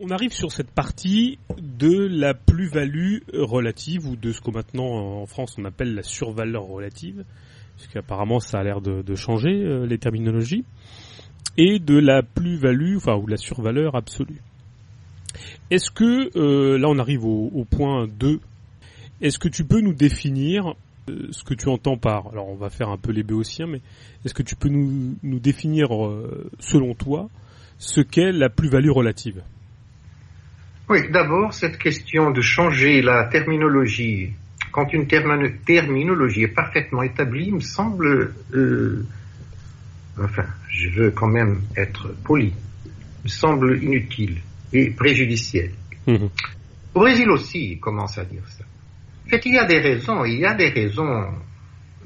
on arrive sur cette partie de la plus-value relative ou de ce que maintenant en France on appelle la survaleur relative, parce qu'apparemment ça a l'air de, changer euh, les terminologies, et de la plus-value, enfin ou la survaleur absolue. Est-ce que euh, là on arrive au, point 2 Est-ce que tu peux nous définir euh, ce que tu entends par alors on va faire un peu les béotiens, mais est-ce que tu peux nous, nous définir selon toi ce qu'est la plus-value relative? Oui, d'abord, cette question de changer la terminologie, quand une terminologie est parfaitement établie, me semble, euh, enfin, je veux quand même être poli, me semble inutile et préjudiciel. Mhm. Au Brésil aussi, il commence à dire ça. En fait, il y a des raisons, il y a des raisons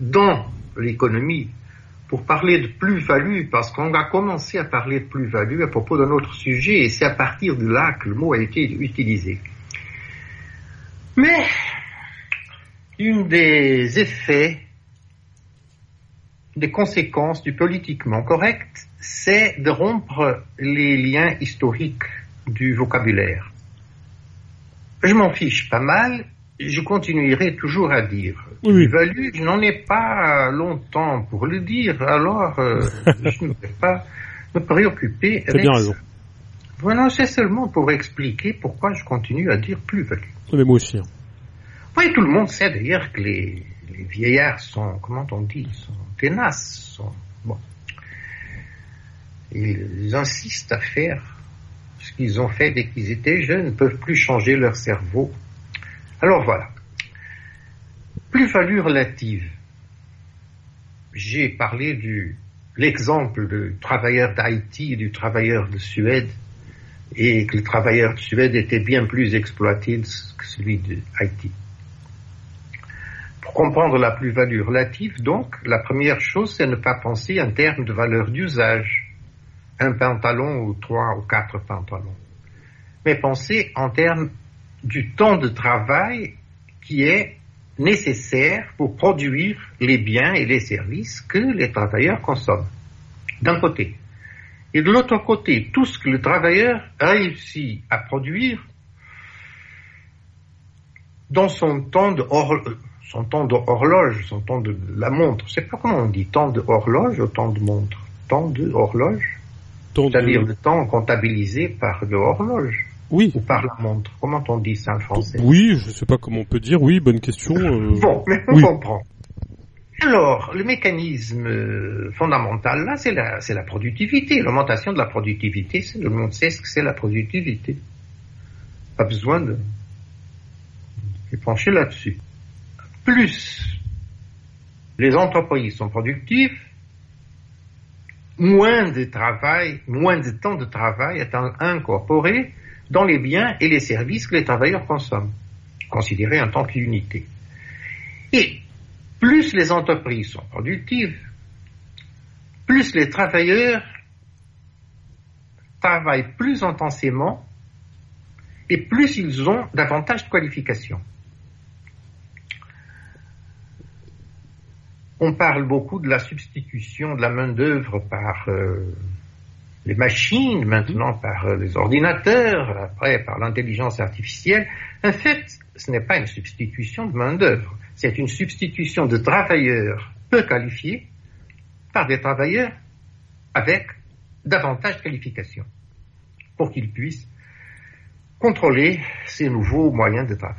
dans l'économie pour parler de plus-value, parce qu'on a commencé à parler de plus-value à propos d'un autre sujet, et c'est à partir de là que le mot a été utilisé. Mais, une des effets, des conséquences du politiquement correct, c'est de rompre les liens historiques du vocabulaire. Je m'en fiche pas mal, je continuerai toujours à dire. Oui, Value, je n'en ai pas longtemps pour le dire, alors euh, je ne vais pas me préoccuper avec bien raison. Voilà, c'est seulement pour expliquer pourquoi je continue à dire plus-value. Mais moi aussi. Hein. Oui, tout le monde sait d'ailleurs que les, les, vieillards sont, comment on dit, sont tenaces, sont, bon. Ils insistent à faire ce qu'ils ont fait dès qu'ils étaient jeunes, ne peuvent plus changer leur cerveau alors voilà. Plus-value relative. J'ai parlé du l'exemple du travailleur d'Haïti et du travailleur de Suède et que le travailleur de Suède était bien plus exploité que celui d'Haïti. Pour comprendre la plus-value relative, donc, la première chose, c'est ne pas penser en termes de valeur d'usage, un pantalon ou trois ou quatre pantalons, mais penser en termes du temps de travail qui est nécessaire pour produire les biens et les services que les travailleurs consomment, d'un côté. Et de l'autre côté, tout ce que le travailleur réussit à produire dans son temps de son temps d'horloge, son temps de la montre. Je sais pas comment on dit, temps de horloge ou temps de montre. Temps de horloge. C'est-à-dire le temps comptabilisé par l'horloge. Oui. Ou par la montre. Comment on dit ça en français? Oui, je ne sais pas comment on peut dire. Oui, bonne question. Euh, bon, mais on comprend. Alors, le mécanisme euh, fondamental, là, c'est la, c'est la productivité. L'augmentation de la productivité, c'est, le monde sait ce que c'est la productivité. Pas besoin de, de pencher là-dessus. Plus les entreprises sont productives, moins de travail, moins de temps de travail est incorporé dans les biens et les services que les travailleurs consomment, considérés en tant qu'unité. Et plus les entreprises sont productives, plus les travailleurs travaillent plus intensément et plus ils ont davantage de qualifications. On parle beaucoup de la substitution de la main-d'œuvre par euh, les machines, maintenant par euh, les ordinateurs, après par l'intelligence artificielle. En fait, ce n'est pas une substitution de main-d'œuvre, c'est une substitution de travailleurs peu qualifiés par des travailleurs avec davantage de qualifications pour qu'ils puissent contrôler ces nouveaux moyens de travail.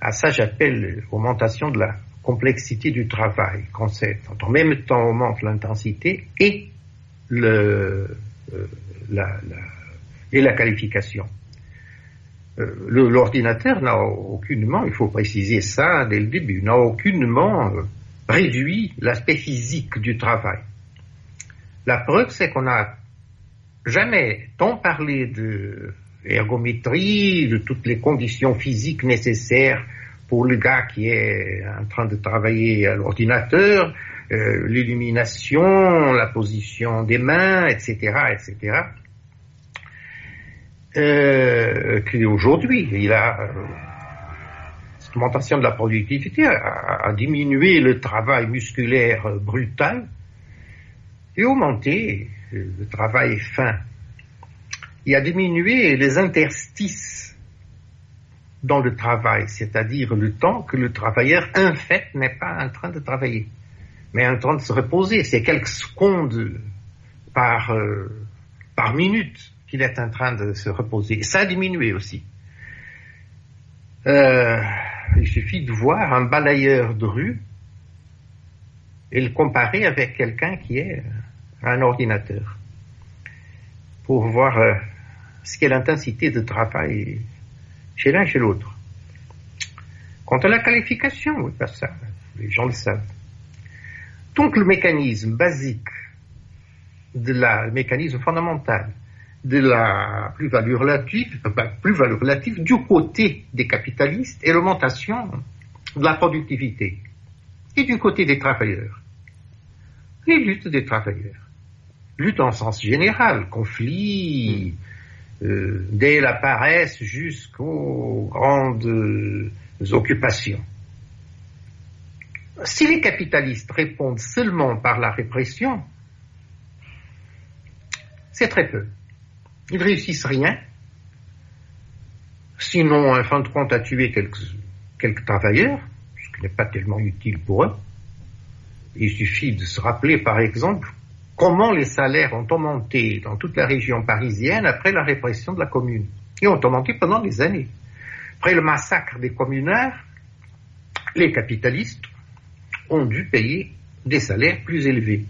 À ça, j'appelle l'augmentation de la complexité du travail, concept. En même temps, augmente l'intensité et le, euh, la, et la qualification. Euh, l'ordinateur n'a aucunement, il faut préciser ça dès le début, n'a aucunement euh, réduit l'aspect physique du travail. La preuve, c'est qu'on n'a jamais tant parlé de ergométrie, de toutes les conditions physiques nécessaires pour le gars qui est en train de travailler à l'ordinateur, euh, l'illumination, la position des mains, etc., etc. Euh, il a euh, cette augmentation de la productivité a, diminué le travail musculaire brutal et augmenté le travail fin. et à diminuer les interstices dans le travail, c'est-à-dire le temps que le travailleur, en fait, n'est pas en train de travailler, mais en train de se reposer. C'est quelques secondes par, euh, par minute qu'il est en train de se reposer. Ça a diminué aussi. Euh, il suffit de voir un balayeur de rue et le comparer avec quelqu'un qui est un ordinateur pour voir euh, ce qu'est l'intensité de travail chez l'un et chez l'autre. Quant à la qualification, oui, pas ça, les gens le savent. Donc le mécanisme basique, de la, le mécanisme fondamental de la plus-value relative, plus-value relative du côté des capitalistes et l'augmentation de la productivité. Et du côté des travailleurs, les luttes des travailleurs. Lutte en sens général, conflit, euh, dès la paresse jusqu'aux grandes occupations. Si les capitalistes répondent seulement par la répression, c'est très peu. Ils réussissent rien, sinon, en fin de compte, à tuer quelques, quelques travailleurs, ce qui n'est pas tellement utile pour eux. Il suffit de se rappeler, par exemple, comment les salaires ont augmenté dans toute la région parisienne après la répression de la commune. Ils ont augmenté pendant des années. Après le massacre des communards, les capitalistes ont dû payer des salaires plus élevés.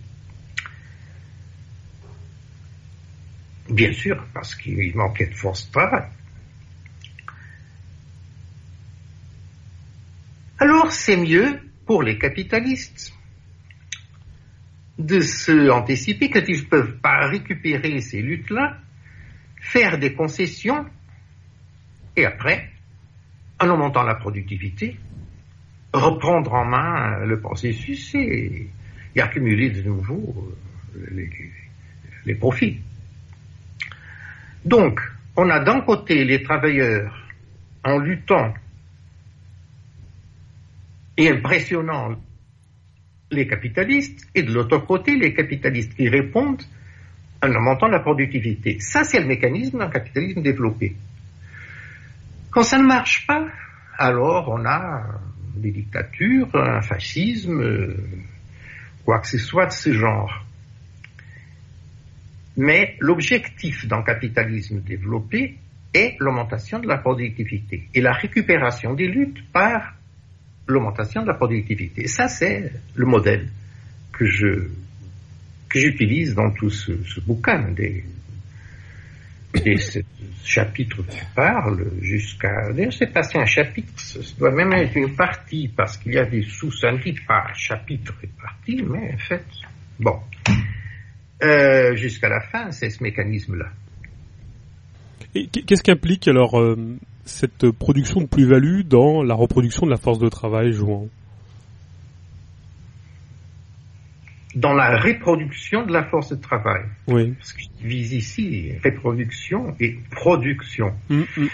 Bien sûr, parce qu'il manquait de force de travail. Alors c'est mieux pour les capitalistes de se anticiper quand ils ne peuvent pas récupérer ces luttes-là, faire des concessions, et après, en augmentant la productivité, reprendre en main le processus et, accumuler de nouveau euh, les profits. Donc, on a d'un côté les travailleurs en luttant et impressionnant les capitalistes, et de l'autre côté, les capitalistes qui répondent en augmentant la productivité. Ça, c'est le mécanisme d'un capitalisme développé. Quand ça ne marche pas, alors on a des dictatures, un fascisme, quoi que ce soit de ce genre. Mais l'objectif d'un capitalisme développé est l'augmentation de la productivité et la récupération des luttes par l'augmentation de la productivité. Ça, c'est le modèle que j'utilise dans tout ce, bouquin des chapitres qui parlent jusqu'à. D'ailleurs, c'est pas si un chapitre, ça doit même être une partie parce qu'il y a des sous-indices par chapitre et partie, mais en fait, bon, euh, jusqu'à la fin, c'est ce mécanisme-là. Et qu'est-ce qu'implique alors euh, cette production de plus-value dans la reproduction de la force de travail, jouant Dans la reproduction de la force de travail. Oui. Parce que je divise ici reproduction et production. Hum, hum.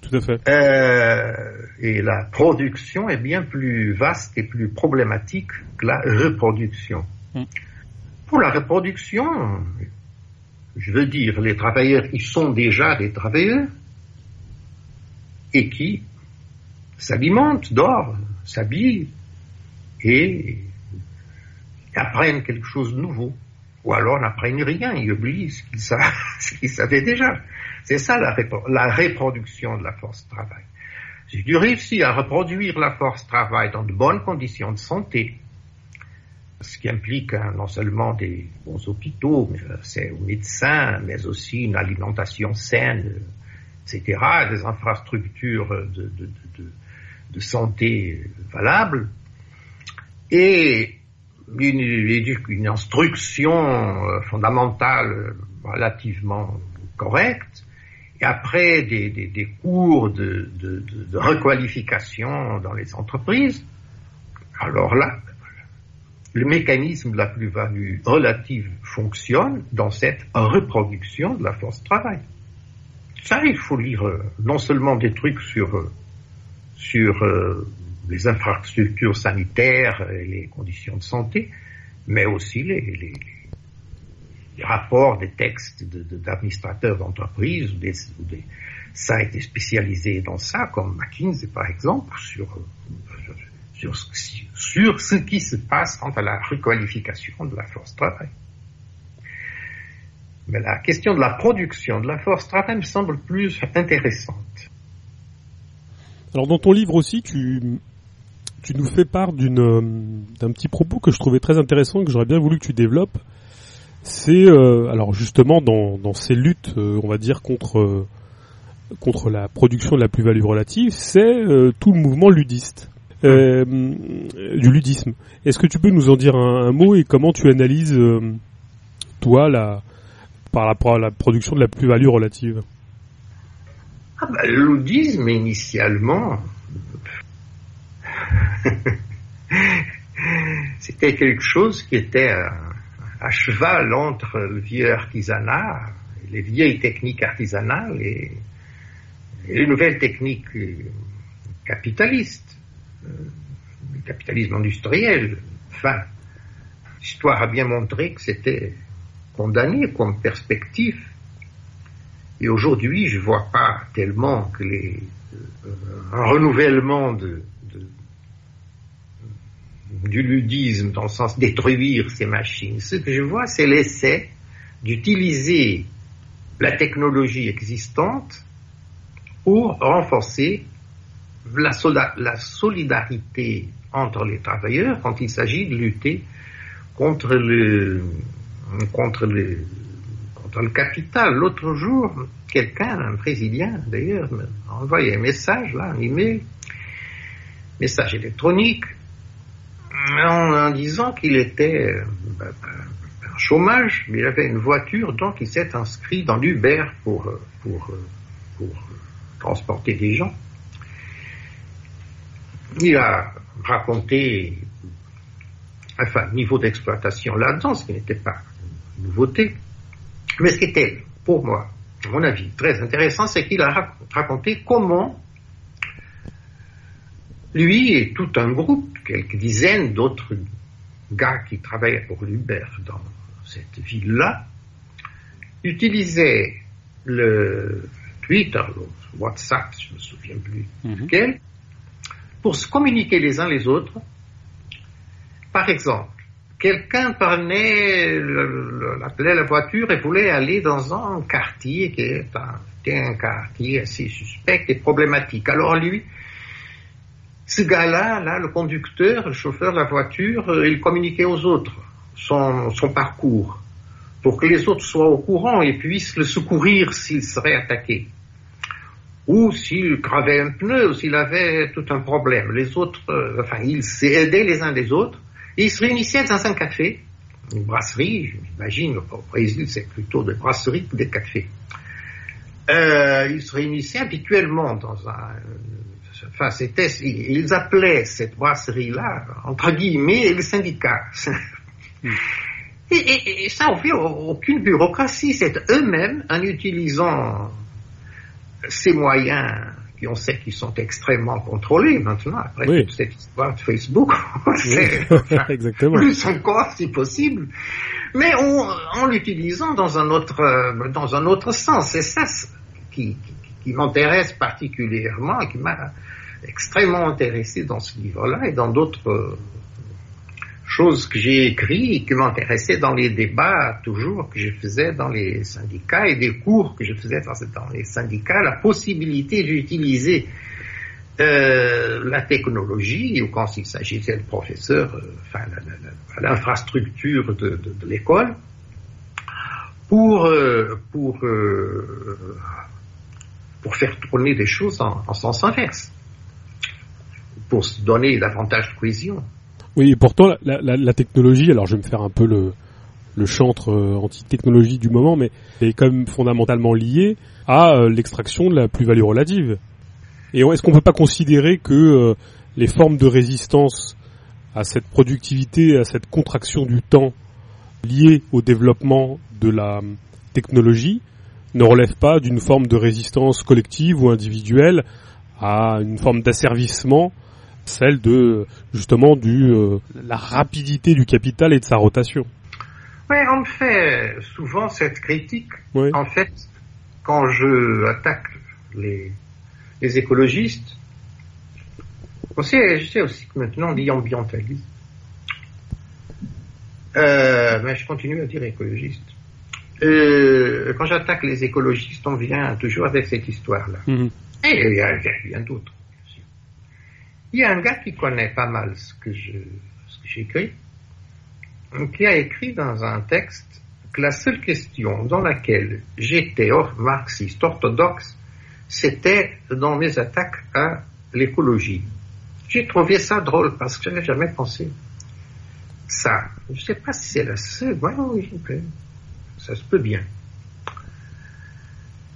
Tout à fait. Euh, et la production est bien plus vaste et plus problématique que la reproduction. Hum. Pour la reproduction, je veux dire, les travailleurs, ils sont déjà des travailleurs et qui s'alimentent, dorment, s'habillent et apprennent quelque chose de nouveau. Ou alors n'apprennent rien, ils oublient ce qu'ils, savaient déjà. C'est ça la, la, reproduction de la force de travail. Si tu réussis à reproduire la force de travail dans de bonnes conditions de santé, ce qui implique hein, non seulement des bons hôpitaux, mais c'est aux médecins, mais aussi une alimentation saine, etc., des infrastructures de santé valables, et une, instruction euh, fondamentale relativement correcte, et après des, cours de, requalification dans les entreprises, alors là, le mécanisme de la plus-value relative fonctionne dans cette reproduction de la force de travail. Ça, il faut lire euh, non seulement des trucs sur, euh, sur les infrastructures sanitaires et les conditions de santé, mais aussi les, rapports, des textes d'administrateurs de, d'entreprise ou des, sites spécialisés dans ça, comme McKinsey par exemple, sur ce qui se passe quant à la requalification de la force travail. Mais la question de la production de la force travail me semble plus intéressante. Alors dans ton livre aussi, tu, tu nous fais part d'une euh, d'un petit propos que je trouvais très intéressant et que j'aurais bien voulu que tu développes. C'est euh, alors justement dans, ces luttes, euh, on va dire contre contre la production de la plus-value relative, c'est tout le mouvement ludiste. du ludisme. Est-ce que tu peux nous en dire un, mot et comment tu analyses toi la par rapport à la production de la plus-value relative? Ah Le ludisme initialement C'était quelque chose qui était à, cheval entre le vieux artisanat, les vieilles techniques artisanales et, les nouvelles techniques capitalistes, euh, le capitalisme industriel. Enfin, l'histoire a bien montré que c'était condamné comme perspective. Et aujourd'hui, je vois pas tellement que les, euh, un renouvellement de, du ludisme dans le sens détruire ces machines. Ce que je vois, c'est l'essai d'utiliser la technologie existante pour renforcer la, solidarité entre les travailleurs quand il s'agit de lutter contre le, contre le, contre le capital. L'autre jour, quelqu'un, un président d'ailleurs, m'a envoyé un message, là, un email, message électronique, en, disant qu'il était euh, un chômage, mais il avait une voiture, donc il s'est inscrit dans l'Uber pour, euh, pour, euh, pour transporter des gens. Il a raconté, enfin, niveau d'exploitation là-dedans, ce qui n'était pas une nouveauté. Mais ce qui était, pour moi, à mon avis, très intéressant, c'est qu'il a raconté comment lui et tout un groupe, quelques dizaines d'autres gars qui travaillaient pour l'Uber dans cette ville-là, utilisaient le Twitter, le WhatsApp, je ne me souviens plus lequel, pour se communiquer les uns les autres. Par exemple, quelqu'un prenait, appelait la voiture et voulait aller dans un quartier qui est un quartier assez suspect et problématique. Alors lui, ce gars-là, là, le conducteur, le chauffeur de la voiture, euh, il communiquait aux autres son, parcours pour que les autres soient au courant et puissent le secourir s'il serait attaqué. Ou s'il cravait un pneu, ou s'il avait tout un problème. Les autres, euh, enfin, ils s'aidaient les uns les autres. Et ils se réunissaient dans un café, une brasserie, j'imagine, au Brésil, c'est plutôt des brasseries que des cafés. Euh, ils se réunissaient habituellement dans un, enfin, c'était, ils appelaient cette brasserie-là, entre guillemets, le syndicat. Hmm. et, ça n'a fait aucune bureaucratie. C'est eux-mêmes, en utilisant ces moyens qui on sait qu'ils sont extrêmement contrôlés maintenant, après toute cette histoire de Facebook, Exactement. plus encore si possible, mais en l'utilisant dans un autre dans un autre sens. C'est ça qui, qui m'intéresse particulièrement, qui m'a extrêmement intéressé dans ce livre-là et dans d'autres euh, choses que j'ai écrites et qui m'intéressaient dans les débats toujours que je faisais dans les syndicats et des cours que je faisais dans les syndicats, la possibilité d'utiliser euh, la technologie, ou quand il s'agissait de professeur, euh, enfin l'infrastructure de, l'école, pour, pour, pour faire tourner des choses en, en sens inverse pour se donner davantage de cohésion. Oui, et pourtant, la, la, technologie, alors je vais me faire un peu le, chantre euh, anti-technologie du moment, mais est quand même fondamentalement liée à euh, l'extraction de la plus-value relative. Et est-ce qu'on ne peut pas considérer que euh, les formes de résistance à cette productivité, à cette contraction du temps liée au développement de la technologie ne relèvent pas d'une forme de résistance collective ou individuelle à une forme d'asservissement celle de justement du euh, la rapidité du capital et de sa rotation. Oui, on me fait souvent cette critique. En fait, quand je attaque les, les écologistes, on sait, je sais aussi que maintenant on dit ambientaliste. Euh, mais je continue à dire écologiste. Euh, quand j'attaque les écologistes, on vient toujours avec cette histoire-là. Mhm. Et il y a, a d'autres, Il y a un gars qui connaît pas mal ce que je, j'écris, qui a écrit dans un texte que la seule question dans laquelle j'étais marxiste orthodoxe, c'était dans mes attaques à l'écologie. J'ai trouvé ça drôle parce que j'avais jamais pensé ça. Je ne sais pas si c'est la seule. oui, ça se peut bien.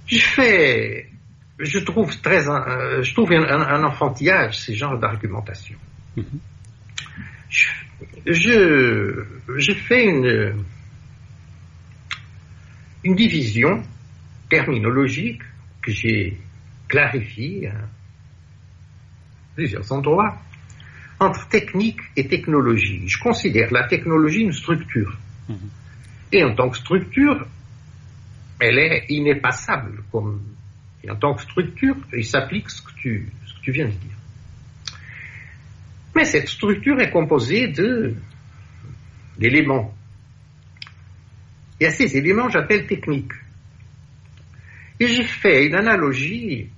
Je fais, je trouve très, euh, je trouve un, enfantillage ces genres d'argumentation. Mm-hmm. Je, je, fais une, une division terminologique que j'ai clarifiée à plusieurs endroits entre technique et technologie. Je considère la technologie une structure. Mm-hmm. Et en tant que structure, elle est inépassable. Comme, et en tant que structure, il s'applique ce, que tu, viens de dire. Mais cette structure est composée d'éléments. Et à ces éléments, j'appelle technique. Et j'ai fait une analogie,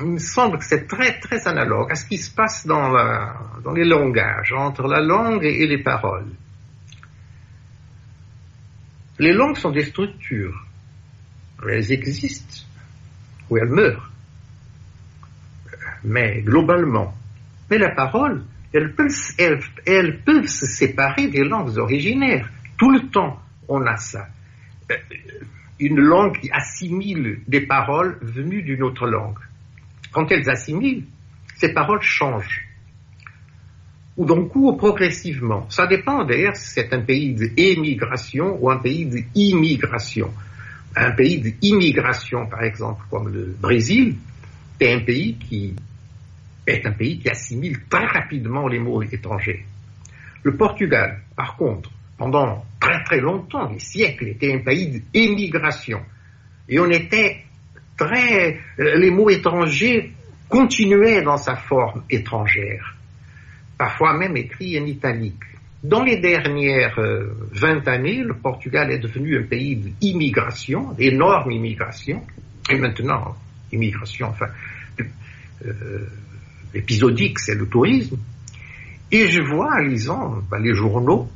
il me semble que c'est très très analogue à ce qui se passe dans les langages, entre la langue et les paroles. Les langues sont des structures. Elles existent ou elles meurent. Mais globalement. Mais la parole, elles peuvent, se séparer des langues originaires. Tout le temps, on a ça. Euh, une langue qui assimile des paroles venues d'une autre langue. Quand elles assimilent, ces paroles changent ou d'un coup progressivement. Ça dépend d'ailleurs si c'est un pays d'émigration ou un pays d'immigration. Un pays d'immigration, par exemple, comme le Brésil, est un pays qui est un pays qui assimile très rapidement les mots étrangers. Le Portugal, par contre, pendant très très longtemps, des siècles, était un pays d'émigration. Et on était très, les mots étrangers continuaient dans sa forme étrangère parfois même écrit en italique. Dans les dernières euh, vingt années, le Portugal est devenu un pays d'immigration, d'énorme immigration, et maintenant, immigration, enfin, euh, épisodique, c'est le tourisme. Et je vois, en lisant ben, les journaux,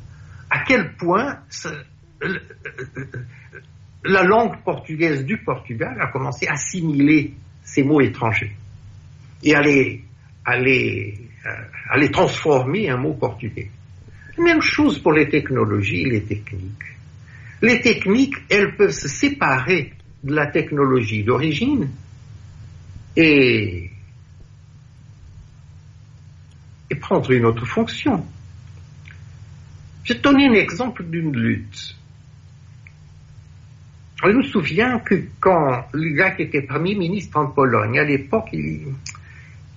à quel point la langue portugaise du Portugal a commencé à assimiler ces mots étrangers et à les, à les euh, transformer en mots portugais. Même chose pour les technologies et les techniques. Les techniques, elles peuvent se séparer de la technologie d'origine et, et prendre une autre fonction. Je vais donner un exemple d'une lutte. Je me souviens que quand le était Premier ministre en Pologne, à l'époque, il,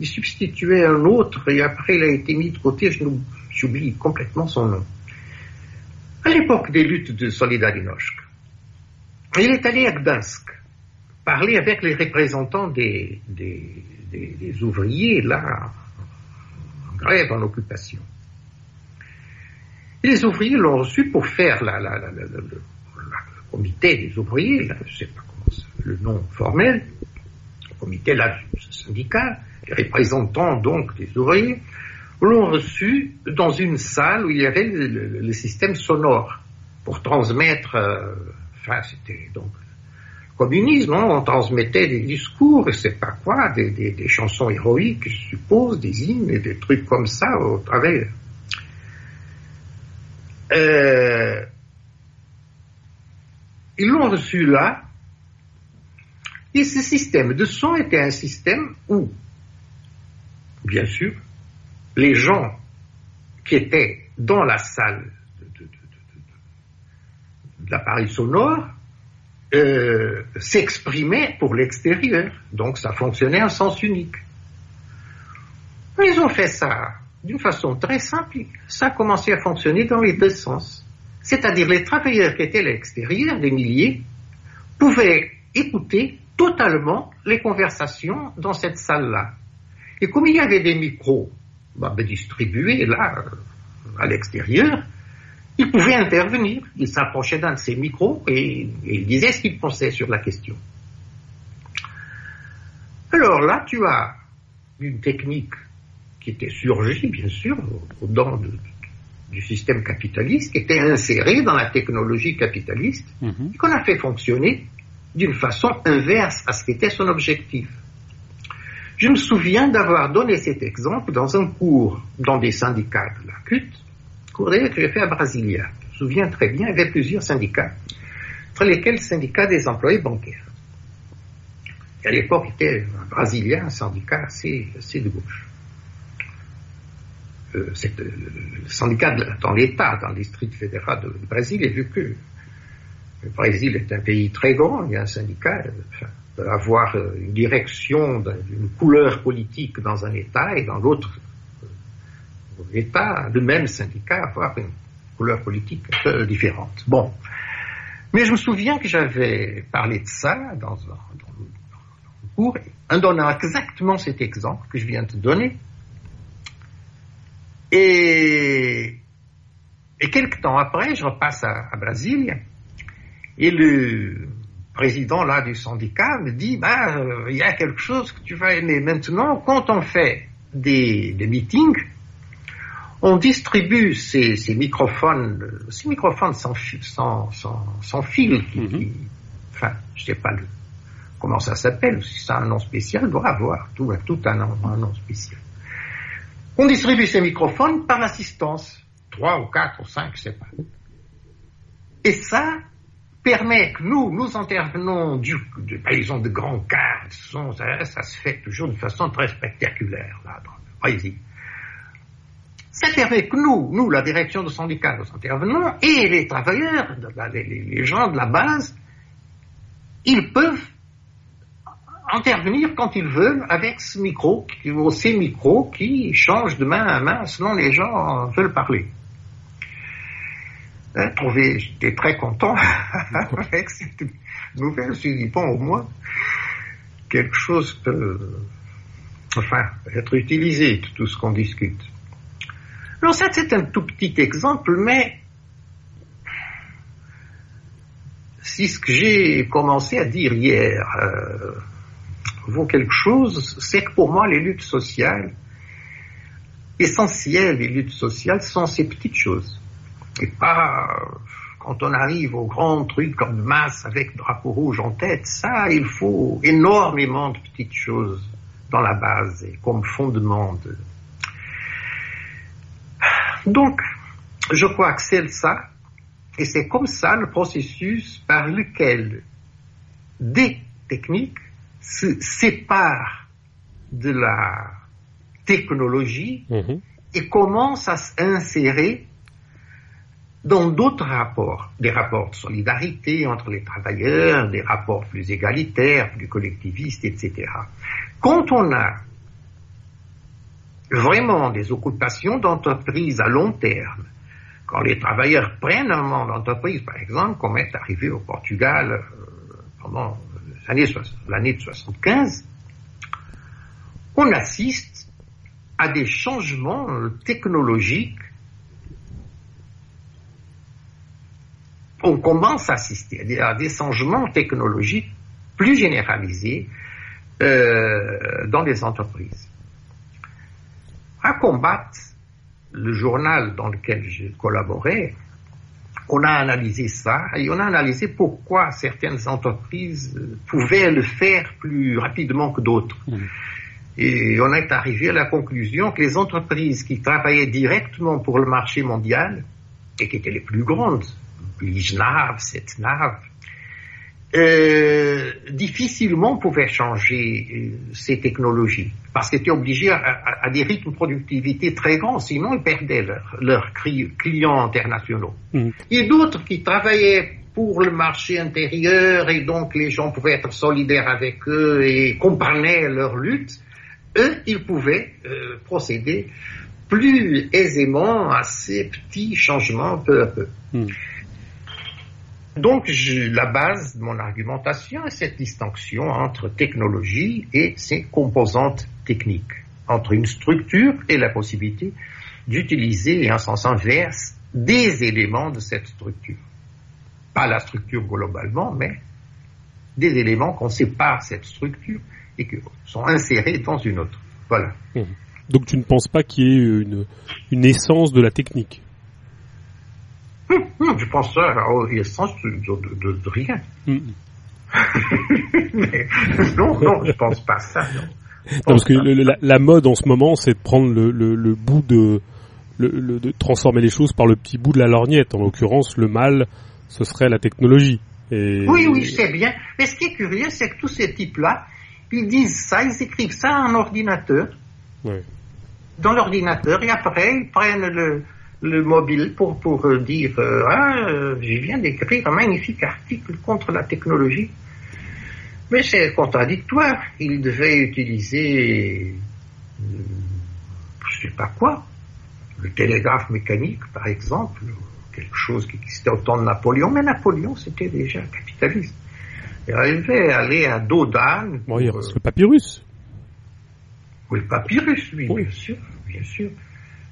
il substituait un autre et après il a été mis de côté, j'oublie complètement son nom. À l'époque des luttes de Solidarność, il est allé à Gdansk parler avec les représentants des, des, ouvriers là en grève, en occupation. les ouvriers l'ont reçu pour faire la, le comité des ouvriers, je ne sais pas comment le nom formel, le comité là, syndical, les représentants donc des ouvriers, l'ont reçu dans une salle où il y avait le, système sonore pour transmettre, euh, enfin c'était donc communisme, hein, on transmettait des discours, et c'est pas quoi, des, chansons héroïques, je suppose, des hymnes et des trucs comme ça au travers. Euh, ils l'ont reçu là, et ce système de son était un système où bien sûr, les gens qui étaient dans la salle de, l'appareil sonore euh, s'exprimaient pour l'extérieur. Donc ça fonctionnait en sens unique. Ils ont fait ça d'une façon très simple. Ça a commencé à fonctionner dans les deux sens. C'est-à-dire les travailleurs qui étaient à l'extérieur, des milliers, pouvaient écouter totalement les conversations dans cette salle-là. Et comme il y avait des micros bah, ben, distribués là, à l'extérieur, ils pouvaient intervenir. Ils s'approchaient d'un de ces micros et, et ils disaient ce qu'ils pensaient sur la question. Alors là, tu as une technique qui était surgie, bien sûr, au dents du système capitaliste, qui était insérée dans la technologie capitaliste, mhm. et qu'on a fait fonctionner d'une façon inverse à ce qu'était son objectif. Je me souviens d'avoir donné cet exemple dans un cours dans des syndicats de la CUT, cours d'ailleurs que j'ai fait à Brasilia. Je me souviens très bien, il y avait plusieurs syndicats, entre lesquels le syndicat des employés bancaires. Et à l'époque, était un Brasilia, un syndicat assez, de gauche. Euh, euh, le syndicat dans l'État, dans le district fédéral de, Brésil, et vu que le Brésil est un pays très grand, il y a un syndicat, euh, avoir une direction d'une couleur politique dans un État et dans l'autre État, le même syndicat, avoir une couleur politique différente. Bon. Mais je me souviens que j'avais parlé de ça dans, un, dans cours, en donnant exactement cet exemple que je viens de donner, et, et quelques temps après, je repasse à, à Brasilia et le président là du syndicat me dit bah il y a quelque chose que tu vas aimer maintenant quand on fait des, des meetings on distribue ces, ces, microphones ces microphones sans, sans, sans, sans fil qui, mm-hmm. enfin je sais pas le, comment ça s'appelle si ça a un nom spécial doit avoir tout, tout un un nom spécial on distribue ces microphones par assistance. Trois ou quatre ou cinq, je sais pas. Et ça permet que nous, nous intervenons du, par exemple, de grands cas, ça, se fait toujours de façon très spectaculaire, là, dans Ça permet que nous, nous, la direction de syndicat, nous intervenons, et les travailleurs, les, gens de la base, ils peuvent intervenir quand ils veulent avec ce micro, ces micros qui changent de main à main selon les gens veulent parler. Hein, j'étais très content avec cette nouvelle. Je suis bon, au moins, quelque chose peut, enfin, être utilisé, tout ce qu'on discute. Alors ça, c'est un tout petit exemple, mais si ce que j'ai commencé à dire hier, euh, vaut quelque chose, c'est que pour moi, les luttes sociales, essentielles, les luttes sociales, sont ces petites choses. Et pas quand on arrive au grand truc comme masse avec drapeau rouge en tête, ça, il faut énormément de petites choses dans la base et comme fondement de... Donc, je crois que c'est ça, et c'est comme ça le processus par lequel des techniques se sépare de la technologie mhm. et commence à s'insérer dans d'autres rapports, des rapports de solidarité entre les travailleurs, des rapports plus égalitaires, plus collectivistes, etc. Quand on a vraiment des occupations d'entreprise à long terme, quand les travailleurs prennent un moment d'entreprise, par exemple, comme est arrivé au Portugal euh, pendant l'année de 75, on assiste à des changements euh, technologiques. On commence à assister à des, changements technologiques plus généralisés euh, dans les entreprises. À combattre, le journal dans lequel j'ai collaboré, on a analysé ça et on a analysé pourquoi certaines entreprises euh, pouvaient le faire plus rapidement que d'autres. Mmh. Et on est arrivé à la conclusion que les entreprises qui travaillaient directement pour le marché mondial et qui étaient les plus grandes, Lijnav, Setnav, euh, difficilement pouvaient changer euh, ces technologies parce qu'ils étaient obligés à, des rythmes de productivité très grands, sinon ils perdaient leurs clients internationaux. Mm. Et d'autres qui travaillaient pour le marché intérieur et donc les gens pouvaient être solidaires avec eux et comprenaient leur lutte, eux, ils pouvaient euh, procéder plus aisément à ces petits changements peu à peu. Mm. Donc, la base de mon argumentation est cette distinction entre technologie et ses composantes techniques, entre une structure et la possibilité d'utiliser en sens inverse des éléments de cette structure. Pas la structure globalement, mais des éléments qu'on sépare cette structure et qui sont insérés dans une autre. Voilà. Donc tu ne penses pas qu'il y ait une essence de la technique? Hum, hum, je pense à l'essence de, de, de, de, rien. Mais, non, non, je pense pas ça. Non, non parce que le, la, la, mode en ce moment, c'est de prendre le, le, le bout de, de transformer les choses par le petit bout de la lorgnette. En l'occurrence, le mal, ce serait la technologie. Et... Oui, oui, c'est bien. Mais ce qui est curieux, c'est que tous ces types-là, ils disent ça, ils écrivent ça en ordinateur. Ouais. Dans l'ordinateur, et après, ils prennent le, le mobile pour, pour dire euh, Ah, je viens d'écrire un magnifique article contre la technologie. Mais c'est contradictoire. Il devait utiliser, euh, je sais pas quoi, le télégraphe mécanique, par exemple, quelque chose qui existait au temps de Napoléon. Mais Napoléon, c'était déjà capitaliste. Il arrivait à aller à dos d'âne. Bon, il reste le papyrus. Oui, le papyrus, oui, oui, bien sûr, bien sûr.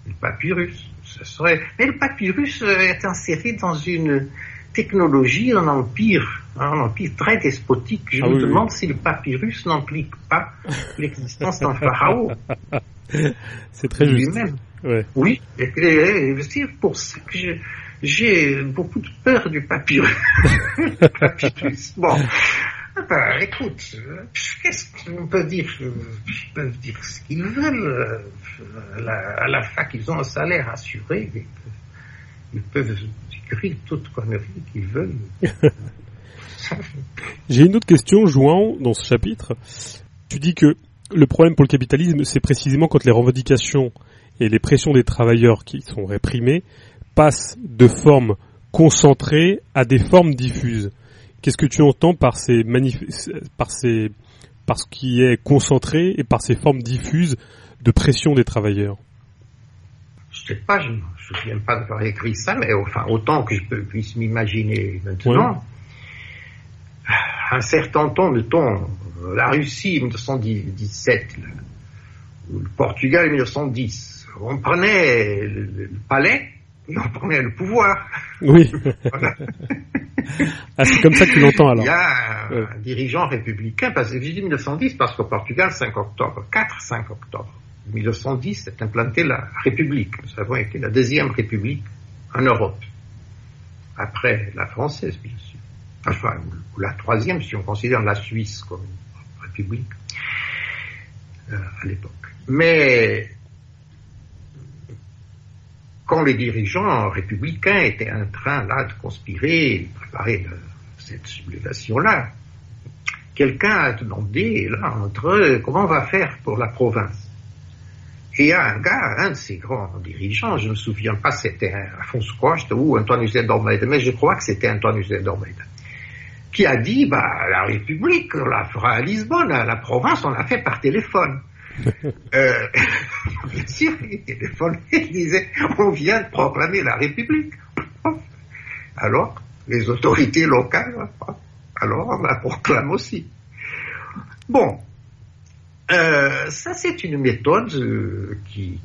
Le papyrus. Ce serait... Mais le papyrus est inséré dans une technologie, un empire, un empire très despotique. Je Ah me oui, oui. demande si le papyrus n'implique pas l'existence d'un pharaon C'est très juste. Ouais. Oui, et c'est pour ça que je- j'ai beaucoup de peur du papyrus. Papyrus. Bon, ben, écoute, euh, qu'est-ce qu'on peut dire Ils peuvent dire ce qu'ils veulent. euh, À la, à la fac, ils ont un salaire assuré. et que- Ils peuvent écrire toute connerie qu'ils veulent. J'ai une autre question, Jouan, dans ce chapitre. Tu dis que le problème pour le capitalisme, c'est précisément quand les revendications et les pressions des travailleurs qui sont réprimées passent de formes concentrées à des formes diffuses. Qu'est-ce que tu entends par ces manif- par ces par ce qui est concentré et par ces formes diffuses de pression des travailleurs? Je sais pas, je ne me souviens pas d'avoir écrit ça, mais enfin, autant que je puisse m'imaginer maintenant. Un certain temps, mettons, la Russie 1917, là, ou le Portugal 1910, on prenait le palais et on prenait le pouvoir. Oui. Voilà. ah, c'est comme ça que tu l'entends Il y alors. a un, Ouais. un dirigeant républicain, parce que je dis 1910 parce qu'au Portugal, 5 octobre, 4-5 octobre 1910 s'est implantée la République. Nous avons été la deuxième République en Europe, après la française, bien sûr. Enfin, ou la troisième si on considère la Suisse comme République euh, à l'époque. Mais quand les dirigeants républicains étaient en train là de conspirer, de préparer cette sublévation-là, quelqu'un a demandé là entre eux comment on va faire pour la province. Et il y a un gars, un de ces grands dirigeants, je ne me souviens pas c'était Afonso Costa ou de Almeida, mais je crois que c'était de Almeida, qui a dit, bah, la République, on la fera à Lisbonne, la province, on la fait par téléphone. Bien sûr, il disait, on vient de proclamer la République. Alors, les autorités locales, alors on la proclame aussi. Bon, euh, ça c'est une méthode euh, qui,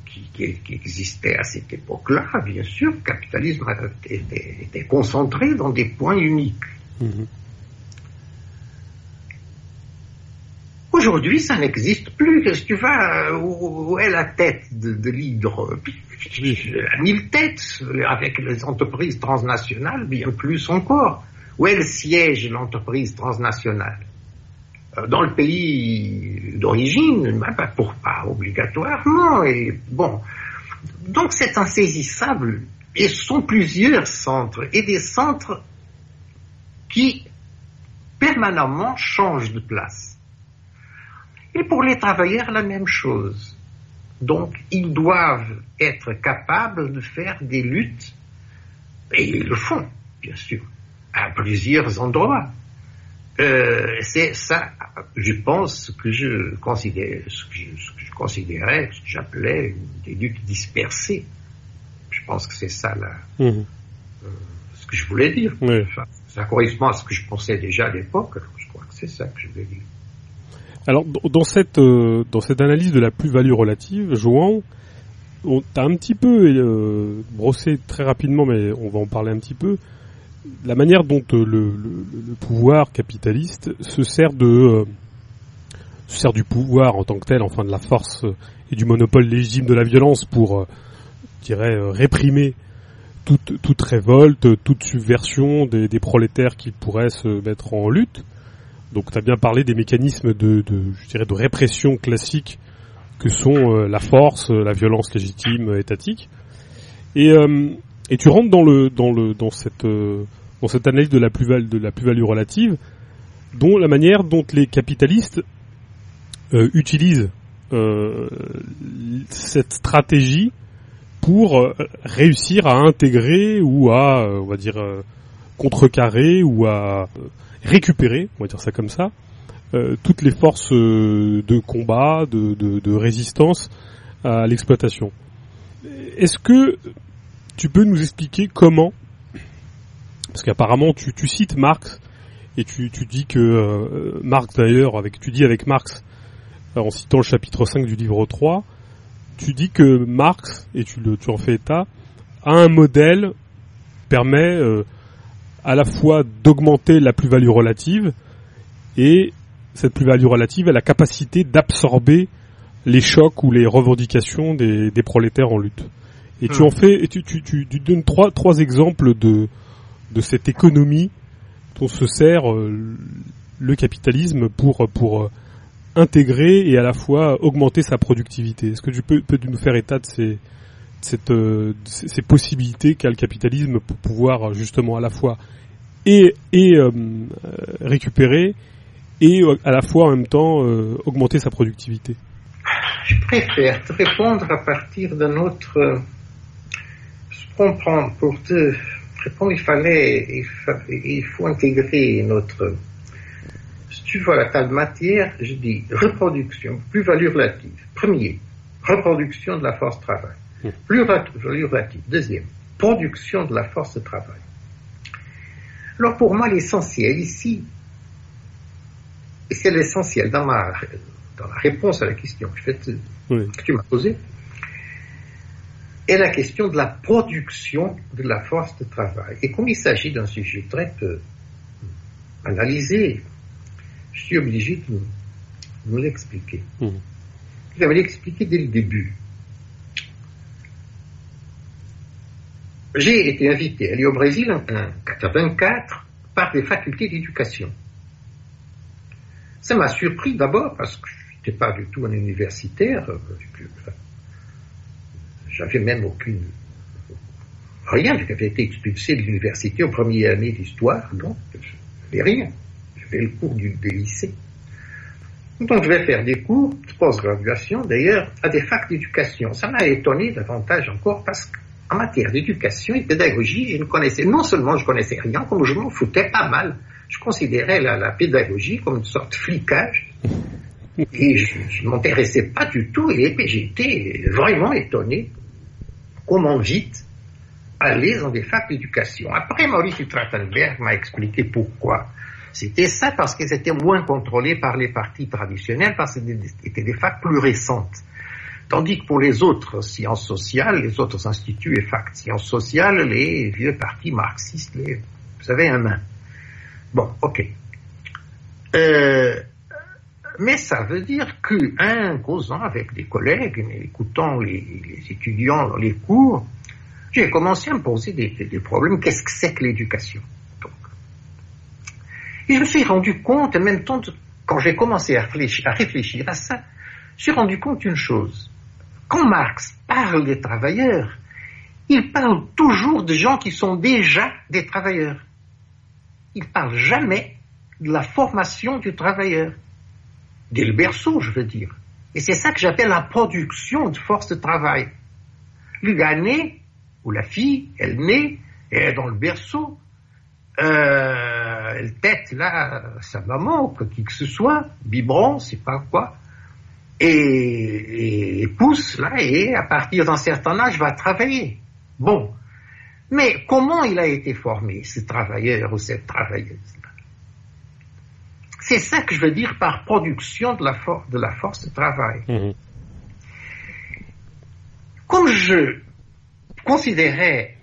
existait à cette époque-là, bien sûr. Le capitalisme était, concentré dans des points uniques. Mhm. Aujourd'hui, ça n'existe plus. Qu'est-ce que tu vas où, où est la tête de, de l'hydre? À mille têtes, avec les entreprises transnationales, bien plus encore. Où est le siège de l'entreprise transnationale? Euh, Dans le pays d'origine, pas pour pas obligatoirement. Et bon, donc c'est insaisissable. Et ce sont plusieurs centres et des centres qui permanemment changent de place. Et pour les travailleurs, la même chose. Donc, ils doivent être capables de faire des luttes, et ils le font, bien sûr, à plusieurs endroits. Euh, c'est ça, je pense, ce que je considère, ce que je, ce que je considérais, ce que j'appelais des luttes dispersées. Je pense que c'est ça là, Mhm. ce que je voulais dire. Enfin, Ça correspond à ce que je pensais déjà à l'époque, je crois que c'est ça que je vais dire. Alors, dans cette, euh, dans cette analyse de la plus-value relative, Joan, on t'a un petit peu euh, brossé très rapidement, mais on va en parler un petit peu, la manière dont euh, le, le, le, pouvoir capitaliste se sert de euh, se sert du pouvoir en tant que tel, enfin de la force et du monopole légitime de la violence pour, je dirais, réprimer toute, toute révolte, toute subversion des, des prolétaires qui pourraient se mettre en lutte. Donc tu as bien parlé des mécanismes de, je dirais, de répression classique que sont euh, la force, la violence légitime euh, étatique. Et, euh, et tu rentres dans le dans le dans cette dans cette analyse de la plus-value de la plus-value relative, dont la manière dont les capitalistes utilisent cette stratégie pour réussir à intégrer ou à on va dire contrecarrer ou à récupérer, on va dire ça comme ça, euh, toutes les forces euh, de combat, de, de, résistance à l'exploitation. Est-ce que tu peux nous expliquer comment, parce qu'apparemment tu, cites Marx et tu, tu dis que euh, Marx d'ailleurs, avec, tu dis avec Marx, en citant le chapitre 5 du livre 3, tu dis que Marx, et tu, tu en fais état, a un modèle permet à la fois d'augmenter la plus-value relative et cette plus-value relative a la capacité d'absorber les chocs ou les revendications des, des prolétaires en lutte. Et tu hmm. en fais, et tu, tu, tu, tu, donnes trois, trois exemples de, de cette économie dont se sert euh, le capitalisme pour, pour euh, intégrer et à la fois augmenter sa productivité. Est-ce que tu peux, peux nous faire état de ces, cette, euh, ces possibilités qu'a le capitalisme pour pouvoir justement à la fois et, et euh, récupérer et euh, à la fois en même temps euh, augmenter sa productivité Je préfère te répondre à partir d'un autre. Je comprends pour te répondre, il fallait, il, faut intégrer notre. Si tu vois la table matière, je dis reproduction, plus-value relative. Premier, reproduction de la force travail. Relative. Deuxième, production de la force de travail. Alors pour moi, l'essentiel ici, et c'est l'essentiel dans, ma, dans la réponse à la question que, que tu m'as posée, est la question de la production de la force de travail. Et comme il s'agit d'un sujet très peu analysé, je suis obligé de vous l'expliquer. Mmh. Je vais l'expliquer dès le début. J'ai été invité à aller au Brésil en 1984 par des facultés d'éducation. Ça m'a surpris d'abord parce que je n'étais pas du tout un universitaire. J'avais même aucune. Rien, j'avais été expulsé de l'université au premier année d'histoire, donc je n'avais rien. J'avais le cours du, des. Donc je vais faire des cours de post-graduation, d'ailleurs, à des facs d'éducation. Ça m'a étonné davantage encore parce que en matière d'éducation et de pédagogie, je ne connaissais, non seulement je connaissais rien, comme je m'en foutais pas mal. Je considérais la, pédagogie comme une sorte de flicage. Et je ne m'intéressais pas du tout et j'étais vraiment étonné comment vite aller dans des facs d'éducation. Après, Maurice Trachtenberg m'a expliqué pourquoi. C'était ça parce qu'ils étaient moins contrôlés par les partis traditionnels, parce que c'était des facs plus récentes. Tandis que pour les autres sciences sociales, les autres instituts et facs sciences sociales, les vieux partis marxistes, les, vous savez, un main. Bon, ok. Euh, mais ça veut dire qu'un causant avec des collègues, écoutant les, étudiants dans les cours, j'ai commencé à me poser des, des problèmes. Qu'est-ce que c'est que l'éducation Et je me suis rendu compte, en même temps, quand j'ai commencé à réfléchir, à réfléchir à ça, je me suis rendu compte d'une chose quand Marx parle des travailleurs, il parle toujours de gens qui sont déjà des travailleurs. Il parle jamais de la formation du travailleur. Dès le berceau, je veux dire. Et c'est ça que j'appelle la production de force de travail. Naît, ou la fille, elle naît, elle est dans le berceau, euh, elle tête là sa maman ou qui que ce soit, biberon, c'est pas quoi et, pousse là et à partir d'un certain âge va travailler. Bon, Mais comment il a été formé, ce travailleur ou cette travailleuse C'est ça que je veux dire par production de la, de la force de travail. Mmh. Comme je considérais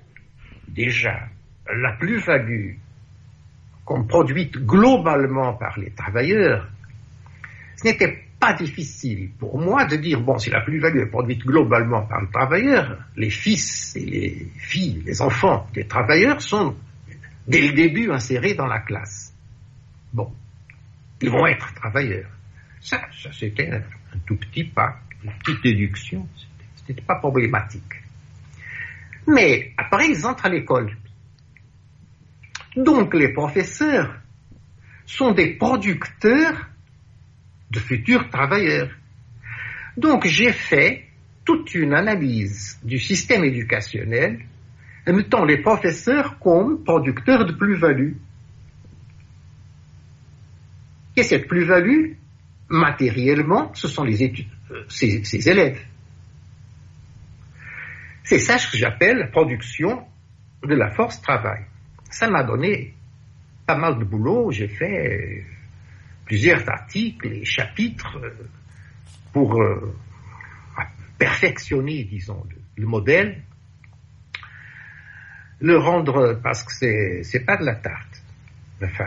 déjà la plus-value comme produite globalement par les travailleurs, ce n'était pas difficile pour moi de dire, bon, si la plus-value est produite globalement par le travailleur, les fils et les filles, les enfants des travailleurs sont dès le début insérés dans la classe. Bon, ils vont être travailleurs. Ça, c'était un, tout petit pas, une petite déduction, c'était pas problématique. Mais après, ils entrent à l'école. Donc les professeurs sont des producteurs de futurs travailleurs. Donc j'ai fait toute une analyse du système éducationnel mettant les professeurs comme producteurs de plus-value. Et cette plus-value, matériellement, ce sont les études, euh, ces, élèves. C'est ça que j'appelle production de la force travail. Ça m'a donné pas mal de boulot. J'ai fait plusieurs articles et chapitres euh, pour euh, perfectionner, disons, le, modèle, le rendre, parce que c'est, c'est pas de la tarte. Enfin,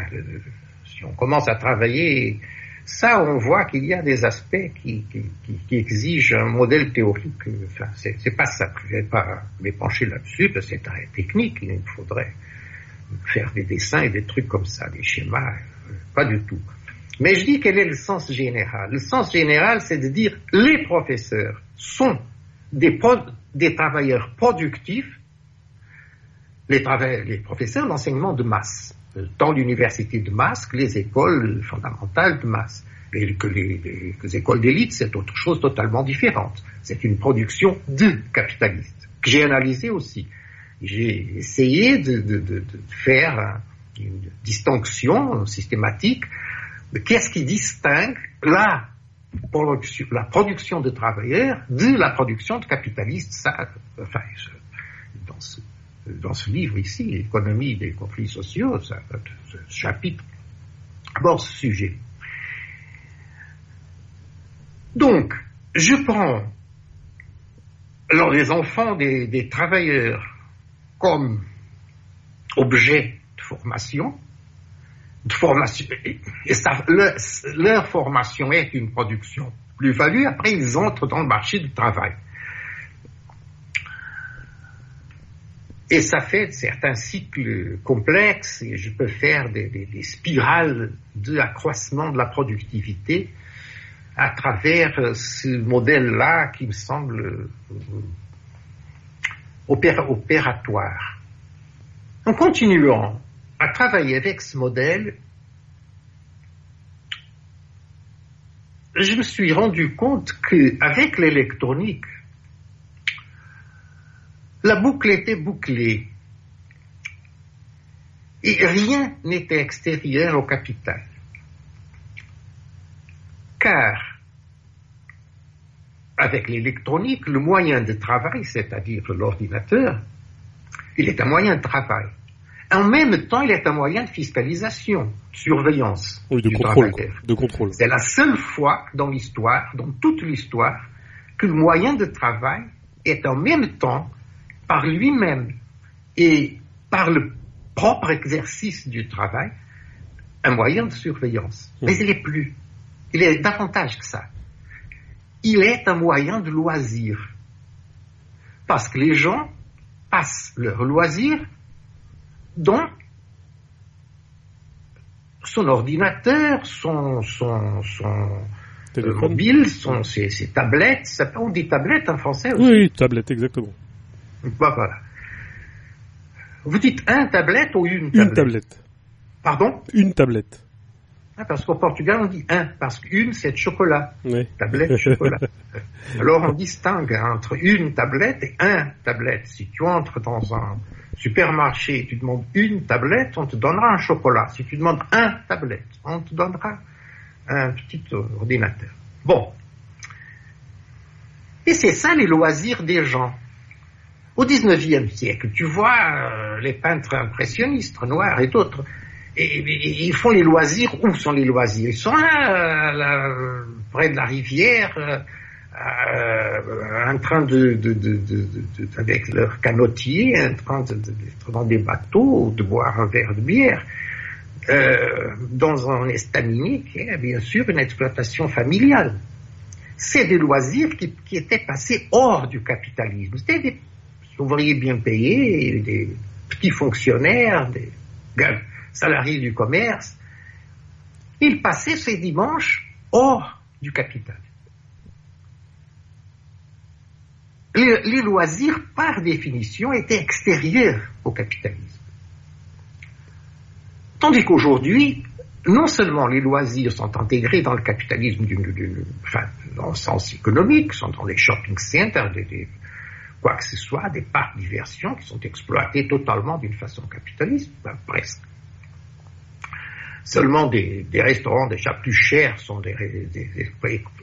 si on commence à travailler, ça, on voit qu'il y a des aspects qui, exigent un modèle théorique. Enfin, c'est pas ça. Je vais pas m'épancher là-dessus, parce que c'est très technique. Il faudrait faire des dessins et des trucs comme ça, des schémas. Euh, pas du tout. Mais je dis quel est le sens général? Le sens général, c'est de dire les professeurs sont des, des travailleurs productifs, les, les professeurs d'enseignement de masse, dans l'université de masse que les écoles fondamentales de masse. Et que les, les écoles d'élite, c'est autre chose totalement différente. C'est une production de capitalistes, que j'ai analysé aussi. J'ai essayé de, de, de, de faire une distinction systématique qu'est-ce qui distingue la production, de travailleurs de la production de capitalistes ça, enfin, dans, ce, livre ici, L'économie des conflits sociaux, ça, ce chapitre aborde ce sujet. Donc, je prends les enfants des, travailleurs comme objet de formation, formation, et ça, leur, formation est une production plus-value, après ils entrent dans le marché du travail. Et ça fait certains cycles complexes, et je peux faire des, des, spirales d'accroissement de la productivité à travers ce modèle-là qui me semble euh, opératoire. En continuant, à travailler avec ce modèle, je me suis rendu compte qu'avec l'électronique, la boucle était bouclée et rien n'était extérieur au capital. Car avec l'électronique, le moyen de travail, c'est-à-dire l'ordinateur, il est un moyen de travail. En même temps, il est un moyen de fiscalisation, de surveillance oui, de du contrôle, de contrôle. C'est la seule fois dans l'histoire, dans toute l'histoire, que le moyen de travail est en même temps, par lui-même et par le propre exercice du travail, un moyen de surveillance. Mais il n'est plus. Il est davantage que ça. Il est un moyen de loisir. Parce que les gens passent leur loisir dont son ordinateur, son, son, son euh, mobile, son, ses, ses, tablettes, ça, on dit tablettes en français aussi. Oui, tablette, exactement. Bah, voilà. Vous dites un tablette ou une tablette Une tablette. Pardon Une tablette. Ah, parce qu'au Portugal, on dit un, parce qu'une, c'est de chocolat. Oui. Tablette, chocolat. Alors, on distingue entre une tablette et un tablette. Si tu entres dans un supermarché, tu demandes une tablette, on te donnera un chocolat. Si tu demandes un tablette, on te donnera un petit ordinateur. Bon. Et c'est ça les loisirs des gens. Au XIXe siècle, tu vois euh, les peintres impressionnistes, Renoir et d'autres, et, ils font les loisirs. Où sont les loisirs? Ils sont là, là, près de la rivière, euh, euh, en train de, avec leur canotier, en train d'être dans des bateaux, de boire un verre de bière. Euh, dans un estaminet qui est bien sûr une exploitation familiale. C'est des loisirs qui, qui, étaient passés hors du capitalisme. C'était des ouvriers bien payés, des petits fonctionnaires, des salariés du commerce. Ils passaient ces dimanches hors du capital. Les, loisirs, par définition, étaient extérieurs au capitalisme. Tandis qu'aujourd'hui, non seulement les loisirs sont intégrés dans le capitalisme d'une, enfin, dans le sens économique, sont dans les shopping centers, des, quoi que ce soit, des parcs de diversion qui sont exploités totalement d'une façon capitaliste, ben, presque. Seulement des, des, restaurants déjà plus chers sont des,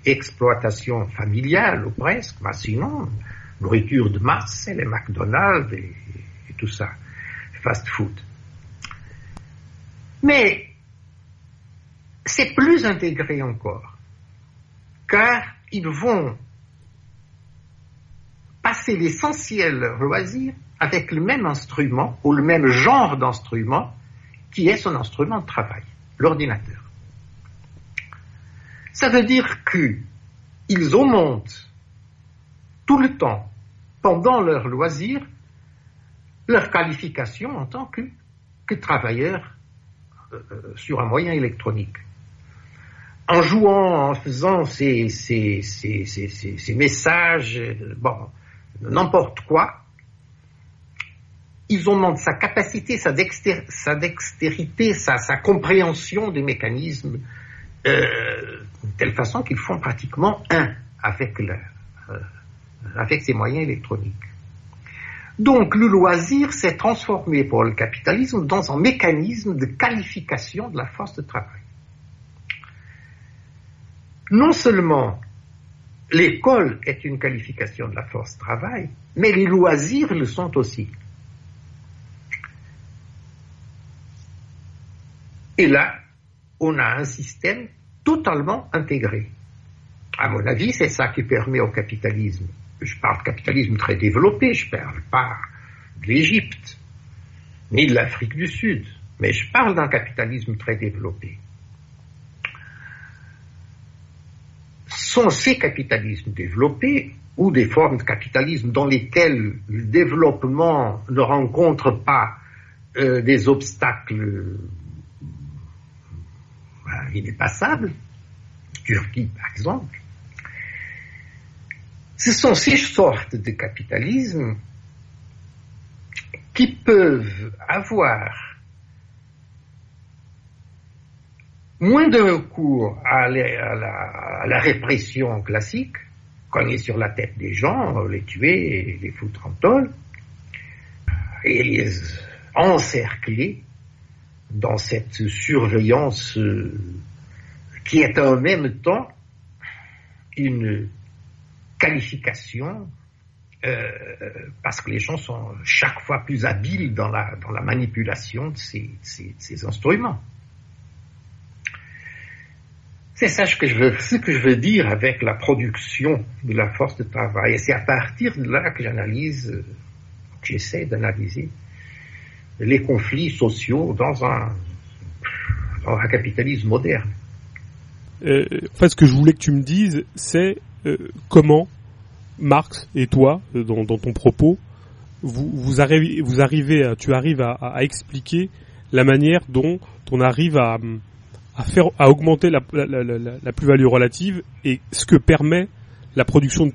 exploitations familiales ou presque, mais sinon, nourriture de masse, c'est les McDonald's et, et tout ça, fast food. Mais c'est plus intégré encore, car ils vont passer l'essentiel loisir avec le même instrument ou le même genre d'instrument qui est son instrument de travail, l'ordinateur. Ça veut dire qu'ils augmentent tout le temps, pendant leur loisir, leur qualification en tant que, travailleurs euh, sur un moyen électronique. En jouant, en faisant ces, messages, bon, n'importe quoi, ils ont sa capacité, sa, sa dextérité, sa, compréhension des mécanismes, euh, de telle façon qu'ils font pratiquement un avec, euh, avec ces moyens électroniques. Donc le loisir s'est transformé pour le capitalisme dans un mécanisme de qualification de la force de travail. Non seulement l'école est une qualification de la force de travail, mais les loisirs le sont aussi. Et là, on a un système totalement intégré. À mon avis, c'est ça qui permet au capitalisme je parle de capitalisme très développé, je parle pas de l'Égypte, ni de l'Afrique du Sud, mais je parle d'un capitalisme très développé. Sont ces capitalismes développés ou des formes de capitalisme dans lesquelles le développement ne rencontre pas euh, des obstacles inépassables, Turquie par exemple, ce sont ces sortes de capitalisme qui peuvent avoir moins de recours à, la, répression classique, cogner sur la tête des gens, les tuer, les foutre en tôle, et les encercler dans cette surveillance euh, qui est en même temps une qualification euh, parce que les gens sont chaque fois plus habiles dans la, dans la manipulation de ces, ces, instruments. C'est ça que, je veux, ce que je veux dire avec la production de la force de travail. Et c'est à partir de là que j'analyse, que j'essaie d'analyser les conflits sociaux dans un, dans un capitalisme moderne. Euh, en fait, ce que je voulais que tu me dises, c'est euh, comment Marx et toi, euh, dans, ton propos, vous, vous, arrivez, vous arrivez à, tu arrives à, expliquer la manière dont on arrive à, à faire, à augmenter la, plus-value relative et ce que permet la production de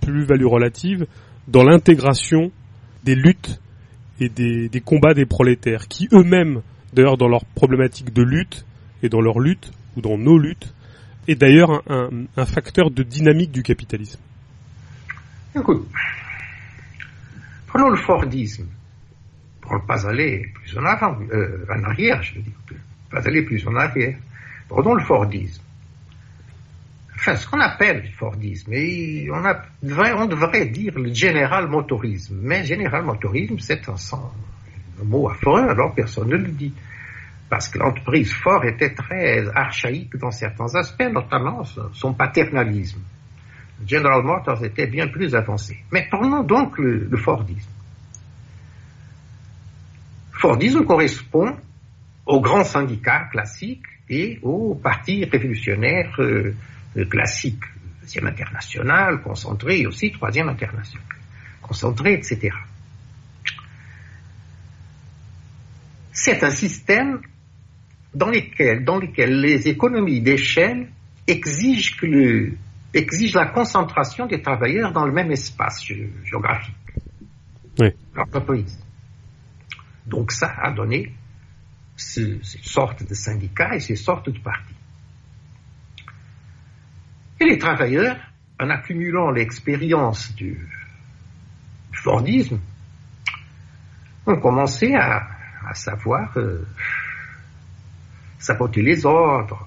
plus-value relative dans l'intégration des luttes et des, combats des prolétaires, qui eux-mêmes, d'ailleurs dans leur problématique de lutte et dans leur lutte ou dans nos luttes, est d'ailleurs un, un, facteur de dynamique du capitalisme. Écoute, prenons le Fordisme, pour ne pas aller plus en avant, euh, en arrière, je veux dire, pas aller plus en arrière. Prenons le Fordisme. Enfin, ce qu'on appelle le Fordisme. Et on, a, devrait dire le général motorisme. Mais général motorisme, c'est un, un mot affreux, alors personne ne le dit. Parce que l'entreprise Ford était très archaïque dans certains aspects, notamment son paternalisme. General Motors était bien plus avancé. Mais prenons donc le, le Fordisme. Fordisme correspond aux grands syndicats classiques et aux partis révolutionnaires euh, classiques, deuxième international, concentré et aussi troisième international, concentré, etc. C'est un système dans lequel, dans lequel les économies d'échelle exigent, que le, exigent la concentration des travailleurs dans le même espace géographique. Oui. Donc ça a donné ces, sortes de syndicats et ces sortes de partis. Et les travailleurs, en accumulant l'expérience du, Fordisme, ont commencé à, savoir euh, saboter les ordres,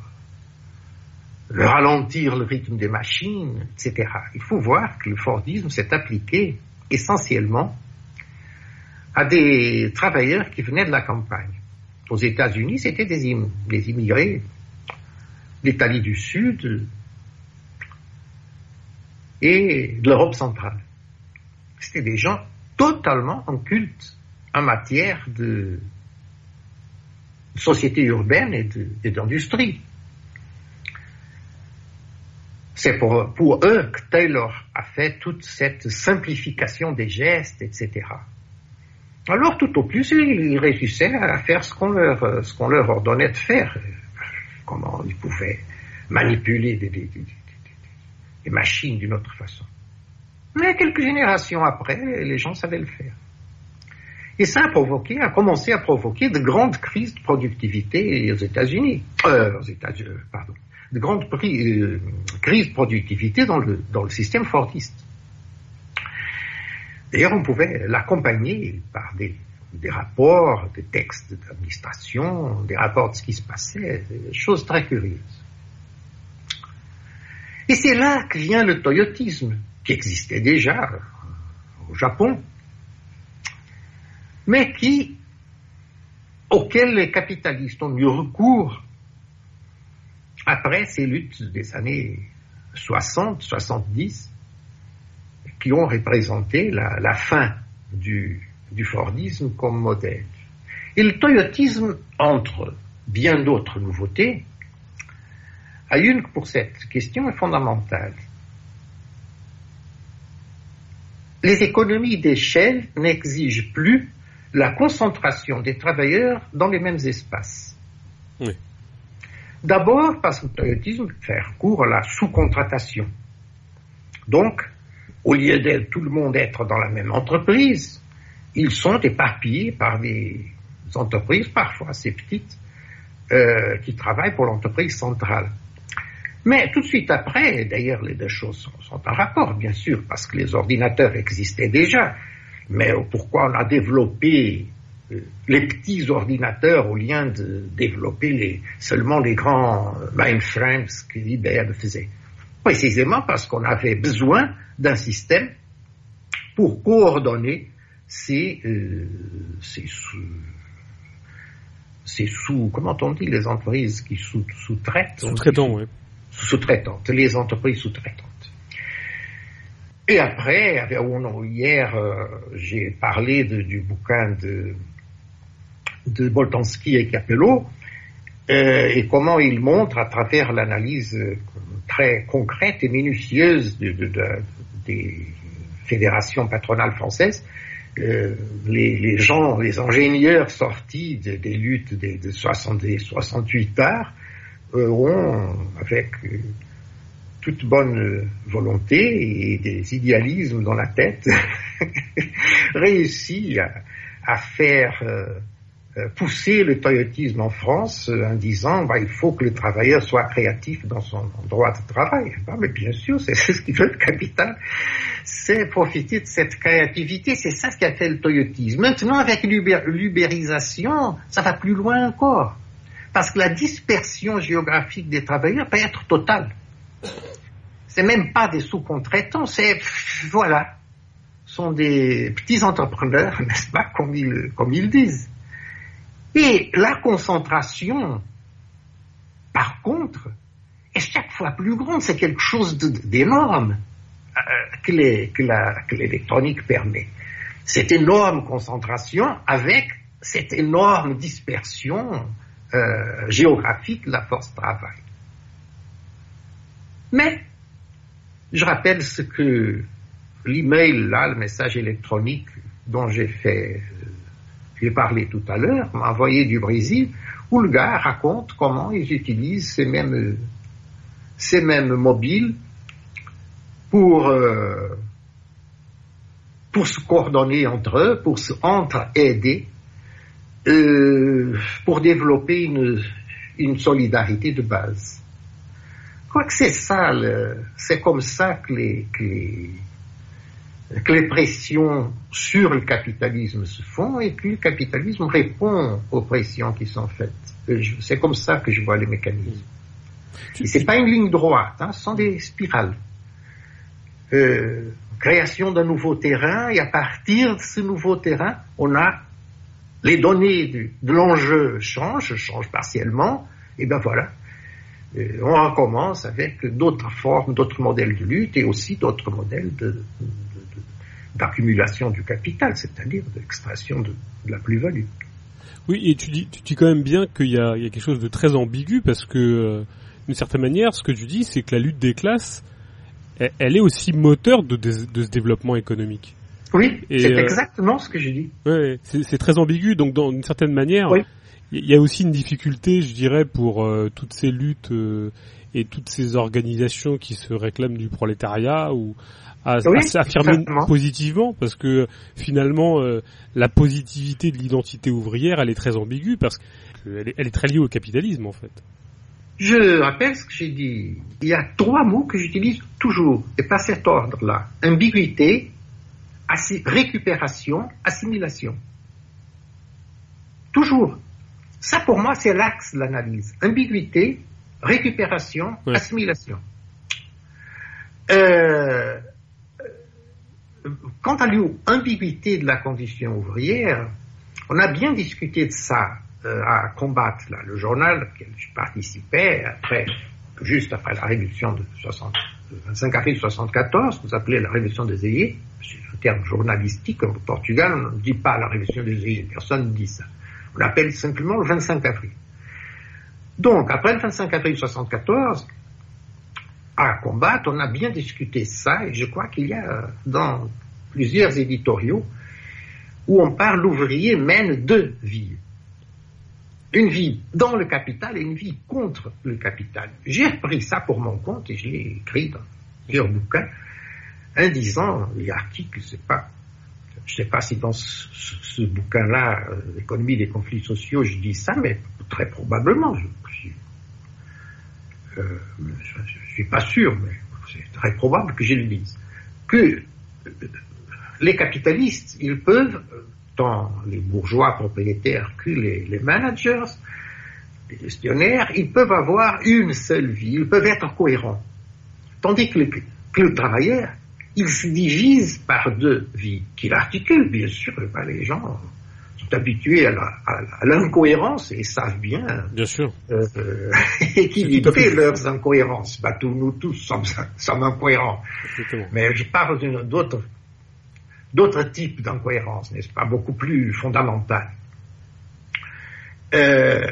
ralentir le rythme des machines, etc. Il faut voir que le Fordisme s'est appliqué essentiellement à des travailleurs qui venaient de la campagne. Aux États-Unis, c'était des, des, immigrés d'Italie du Sud et de l'Europe centrale. C'était des gens totalement en culte en matière de société urbaine et d'industrie. C'est pour, eux que Taylor a fait toute cette simplification des gestes, etc. Alors, tout au plus, ils réussissaient à faire ce qu'on leur, ordonnait de faire. Comment ils pouvaient manipuler des, des, des machines d'une autre façon. Mais quelques générations après, les gens savaient le faire. Et ça a provoqué, a commencé à provoquer de grandes crises de productivité aux États-Unis. Euh, aux États-Unis, pardon. De grandes euh, crises de productivité dans le, dans le système fordiste. D'ailleurs, on pouvait l'accompagner par des, rapports, des textes d'administration, des rapports de ce qui se passait, des choses très curieuses. Et c'est là que vient le toyotisme, qui existait déjà au Japon, mais qui, auquel les capitalistes ont eu recours après ces luttes des années 60, 70, qui ont représenté la, fin du, Fordisme comme modèle. Et le toyotisme, entre bien d'autres nouveautés, a une pour cette question est fondamentale. Les économies d'échelle n'exigent plus la concentration des travailleurs dans les mêmes espaces. D'abord parce que fait recours à la sous-contratation. Donc, au lieu d'être tout le monde être dans la même entreprise, ils sont éparpillés par des entreprises parfois assez petites euh, qui travaillent pour l'entreprise centrale. Mais tout de suite après, d'ailleurs les deux choses sont, en rapport, bien sûr, parce que les ordinateurs existaient déjà, mais pourquoi on a développé euh, les petits ordinateurs au lieu de développer les, seulement les grands mainframes que IBM faisait? Précisément parce qu'on avait besoin d'un système pour coordonner ces, euh, ces sous, ces sous, comment on dit, les entreprises qui sous, sous-traitent Sous-traitants, oui. Sous-traitantes, les entreprises sous-traitantes. Et après, hier, euh, j'ai parlé du bouquin de, de Boltanski et Capello, euh, et comment il montre à travers l'analyse très concrète et minutieuse de, de, des fédérations patronales françaises, euh, les, gens, les ingénieurs sortis de, des luttes des, de 60, 68 arts euh, ont, avec euh, toute bonne volonté et des idéalismes dans la tête, réussi à, faire euh, euh, pousser le toyotisme en France en disant bah, il faut que le travailleur soit créatif dans son droit de travail. Bah, mais bien sûr, c'est ce qui veut le capital, c'est profiter de cette créativité, c'est ça ce qui a fait le toyotisme. Maintenant, avec l'ubérisation, ça va plus loin encore, parce que la dispersion géographique des travailleurs peut être totale. c'est même pas des sous-contraitants, c'est voilà, sont des petits entrepreneurs, n'est-ce pas, comme ils, disent. Et la concentration, par contre, est chaque fois plus grande. C'est quelque chose d'énorme euh, que l'électronique que permet. Cette énorme concentration avec cette énorme dispersion euh, géographique de la force de travail. Mais, je rappelle ce que l'email, là, le message électronique dont j'ai fait, euh, j'ai parlé tout à l'heure, m'a envoyé du Brésil, où le gars raconte comment ils utilisent ces mêmes, ces mêmes mobiles pour, euh, pour se coordonner entre eux, pour se entre-aider, euh, pour développer une, une solidarité de base. Quoi que c'est ça, c'est comme ça que les, que les, que les pressions sur le capitalisme se font et que le capitalisme répond aux pressions qui sont faites. C'est comme ça que je vois les mécanismes. Et c'est pas une ligne droite, hein, ce sont des spirales. Euh, création d'un nouveau terrain et à partir de ce nouveau terrain, on a les données de l'enjeu changent, changent partiellement, et ben voilà. Euh, on recommence avec d'autres formes, d'autres modèles de lutte et aussi d'autres modèles d'accumulation du capital, c'est-à-dire d'extraction de, la plus-value. Oui, et tu dis, quand même bien qu'il y a, quelque chose de très ambigu parce que, euh, d'une certaine manière, ce que tu dis, c'est que la lutte des classes, elle, est aussi moteur de, ce développement économique. Oui, c'est euh, exactement ce que je dis. Ouais, c'est très ambigu, donc d'une certaine manière, il y a aussi une difficulté, je dirais, pour euh, toutes ces luttes et toutes ces organisations qui se réclament du prolétariat ou à, s'affirmer positivement parce que finalement euh, la positivité de l'identité ouvrière elle est très ambiguë parce qu'elle est, elle est très liée au capitalisme en fait. Je rappelle ce que j'ai dit. Il y a trois mots que j'utilise toujours et pas cet ordre-là. Ambiguïté, récupération, assimilation. Toujours. Ça pour moi c'est l'axe de l'analyse. Ambiguïté, récupération, assimilation. Euh, quant à l'ambiguïté de la condition ouvrière, on a bien discuté de ça euh, à combattre, là, le journal auquel je participais, après, juste après la révolution de 60, 25 avril 74, vous appelez la révolution des ayés, c'est un terme journalistique, au Portugal, on ne dit pas la révolution des ayés, personne ne dit ça. On l'appelle simplement le 25 avril. Donc, après le 25 avril 74, à combattre, on a bien discuté ça, et je crois qu'il y a dans plusieurs éditoriaux où on parle l'ouvrier mène deux vies. Une vie dans le capital et une vie contre le capital. J'ai repris ça pour mon compte et je l'ai écrit dans plusieurs bouquins, en disant, les articles, c'est pas, je sais pas si dans ce, bouquin-là, euh, l'économie des conflits sociaux, je dis ça, mais très probablement, je, euh, je, suis pas sûr, mais c'est très probable que je le dise, que euh, les capitalistes, ils peuvent, tant les bourgeois propriétaires que les, managers, les gestionnaires, ils peuvent avoir une seule vie, ils peuvent être cohérents. Tandis que le, travailleur, il se divise par deux vies, qu'il articule, bien sûr, les gens habitués à l'incohérence et savent bien, bien sûr. Euh, équilibrer leurs incohérences. Bah, tous, nous tous sommes, incohérents. Mais je parle d'autres d'autres types d'incohérences, n'est-ce pas, beaucoup plus fondamentales. Euh,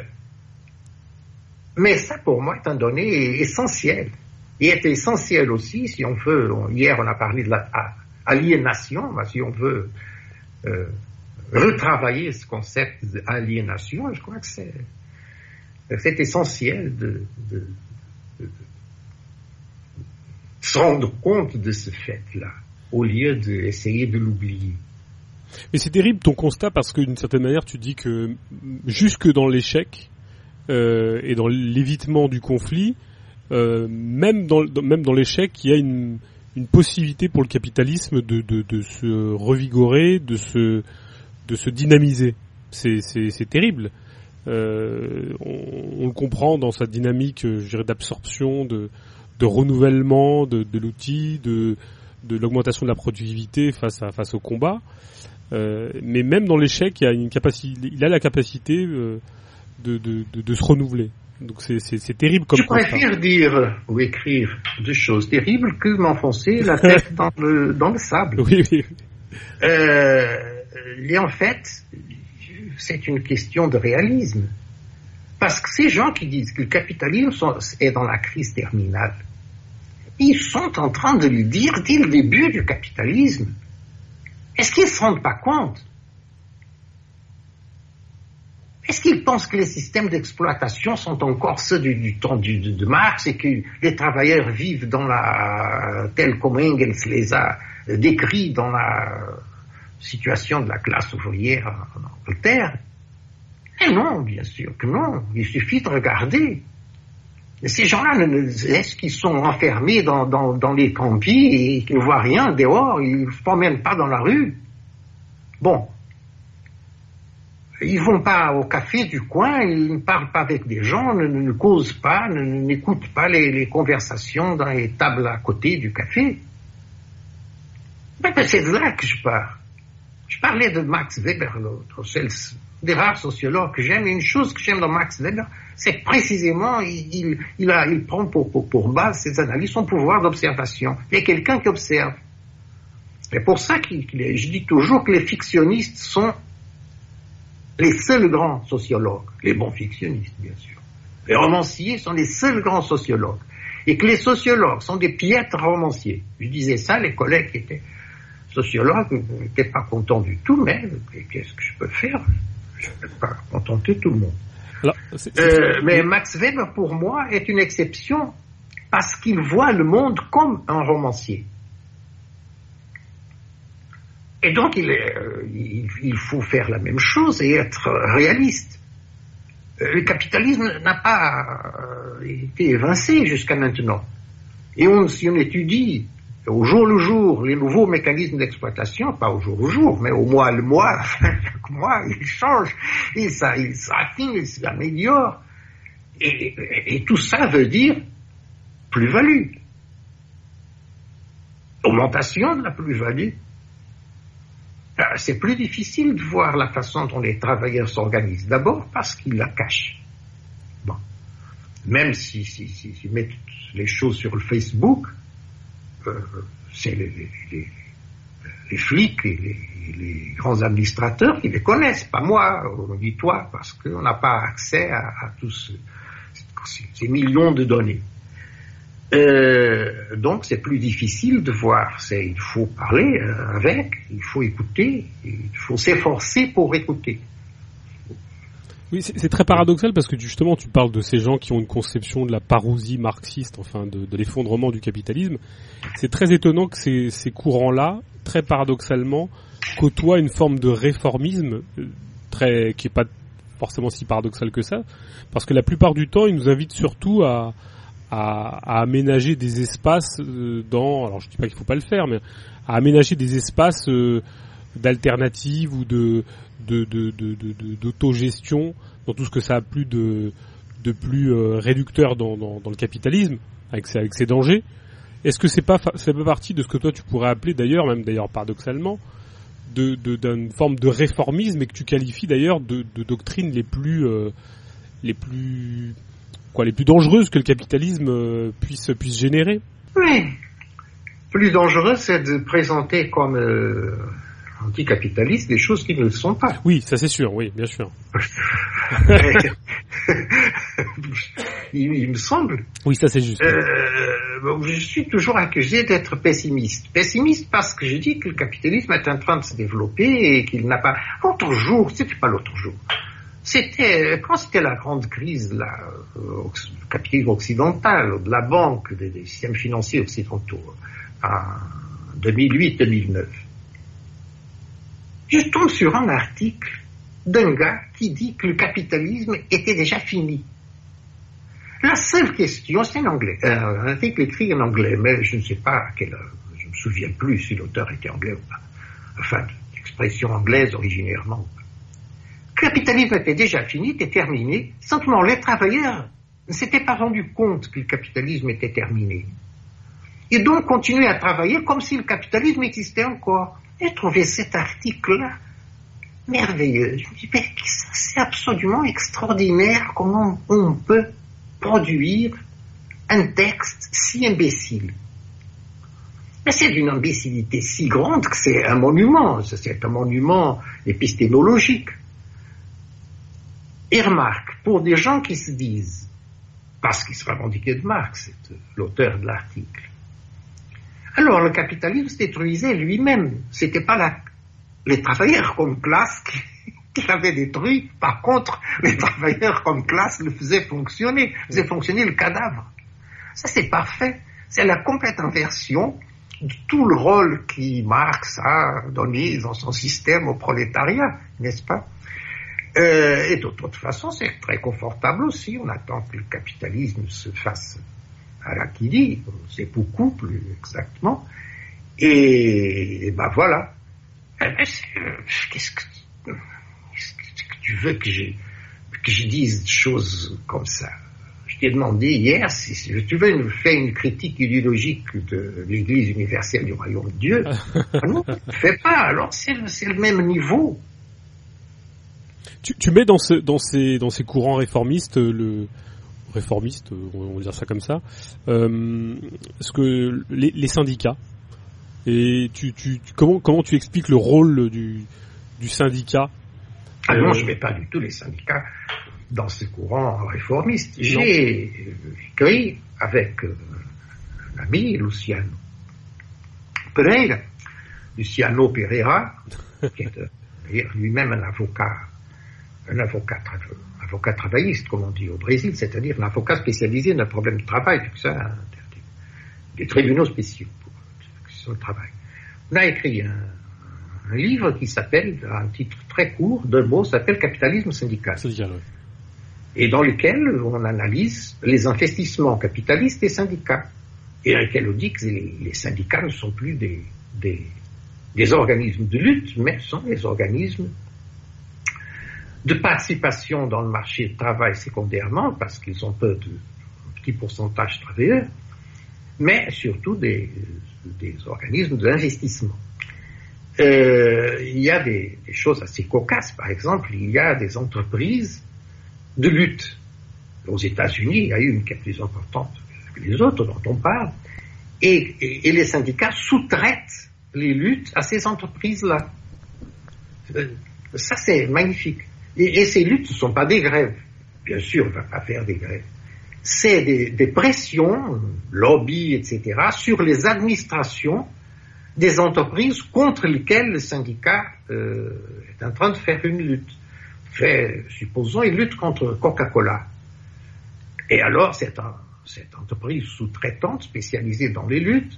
mais ça, pour moi, est un donné essentiel. Et est essentiel aussi, si on veut, hier on a parlé de l'aliénation, bah, si on veut euh, retravailler ce concept d'aliénation, je crois que c'est, essentiel de, de, se rendre compte de ce fait-là, au lieu d'essayer de l'oublier. Mais c'est terrible ton constat parce que d'une certaine manière tu dis que jusque dans l'échec euh, et dans l'évitement du conflit, euh, même dans même dans l'échec, il y a une, une possibilité pour le capitalisme de, de, se revigorer, de se de se dynamiser. C'est terrible. Euh, on, le comprend dans sa dynamique, euh, d'absorption, de, de renouvellement de, de l'outil, de, de l'augmentation de la productivité face à face au combat. Euh, mais même dans l'échec, il a une capacité, il a la capacité euh, de, de, de, de, se renouveler. Donc c'est terrible comme Je préfère dire ou écrire des choses terribles que m'enfoncer la tête dans le dans le sable. Oui, oui. Euh, et en fait, c'est une question de réalisme. Parce que ces gens qui disent que le capitalisme est dans la crise terminale, ils sont en train de le dire dès le début du capitalisme. Est-ce qu'ils ne se rendent pas compte? Est-ce qu'ils pensent que les systèmes d'exploitation sont encore ceux du, temps de, Marx et que les travailleurs vivent dans la telle comme Engels les a décrits dans la situation de la classe ouvrière en Angleterre? Eh non, bien sûr que non. Il suffit de regarder. Ces gens-là, est-ce qu'ils sont enfermés dans, les campis et qu'ils ne voient rien dehors Ils ne se promènent pas dans la rue? Bon. Ils vont pas au café du coin, ils ne parlent pas avec des gens, ne, ne causent pas, n'écoutent pas les, conversations dans les tables à côté du café. Mais c'est de là que je parle. Je parlais de Max Weber l'autre, c'est des rares sociologues que j'aime. Une chose que j'aime dans Max Weber, c'est précisément, il, prend pour, base ses analyses, son pouvoir d'observation. Il y a quelqu'un qui observe. C'est pour ça que je dis toujours que les fictionnistes sont les seuls grands sociologues, les bons fictionnistes, bien sûr. Les romanciers sont les seuls grands sociologues. Et que les sociologues sont des piètres romanciers. Je disais ça, les collègues qui étaient sociologues n'étaient pas contents du tout, mais qu'est-ce que je peux faire? Je ne peux pas contenter tout le monde. Euh, mais Max Weber, pour moi, est une exception parce qu'il voit le monde comme un romancier. Et donc, il, euh, il, faut faire la même chose et être réaliste. Euh, le capitalisme n'a pas été évincé jusqu'à maintenant. Et on, si on étudie au jour le jour, les nouveaux mécanismes d'exploitation, pas au jour le jour, mais au mois le mois, chaque mois, ils changent, ils s'affinent, ils s'améliorent. Et, tout ça veut dire plus-value. Augmentation de la plus-value. C'est plus difficile de voir la façon dont les travailleurs s'organisent. D'abord parce qu'ils la cachent. Bon. Même si, si, si, si mettent les choses sur le Facebook, euh, c'est les, flics et les, grands administrateurs qui les connaissent, pas moi, ni toi, parce qu'on n'a pas accès à, tous ces, millions de données. Euh, donc c'est plus difficile de voir. il faut parler euh, avec, il faut écouter, il faut s'efforcer pour écouter. Oui, c'est très paradoxal parce que justement tu parles de ces gens qui ont une conception de la parousie marxiste, enfin de, l'effondrement du capitalisme. C'est très étonnant que ces, courants-là, très paradoxalement, côtoient une forme de réformisme euh, très qui est pas forcément si paradoxal que ça, parce que la plupart du temps ils nous invitent surtout à, à, à, des espaces euh, dans, alors je dis pas qu'il faut pas le faire, mais à aménager des espaces euh, d'alternatives ou de d'autogestion de, de, dans tout ce que ça a plus de, de plus euh, réducteur dans, dans, dans, le capitalisme, avec ses, avec ses dangers. Est-ce que c'est pas ça fait partie de ce que toi tu pourrais appeler d'ailleurs, même d'ailleurs paradoxalement, de d'une forme de réformisme et que tu qualifies d'ailleurs de, de doctrines les plus euh, les plus quoi les plus dangereuses que le capitalisme euh, puisse puisse générer? Oui. Plus dangereux, c'est de présenter comme anticapitalistes des choses qui ne le sont pas. Oui, ça c'est sûr, oui, bien sûr. il, me semble. Oui, ça c'est juste. Euh, je suis toujours accusé d'être pessimiste. Pessimiste parce que je dis que le capitalisme est en train de se développer et qu'il n'a pas. L'autre jour, c'était pas l'autre jour. C'était quand c'était la grande crise du euh, capitalisme occidental, de la banque, des, des systèmes financiers occidentaux, en 2008-2009 je tombe sur un article d'un gars qui dit que le capitalisme était déjà fini. La seule question, c'est en anglais, euh, un article écrit en anglais, mais je ne sais pas à je me souviens plus si l'auteur était anglais ou pas. Enfin, expression anglaise originairement. Le capitalisme était déjà fini, était terminé. Simplement, les travailleurs ne s'étaient pas rendu compte que le capitalisme était terminé. Et donc continuaient à travailler comme si le capitalisme existait encore. J'ai trouvé cet article-là merveilleux. Je me dis, mais c'est absolument extraordinaire comment on peut produire un texte si imbécile. Mais c'est d'une imbécilité si grande que c'est un monument, c'est un monument épistémologique. Et remarque, pour des gens qui se disent, parce qu'ils se revendiquaient de Marx, c'est l'auteur de l'article, alors le capitalisme se détruisait lui-même. C'était pas la, les travailleurs comme classe qui, l'avaient détruit. Par contre, les travailleurs comme classe le faisaient fonctionner, faisaient fonctionner le cadavre. Ça c'est parfait. C'est la complète inversion de tout le rôle qui Marx a donné dans son système au prolétariat, n'est-ce pas? Euh, et de toute façon, c'est très confortable aussi. On attend que le capitalisme se fasse à dit, c'est beaucoup plus exactement. Et, ben voilà. Euh, qu'est-ce que, tu veux que je, que je dise des choses comme ça? Je t'ai demandé hier si, tu veux faire une critique idéologique de l'Église universelle du royaume de Dieu. ah non, fais pas. Alors c'est le même niveau. Tu, tu mets dans, ce, dans, ces, dans ces courants réformistes le réformistes, on va dire ça comme ça, euh, ce que les, les, syndicats. Et tu, tu, comment comment tu expliques le rôle du, du syndicat? Ah non, euh, je mets pas du tout les syndicats dans ces courants réformistes. J'ai écrit avec euh, un ami, Luciano Pereira, Luciano Pereira, qui est lui-même un avocat un avocat, avocat travailliste, comme on dit au Brésil, c'est-à-dire un avocat spécialisé dans le problème du travail, ça, des tribunaux spéciaux pour le travail. On a écrit un, livre qui s'appelle, un titre très court, deux mots, s'appelle Capitalisme syndical. Et dans lequel on analyse les investissements capitalistes et syndicats. Et dans lequel on dit que les, syndicats ne sont plus des, des, des organismes de lutte, mais sont des organismes de participation dans le marché du travail secondairement, parce qu'ils ont peu de petit pourcentage de travailleurs, mais surtout des, des organismes d'investissement. Euh, il y a des, choses assez cocasses. Par exemple, il y a des entreprises de lutte. Aux États-Unis, il y a eu une qui est plus importante que les autres dont on parle, et, et, et les syndicats sous-traitent les luttes à ces entreprises-là. Euh, ça, c'est magnifique. Et, ces luttes ne sont pas des grèves. Bien sûr, on ne va pas faire des grèves. C'est des, pressions, lobby, etc., sur les administrations des entreprises contre lesquelles le syndicat euh, est en train de faire une lutte. Fait, supposons, une lutte contre Coca-Cola. Et alors, cette entreprise sous-traitante spécialisée dans les luttes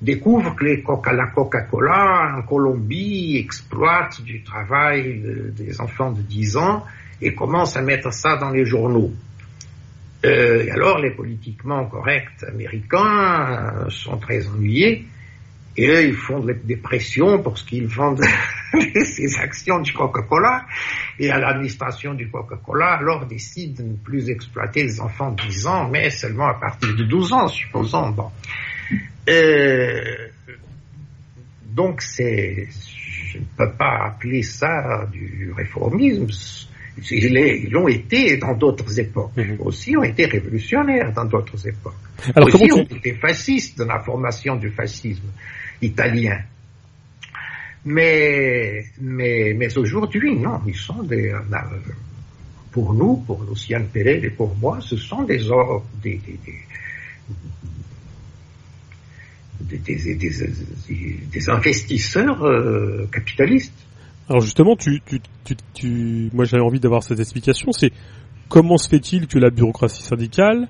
découvre que les Coca, la Coca-Cola en Colombie exploite du travail des enfants de 10 ans et commence à mettre ça dans les journaux. Euh, et alors les politiquement corrects américains euh, sont très ennuyés et ils font des pressions pour ce qu'ils vendent ces actions du Coca-Cola et à l'administration du Coca-Cola alors décide de ne plus exploiter les enfants de 10 ans mais seulement à partir de 12 ans supposons. Bon. Euh, donc c'est, je ne peux pas appeler ça du réformisme. Ils l'ont été dans d'autres époques. Mhm. Aussi ont été révolutionnaires dans d'autres époques. Alors, aussi ont été fascistes dans la formation du fascisme italien. Mais, mais, mais aujourd'hui, non, ils sont des, pour nous, pour Lucien Perret et pour moi, ce sont des, des, des, des, investisseurs euh, capitalistes. Alors justement, tu, tu, tu, tu moi j'avais envie d'avoir cette explication, c'est comment se fait-il que la bureaucratie syndicale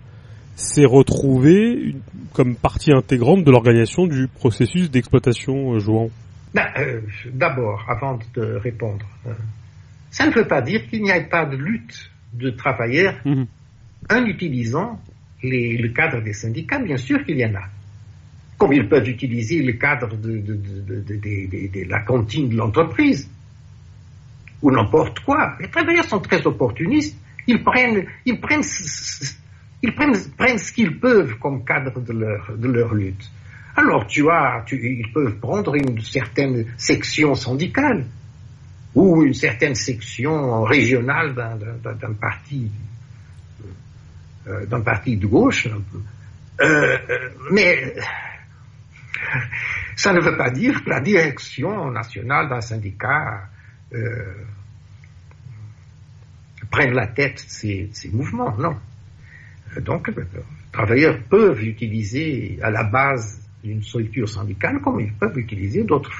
s'est retrouvée comme partie intégrante de l'organisation du processus d'exploitation euh, jouant ben, euh, D'abord, avant de répondre, ça ne veut pas dire qu'il n'y ait pas de lutte de travailleurs mhm. en utilisant les, le cadre des syndicats, bien sûr qu'il y en a comme ils peuvent utiliser le cadre de, de, de, de la cantine de l'entreprise, ou n'importe quoi. Les travailleurs sont très opportunistes. Ils prennent, ils prennent Ils prennent, prennent ce qu'ils peuvent comme cadre de leur, de leur lutte. Alors tu as, tu, ils peuvent prendre une certaine section syndicale ou une certaine section régionale d'un parti euh, d'un parti de gauche. Euh, euh, mais ça ne veut pas dire que la direction nationale d'un syndicat euh, prenne la tête de ces, mouvements, non. Donc, les travailleurs peuvent utiliser à la base d'une structure syndicale comme ils peuvent utiliser d'autres,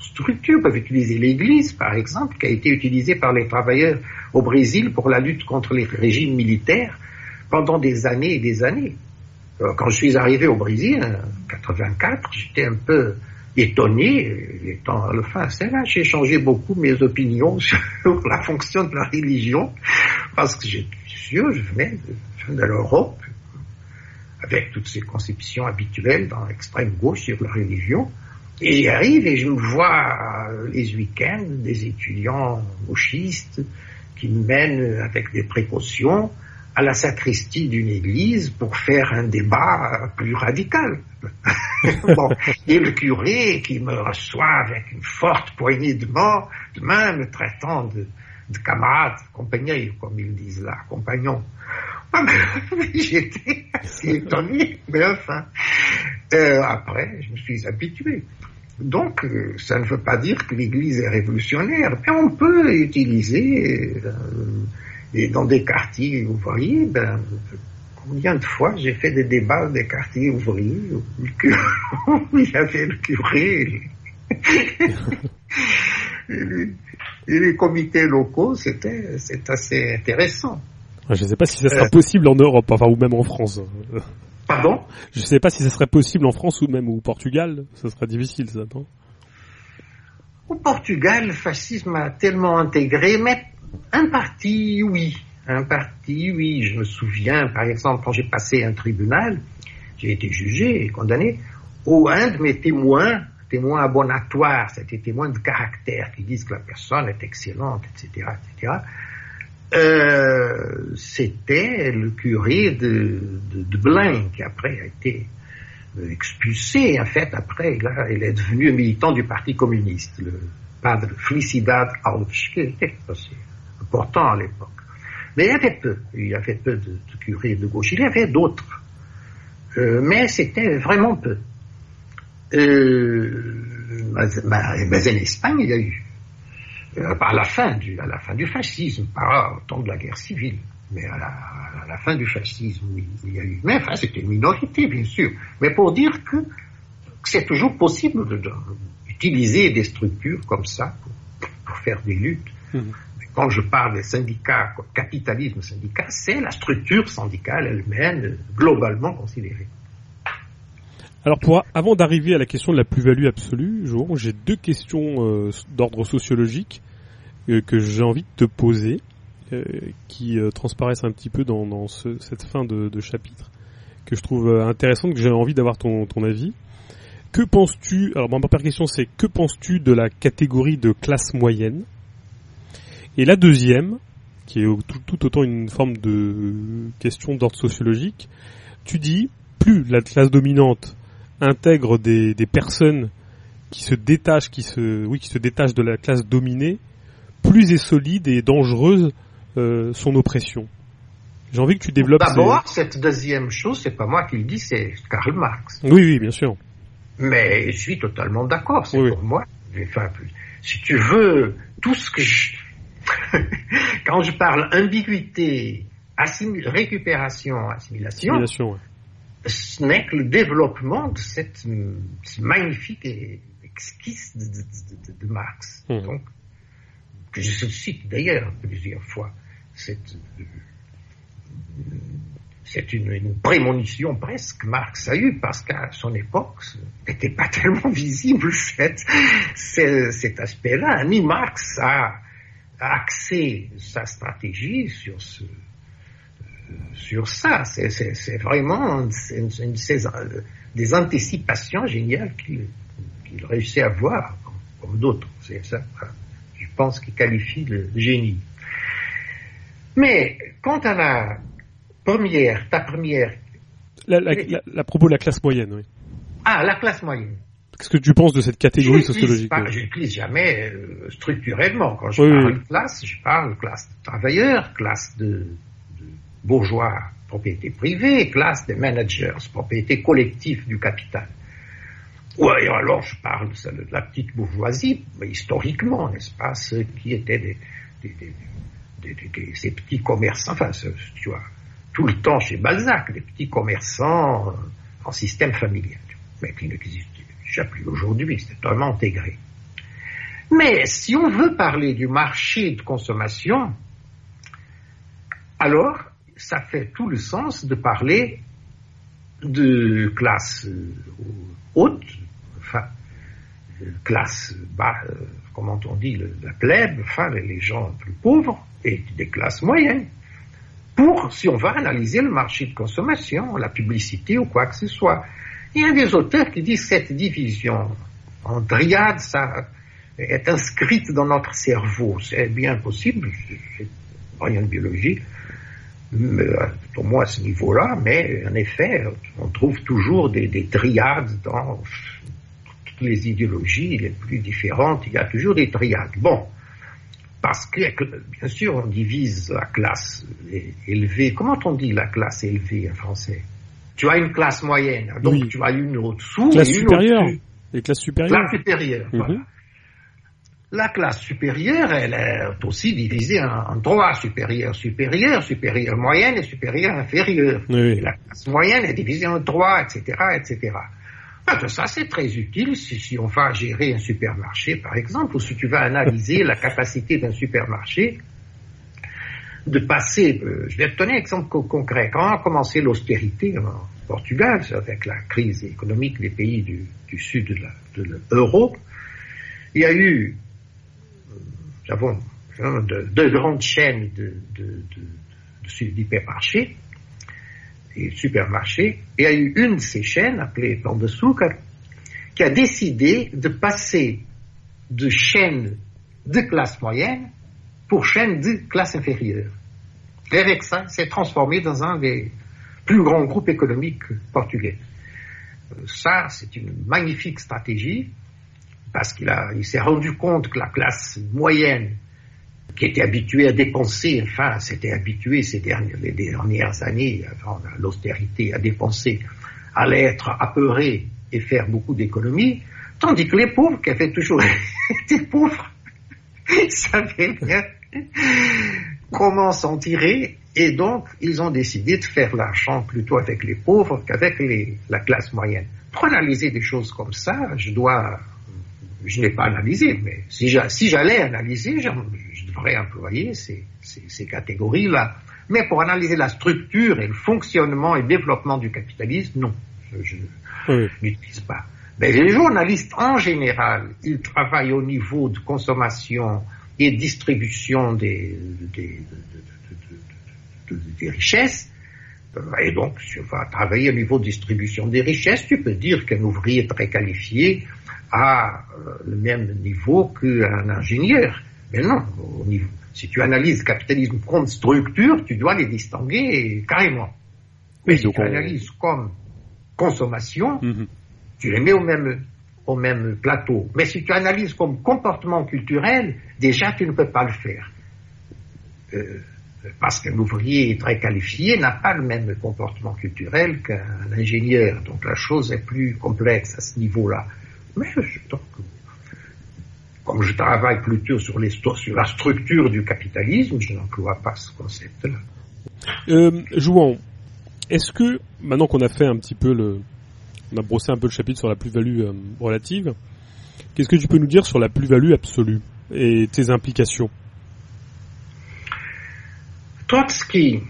structures, peuvent utiliser l'Église, par exemple, qui a été utilisée par les travailleurs au Brésil pour la lutte contre les régimes militaires pendant des années et des années. Euh, quand je suis arrivé au Brésil, en 84, j'étais un peu étonné, étant le fin, c'est là, j'ai changé beaucoup mes opinions sur la fonction de la religion, parce que j'ai sûr, je venais de, l'Europe, avec toutes ces conceptions habituelles dans l'extrême gauche sur la religion, et j'arrive et je me vois les week-ends des étudiants gauchistes qui mènent avec des précautions à la sacristie d'une église pour faire un débat plus radical. bon, et le curé qui me reçoit avec une forte poignée de main, de main me traitant de, de camarade, compagnon, comme ils disent là, compagnon. J'étais assez étonné, mais enfin, euh, après, je me suis habitué. Donc, euh, ça ne veut pas dire que l'Église est révolutionnaire, mais on peut utiliser euh, et dans des quartiers ouvriers, ben, combien de fois j'ai fait des débats des quartiers ouvriers où il y avait le curé et, les, comités locaux, c'était c'est assez intéressant. Je ne sais pas si ça sera euh. possible en Europe, enfin ou même en France. Pardon? Je ne sais pas si ça serait possible en France ou même au Portugal. Ça serait difficile, ça, non? Au Portugal, le fascisme a tellement intégré, mais un parti, oui. Un parti, oui. Je me souviens, par exemple, quand j'ai passé un tribunal, j'ai été jugé et condamné, où un de mes témoins, témoins abonatoires, c'était témoins de caractère, qui disent que la personne est excellente, etc., etc., euh, c'était le curé de, de, de qui après a été euh, expulsé, en fait, après, là, il est devenu militant du Parti communiste, le padre Felicidad Alves, qui était important à l'époque. Mais il y avait peu, il y avait peu de, curés de gauche, il y avait d'autres, euh, mais c'était vraiment peu. Euh, mais, en Espagne, il y a eu, euh, à la fin du, fascisme, pas au temps de la guerre civile, mais à la, fin du fascisme, il y a eu. Mais enfin, c'était une minorité, bien sûr. Mais pour dire que, c'est toujours possible d'utiliser des structures comme ça pour, pour faire des luttes. Mmh quand je parle des syndicats, capitalisme syndical, c'est la structure syndicale elle-même globalement considérée. Alors pour avant d'arriver à la question de la plus-value absolue, j'ai deux questions euh, d'ordre sociologique euh, que j'ai envie de te poser, euh, qui transparaissent un petit peu dans, cette fin de, chapitre, que je trouve intéressante, que j'ai envie d'avoir ton, ton avis. Que penses-tu Alors ma première question c'est que penses-tu de la catégorie de classe moyenne? Et la deuxième, qui est tout, autant une forme de question d'ordre sociologique, tu dis, plus la classe dominante intègre des, personnes qui se détachent, qui se, oui, qui se détachent de la classe dominée, plus est solide et dangereuse euh, son oppression. J'ai envie que tu développes. D'abord, cette deuxième chose, c'est pas moi qui le dis, c'est Karl Marx. Oui, oui, bien sûr. Mais je suis totalement d'accord. C'est pour moi. Enfin, si tu veux, tout ce que je, Quand je parle ambiguïté, récupération, assimilation, ce n'est que le développement de cette, magnifique esquisse de, Marx. Donc, que je cite d'ailleurs plusieurs fois. C'est une, prémonition presque Marx a eue parce qu'à son époque, n'était pas tellement visible cet, cet aspect-là. Ni Marx a axer sa stratégie sur ce, sur ça. C'est vraiment des anticipations géniales qu'il réussit à voir, comme, d'autres. C'est ça, je pense, qu'il qualifie le génie. Mais quant à la première, ta première. La, la, la, la propos de la classe moyenne, oui. Ah, la classe moyenne. Qu'est-ce que tu penses de cette catégorie sociologique Je n'utilise jamais euh, structurellement. Quand je oui, parle oui. de classe, je parle classe de travailleurs, classe de, de, bourgeois, propriété privée, classe des managers, propriété collective du capital. Ou alors je parle de la petite bourgeoisie, mais historiquement, n'est-ce pas, ceux qui étaient des, des, des, ces petits commerçants, enfin, tu vois, tout le temps chez Balzac, les petits commerçants en système familial, mais qui n'existent plus aujourd'hui, c'est totalement intégré. Mais si on veut parler du marché de consommation, alors ça fait tout le sens de parler de classe haute, enfin, classe bas, comment on dit, la plèbe, enfin, les gens plus pauvres, et des classes moyennes. Pour, si on va analyser le marché de consommation, la publicité ou quoi que ce soit. Il y a des auteurs qui disent cette division en triade, ça est inscrite dans notre cerveau. C'est bien possible, rien de biologie, pour moi à ce niveau-là, mais en effet, on trouve toujours des triades dans toutes les idéologies les plus différentes, il y a toujours des triades. Bon, parce que, bien sûr, on divise la classe élevée. Comment on dit la classe élevée en français? Tu as une classe moyenne, donc oui. tu as une au-dessous classe et une supérieure. Les classes supérieures. Classe supérieure, -hmm. voilà. La classe supérieure, elle est aussi divisée en, en trois supérieures, supérieure, supérieure moyenne et supérieure inférieure. Oui. La classe moyenne est divisée en trois, etc., etc. Ça, c'est très utile si, si, on va gérer un supermarché, par exemple, ou si tu vas analyser la capacité d'un supermarché de passer. Euh, je vais te donner un exemple co concret. Quand a commencé l'austérité en Portugal, avec la crise économique des pays du, sud de l'euro, il y a eu, nous avons deux de grandes chaînes de, de, de, et supermarchés, et il y a eu une de ces chaînes, appelée Pan de Sucre, qui a décidé de passer de chaîne de classe moyenne pour chaîne de classe inférieure. Ça, s'est transformé dans un des plus grands groupes économiques portugais. Ça, c'est une magnifique stratégie parce qu'il il s'est rendu compte que la classe moyenne qui était habitué à dépenser, enfin, s'était habitué ces dernières, années, avant l'austérité, à dépenser, allait être apeuré et faire beaucoup d'économies, tandis que les pauvres, qui avaient toujours été pauvres, savaient bien comment s'en tirer, et donc ils ont décidé de faire l'argent plutôt avec les pauvres qu'avec la classe moyenne. Pour analyser des choses comme ça, je dois, je n'ai pas analysé, mais si j'allais analyser, devrait employer ces, ces, ces catégories-là. Mais pour analyser la structure et le fonctionnement et le développement du capitalisme, non, je, je oui. n'utilise pas. Mais les journalistes, en général, ils travaillent au niveau de consommation et distribution des, des, des, des richesses. Et donc, si on va travailler au niveau de distribution des richesses, tu peux dire qu'un ouvrier très qualifié a le même niveau qu'un ingénieur. Mais non, au niveau, si tu analyses capitalisme comme structure, tu dois les distinguer carrément. Mais si tu analyses comme consommation, mm -hmm. tu les mets au même, au même plateau. Mais si tu analyses comme comportement culturel, déjà tu ne peux pas le faire. Euh, parce qu'un ouvrier très qualifié n'a pas le même comportement culturel qu'un ingénieur. Donc la chose est plus complexe à ce niveau-là. Mais donc, comme je travaille plutôt sur, les, sur la structure du capitalisme, je n'emploie pas ce concept-là. Euh, Jouan, est-ce que, maintenant qu'on a fait un petit peu le, on a brossé un peu le chapitre sur la plus-value euh, relative, qu'est-ce que tu peux nous dire sur la plus-value absolue et tes implications? Trotsky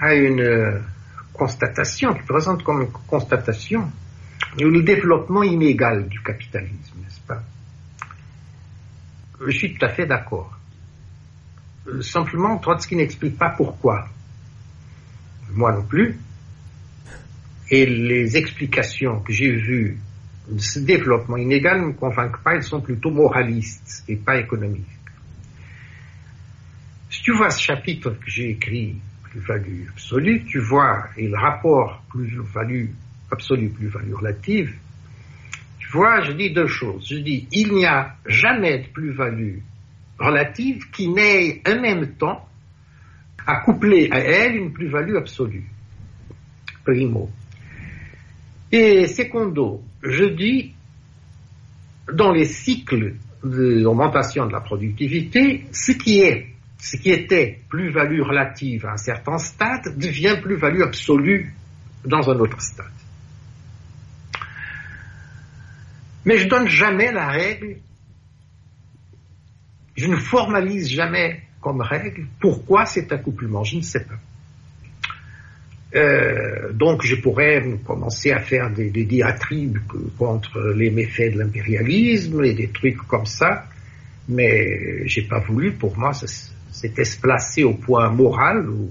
a une euh, constatation qui présente comme une constatation le développement inégal du capitalisme, n'est-ce pas? Je suis tout à fait d'accord. Simplement, Trotsky n'explique pas pourquoi. Moi non plus. Et les explications que j'ai vues de ce développement inégal ne me convainquent pas, elles sont plutôt moralistes et pas économiques. Si tu vois ce chapitre que j'ai écrit plus-value absolue, tu vois, et le rapport plus-value absolue, plus-value relative, tu vois, je dis deux choses. Je dis, il n'y a jamais de plus-value relative qui n'ait en même temps à coupler à elle une plus-value absolue. Primo. Et secondo, je dis, dans les cycles d'augmentation de la productivité, ce qui est, ce qui était plus-value relative à un certain stade devient plus-value absolue dans un autre stade. Mais je donne jamais la règle, je ne formalise jamais comme règle pourquoi cet accouplement, je ne sais pas. Euh, donc je pourrais commencer à faire des, diatribes contre les méfaits de l'impérialisme et des trucs comme ça, mais j'ai pas voulu. Pour moi, c'était se placer au point moral où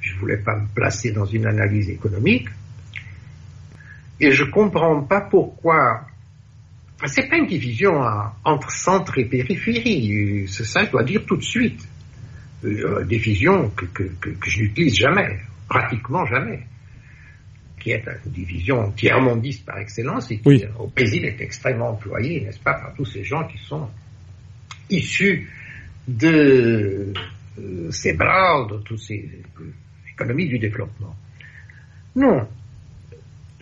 je voulais pas me placer dans une analyse économique. Et je comprends pas pourquoi. C'est pas une division entre centre et périphérie. C'est ça, je dois dire tout de suite. Euh, division que, que, que, que je n'utilise jamais pratiquement jamais, qui est une division tiers-mondiste par excellence et qui au Brésil est extrêmement employée, n'est-ce pas, par tous ces gens qui sont issus de euh, ces bras, de toutes ces économies du développement. Non.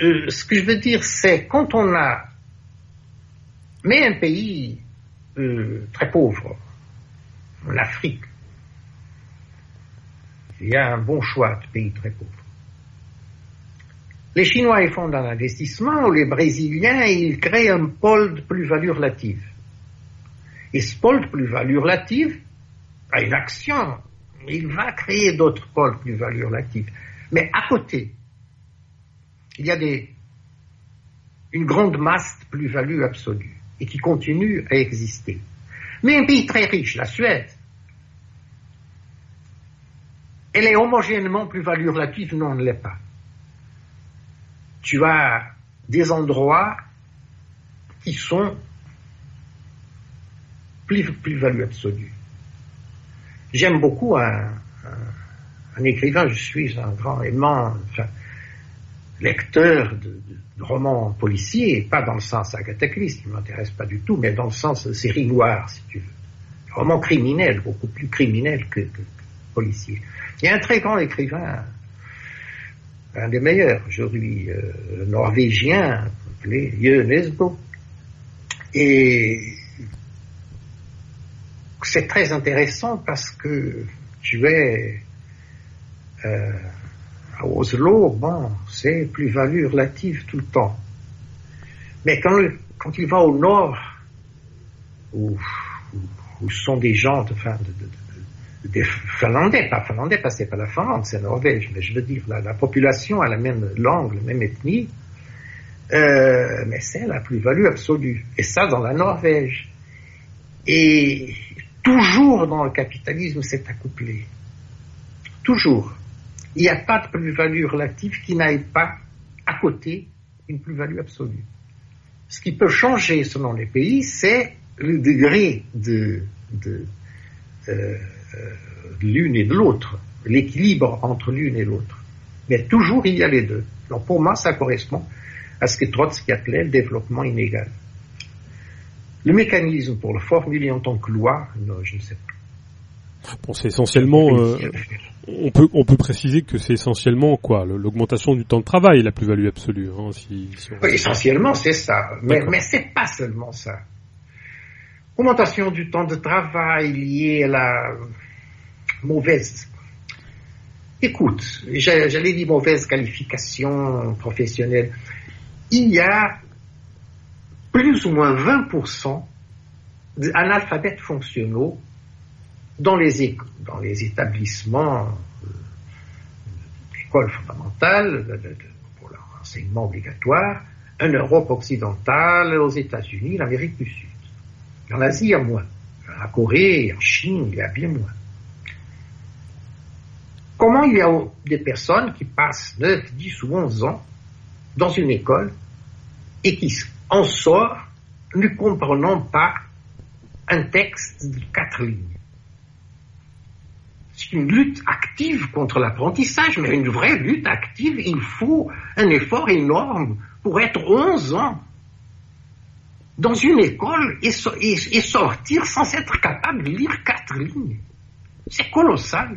Euh, ce que je veux dire, c'est quand on a mais un pays euh, très pauvre, l'Afrique, il y a un bon choix de pays très pauvres. Les Chinois, ils font un investissement, les Brésiliens, ils créent un pôle de plus-value relative. Et ce pôle de plus-value relative a une action. Il va créer d'autres pôles de plus-value relative. Mais à côté, il y a des, une grande masse de plus-value absolue et qui continue à exister. Mais un pays très riche, la Suède, elle est homogènement plus-value relative, non, elle ne l'est pas. Tu as des endroits qui sont plus-value absolue. J'aime beaucoup un, écrivain, je suis un grand aimant, enfin, lecteur de, romans policiers, pas dans le sens Agatha Christie, qui ne m'intéresse pas du tout, mais dans le sens série noire, si tu veux. Romans criminels, beaucoup plus criminels que, que policiers. Il y a un très grand écrivain, un des meilleurs aujourd'hui, euh, norvégien, appelé Nesbo. Et c'est très intéressant parce que tu es euh, à Oslo, bon, c'est plus-value relative tout le temps. Mais quand, quand il va au nord, où, où, sont des gens de, fin, de, de des Finlandais, pas Finlandais parce que c'est pas la Finlande, c'est la Norvège, mais je veux dire, la, population a la même langue, la même ethnie, euh, mais c'est la plus-value absolue. Et ça dans la Norvège. Et toujours dans le capitalisme, c'est accouplé. Toujours. Il n'y a pas de plus-value relative qui n'aille pas à côté une plus-value absolue. Ce qui peut changer selon les pays, c'est le degré de, euh, l'une et de l'autre, l'équilibre entre l'une et l'autre. Mais toujours il y a les deux. Alors pour moi, ça correspond à ce que Trotsky appelait le développement inégal. Le mécanisme pour le formuler en tant que loi, non, je ne sais pas. Bon, c'est essentiellement. Euh, on peut on peut préciser que c'est essentiellement quoi l'augmentation du temps de travail la plus-value absolue. Hein, si, essentiellement, c'est ça. Mais mais c'est pas seulement ça. Augmentation du temps de travail liée à la mauvaise. Écoute, j'allais dire mauvaise qualification professionnelle. Il y a plus ou moins 20% d'analphabètes fonctionnels dans les, dans les établissements euh, d'école fondamentale pour l'enseignement obligatoire, en Europe occidentale, aux États-Unis, l'Amérique du Sud. En Asie, il y a moins. En Corée, en Chine, il y a bien moins. Comment il y a des personnes qui passent 9, 10 ou 11 ans dans une école et qui en sortent ne comprenant pas un texte de quatre lignes? C'est une lutte active contre l'apprentissage, mais une vraie lutte active. Il faut un effort énorme pour être 11 ans dans une école et, sortir sans être capable de lire quatre lignes. C'est colossal.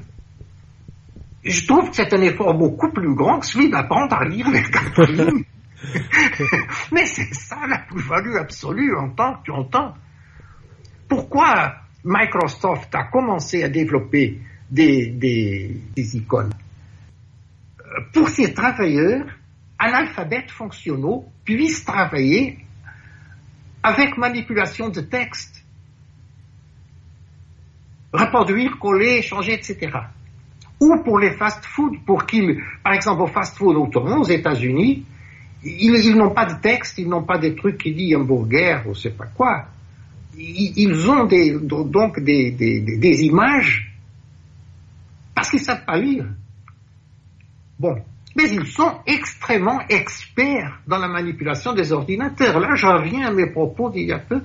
Je trouve que c'est un effort beaucoup plus grand que celui d'apprendre à lire les quatre lignes. Mais c'est ça la plus-value absolue en tant que tu entends. Pourquoi Microsoft a commencé à développer des, des icônes? Pour ces travailleurs, analphabètes fonctionnaux puissent travailler avec manipulation de texte. Reproduire, coller, changer, etc. Ou pour les fast-food, pour qu'ils, par exemple, au fast-food aux États-Unis, ils, n'ont pas de texte, ils n'ont pas des trucs qui disent hamburger ou je sais pas quoi. Ils, ont donc des images parce qu'ils savent pas lire. Bon, mais ils sont extrêmement experts dans la manipulation des ordinateurs. Là, je reviens à mes propos d'il y a peu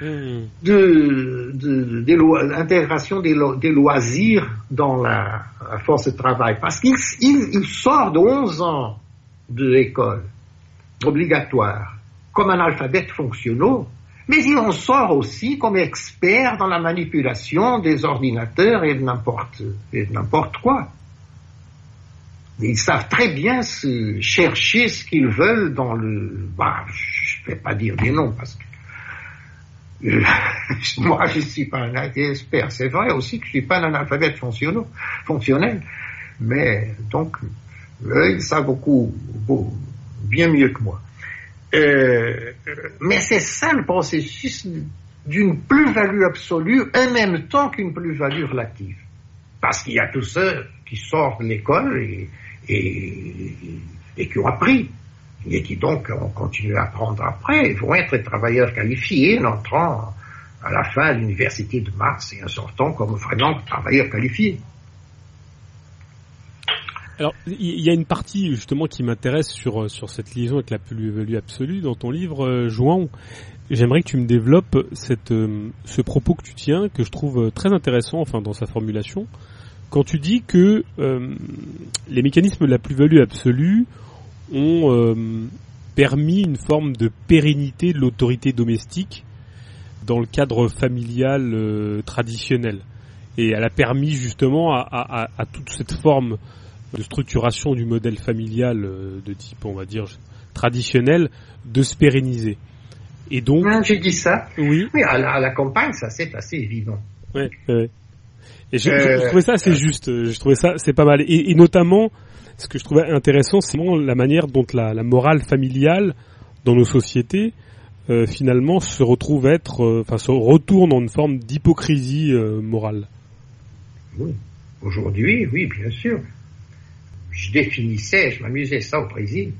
de, l'intégration des, loisirs dans la, force de travail. Parce qu'il il, sort de 11 ans de l'école obligatoire comme un alphabet fonctionnel, mais il en sort aussi comme expert dans la manipulation des ordinateurs et de n'importe quoi. Ils savent très bien se chercher ce qu'ils veulent dans le... Bah, je ne vais pas dire des noms parce que moi je ne suis pas un expert. C'est vrai aussi que je ne suis pas un analphabète fonctionnel. Mais donc, ils savent beaucoup, bien mieux que moi. Euh, mais c'est ça le processus d'une plus-value absolue en même temps qu'une plus-value relative. Parce qu'il y a tous ceux qui sortent de l'école et, qui ont appris et qui donc ont continué à apprendre après, vont être travailleurs qualifiés en entrant à la fin de l'université de Mars et en sortant comme vraiment travailleurs qualifiés. Alors, il y a une partie justement qui m'intéresse sur sur cette liaison avec la plus-value absolue dans ton livre, euh, Jouan. J'aimerais que tu me développes cette, euh, ce propos que tu tiens, que je trouve très intéressant, enfin dans sa formulation, quand tu dis que euh, les mécanismes de la plus-value absolue ont euh, permis une forme de pérennité de l'autorité domestique dans le cadre familial euh, traditionnel. Et elle a permis justement à, toute cette forme de structuration du modèle familial de type, on va dire, traditionnel, de se pérenniser. Et donc... j'ai dit ça. Oui. Oui, à la, campagne, ça c'est assez évident. Oui, oui. Et je, je, trouvais ça assez juste. Je trouvais ça c'est pas mal. Et, et, notamment, ce que je trouvais intéressant, c'est la manière dont la, morale familiale dans nos sociétés euh, finalement se retrouve être, euh, enfin se retourne en une forme d'hypocrisie euh, morale. Oui. Aujourd'hui, oui, bien sûr. Je définissais, je m'amusais ça au Brésil,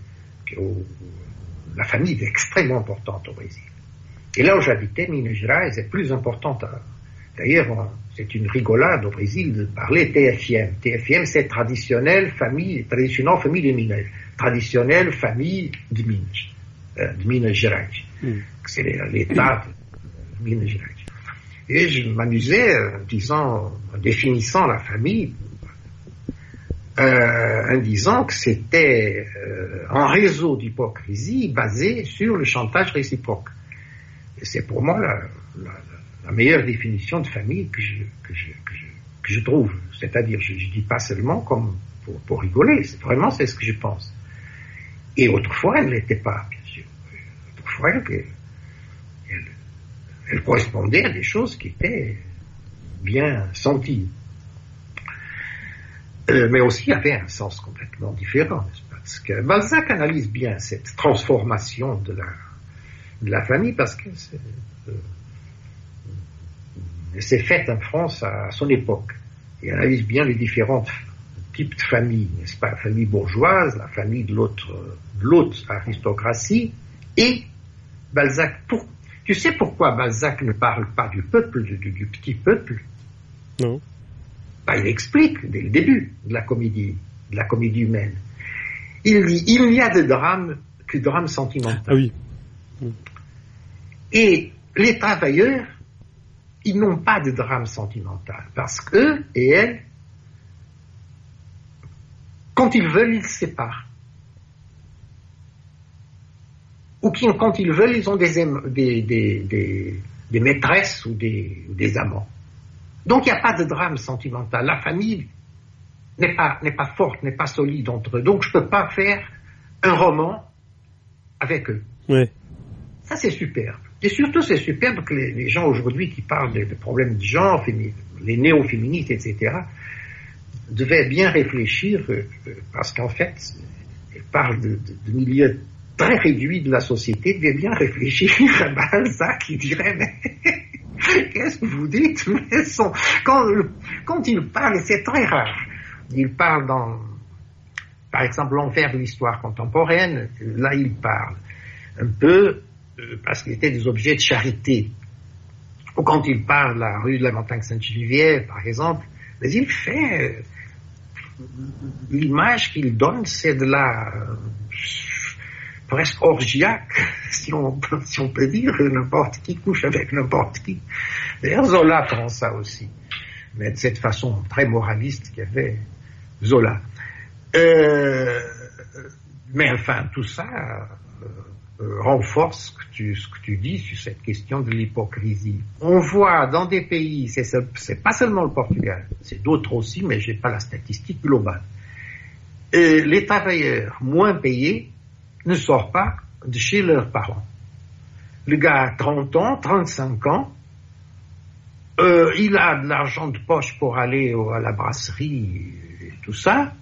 que la famille est extrêmement importante au Brésil. Et là où j'habitais, Minas Gerais est plus importante. D'ailleurs, c'est une rigolade au Brésil de parler TFM. TFM, c'est traditionnelle famille, traditionnelle famille de Minas. Traditionnelle famille de Minas, euh, de Minas Gerais. Mm. C'est l'état de Minas Gerais. Et je m'amusais en disant, en définissant la famille, euh, en disant que c'était euh, un réseau d'hypocrisie basé sur le chantage réciproque. Et c'est pour moi la, la, la meilleure définition de famille que je, que je, que je, que je trouve. C'est-à-dire, je ne dis pas seulement comme pour, pour rigoler, c'est vraiment c'est ce que je pense. Et autrefois, elle ne l'était pas, bien sûr. Autrefois, elle, elle, elle, correspondait à des choses qui étaient bien senties. Euh, mais aussi avait un sens complètement différent, Parce que Balzac analyse bien cette transformation de la, de la famille parce que euh, s'est faite en France à son époque. Et analyse bien les différents types de familles, n'est-ce pas? La famille bourgeoise, la famille de l'autre, l'autre aristocratie, et Balzac. Pour, tu sais pourquoi Balzac ne parle pas du peuple, du, petit peuple? Non. Bah, il explique dès le début de la comédie, de la comédie humaine. Il dit il n'y a de drame que drame sentimental. Ah oui. Et les travailleurs ils n'ont pas de drame sentimental parce qu'eux et elles quand ils veulent, ils se séparent. Ou quand ils veulent, ils ont des, des, des, des, maîtresses ou des, des amants. Donc il n'y a pas de drame sentimental. La famille n'est pas, n'est pas forte, n'est pas solide entre eux. Donc je ne peux pas faire un roman avec eux. Ouais. Ça c'est superbe. Et surtout c'est superbe que les, gens aujourd'hui qui parlent des, problèmes de genre, les néo-féministes, etc., devaient bien réfléchir, euh, euh, parce qu'en fait, ils parlent de, de, milieux très réduits de la société, devaient bien réfléchir à Balzac qui dirait, mais qu'est-ce que vous dites? Quand, quand ils parlent, c'est très rare, ils parlent dans, par exemple, l'enfer de l'histoire contemporaine, là ils parlent un peu parce qu'ils étaient des objets de charité. Ou quand il parle de la rue de la montagne Sainte-Geneviève, par exemple, mais il fait l'image qu'il donne, c'est de la presque orgiaque, si on, peut dire, n'importe qui couche avec n'importe qui. D'ailleurs, Zola prend ça aussi, mais de cette façon très moraliste qu'il y avait Zola. Euh, mais enfin, tout ça euh, renforce ce que, tu, dis sur cette question de l'hypocrisie. On voit dans des pays, c'est pas seulement le Portugal, c'est d'autres aussi, mais j'ai pas la statistique globale. Euh, les travailleurs moins payés ne sortent pas de chez leurs parents. Le gars a 30 ans, 35 ans, euh, il a de l'argent de poche pour aller à la brasserie et tout ça,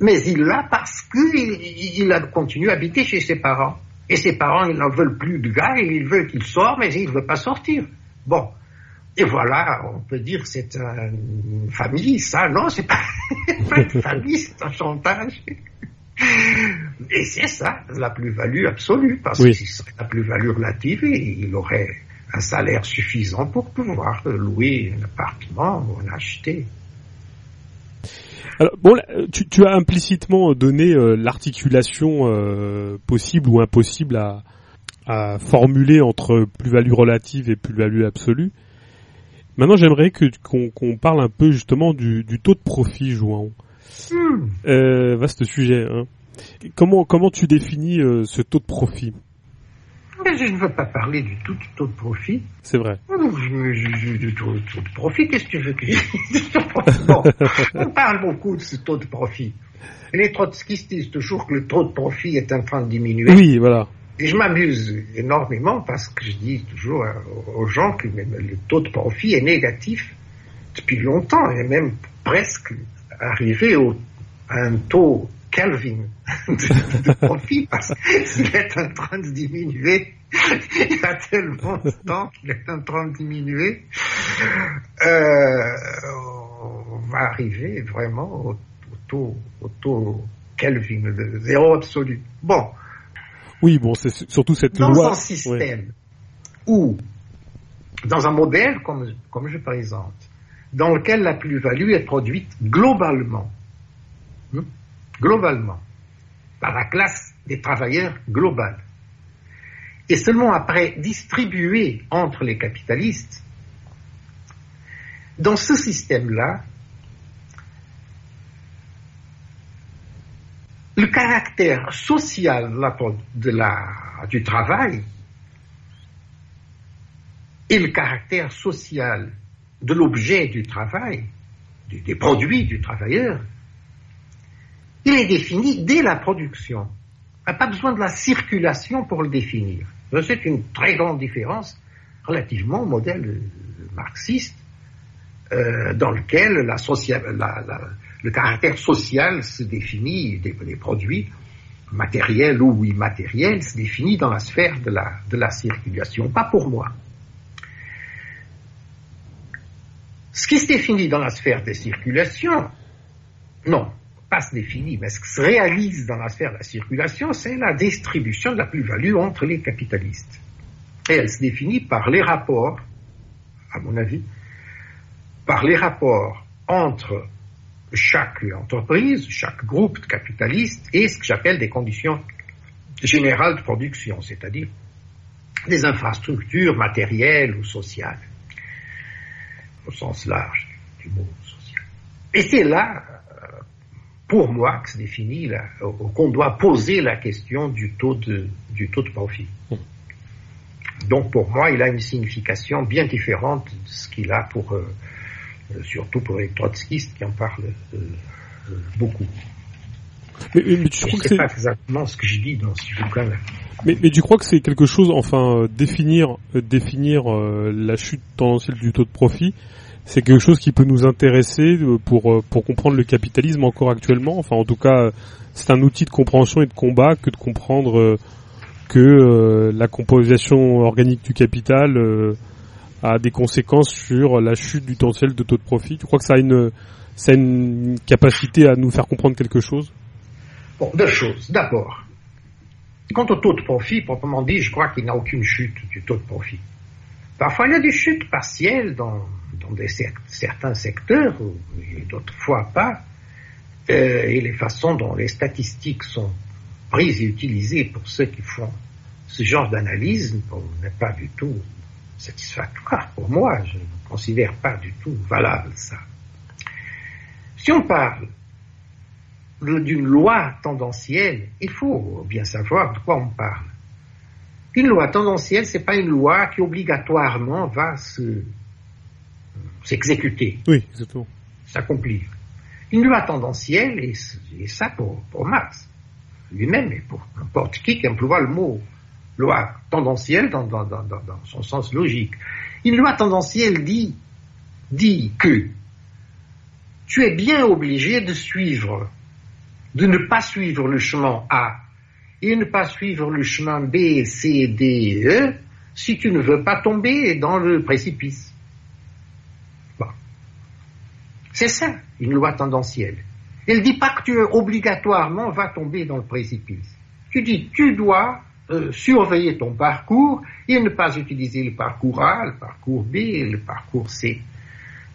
mais il l'a parce qu'il il a continué à habiter chez ses parents. Et ses parents, ils n'en veulent plus de gars, ils veulent qu'il sorte, mais il ne veut pas sortir. Bon. Et voilà, on peut dire que c'est une famille, ça. Non, c'est pas, pas une famille, c'est un chantage. Et c'est ça, la plus-value absolue, parce que si ce serait la plus-value relative, il aurait un salaire suffisant pour pouvoir louer un appartement ou en acheter. Alors, bon, tu, tu, as implicitement donné euh, l'articulation euh, possible ou impossible à, à formuler entre plus-value relative et plus-value absolue. Maintenant, j'aimerais que qu'on parle un peu justement du, du taux de profit, jouant. Hmm. Euh, vaste sujet. Hein. Comment comment tu définis euh, ce taux de profit? Mais je ne veux pas parler du tout taux de profit. C'est vrai. Du taux, de profit, qu'est-ce que tu veux que je bon, On parle beaucoup de ce taux de profit. Les trotskistes disent toujours que le taux de profit est en train de diminuer. Oui, voilà. Et je m'amuse énormément parce que je dis toujours aux gens que le taux de profit est négatif depuis longtemps et même presque arrivé au, à un taux Calvin de, profit parce qu'il est en train de diminuer. Il y a tellement de temps qu'il est en train de diminuer. Euh, on va arriver vraiment au, taux, au taux Kelvin de zéro absolu. Bon. Oui, bon, c'est surtout cette dans loi. Dans un système où, dans un modèle comme, comme je présente, dans lequel la plus-value est produite globalement, hein, globalement, par la classe des travailleurs globale, et seulement après distribuer entre les capitalistes, dans ce système-là, le caractère social de la, du travail et le caractère social de l'objet du travail, des produits du travailleur, il est défini dès la production. On n'a pas besoin de la circulation pour le définir. C'est une très grande différence relativement au modèle marxiste euh, dans lequel la le caractère social se définit, des, produits matériels ou immatériels se définit dans la sphère de la, de la circulation, pas pour moi. Ce qui se définit dans la sphère des circulations, non, se définit, mais ce qui se réalise dans la sphère de la circulation, c'est la distribution de la plus-value entre les capitalistes. Et elle se définit par les rapports, à mon avis, par les rapports entre chaque entreprise, chaque groupe de capitalistes et ce que j'appelle des conditions générales de production, c'est-à-dire des infrastructures matérielles ou sociales, au sens large du mot social. Et c'est là pour moi que se définit qu'on doit poser la question du taux de, du taux de profit. Donc pour moi, il a une signification bien différente de ce qu'il a pour, euh, euh, surtout pour les trotskistes qui en parlent euh, beaucoup. Mais, mais tu crois que c'est pas exactement ce que je dis dans ce bouquin-là. Mais, mais, tu crois que c'est quelque chose, enfin, définir, définir la chute tendancielle du taux de profit, c'est quelque chose qui peut nous intéresser pour pour comprendre le capitalisme encore actuellement. Enfin, en tout cas, c'est un outil de compréhension et de combat que de comprendre que euh, la composition organique du capital euh, a des conséquences sur la chute du potentiel de taux de profit. Tu crois que ça a une, ça a une capacité à nous faire comprendre quelque chose? Bon, deux choses. D'abord, quant au taux de profit, proprement dit, je crois qu'il n'y a aucune chute du taux de profit. Parfois, il y a des chutes partielles dans, dans certains secteurs, et d'autres fois pas. Euh, et les façons dont les statistiques sont prise et utilisée pour ceux qui font ce genre d'analyse n'est pas du tout satisfactoire pour moi. Je ne considère pas du tout valable ça. Si on parle d'une loi tendancielle, il faut bien savoir de quoi on parle. Une loi tendancielle, c'est pas une loi qui obligatoirement va se, s'exécuter. Oui, exactement. S'accomplir. Une loi tendancielle, et, ça pour, pour Marx, lui-même, et pour n'importe qui qui emploie le mot loi tendancielle dans, dans, dans, dans, son sens logique. Une loi tendancielle dit, dit que tu es bien obligé de suivre, de ne pas suivre le chemin A et ne pas suivre le chemin B, C, D, E si tu ne veux pas tomber dans le précipice. Bon. C'est ça, une loi tendancielle. Elle ne dit pas que tu obligatoirement vas tomber dans le précipice. Tu dis, tu dois euh, surveiller ton parcours et ne pas utiliser le parcours A, le parcours B, le parcours C.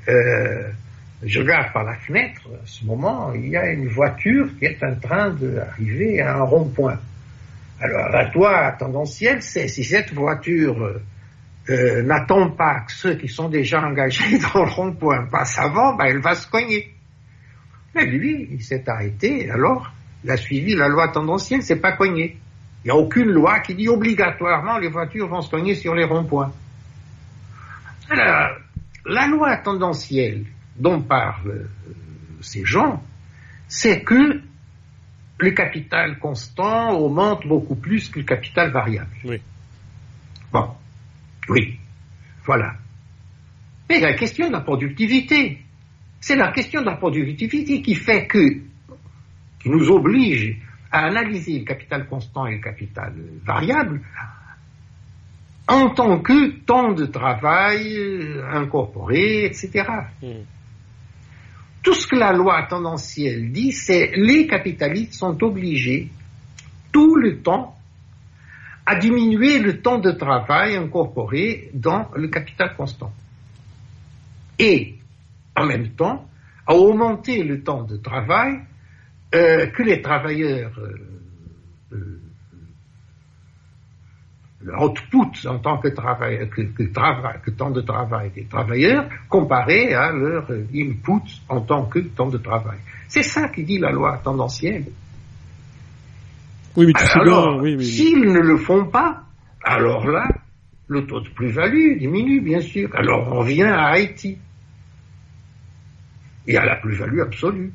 Euh, je regarde par la fenêtre, à ce moment, il y a une voiture qui est en train d'arriver à un rond-point. Alors, la loi tendancielle, c'est si cette voiture euh, n'attend pas que ceux qui sont déjà engagés dans le rond-point passent avant, ben, elle va se cogner. Mais lui, il s'est arrêté, alors, il a suivi la loi tendancielle, c'est pas cogné. Il n'y a aucune loi qui dit obligatoirement les voitures vont se cogner sur les ronds-points. Alors, la loi tendancielle dont parlent euh, ces gens, c'est que le capital constant augmente beaucoup plus que le capital variable. Oui. Bon. Oui. Voilà. Mais la question de la productivité, c'est la question de la productivité qui fait que, qui nous oblige à analyser le capital constant et le capital variable en tant que temps de travail incorporé, etc. Hmm. Tout ce que la loi tendancielle dit, c'est les capitalistes sont obligés tout le temps à diminuer le temps de travail incorporé dans le capital constant. Et en même temps à augmenter le temps de travail euh, que les travailleurs euh, euh, en tant que, travail, que, que temps de travail des travailleurs comparé à leur input en tant que temps de travail. C'est ça qui dit la loi tendancielle. Oui, mais tu sais alors, oui, oui, s'ils ne le font pas, alors là, le taux de plus-value diminue, bien sûr. Alors on vient à Haïti et à la plus-value absolue.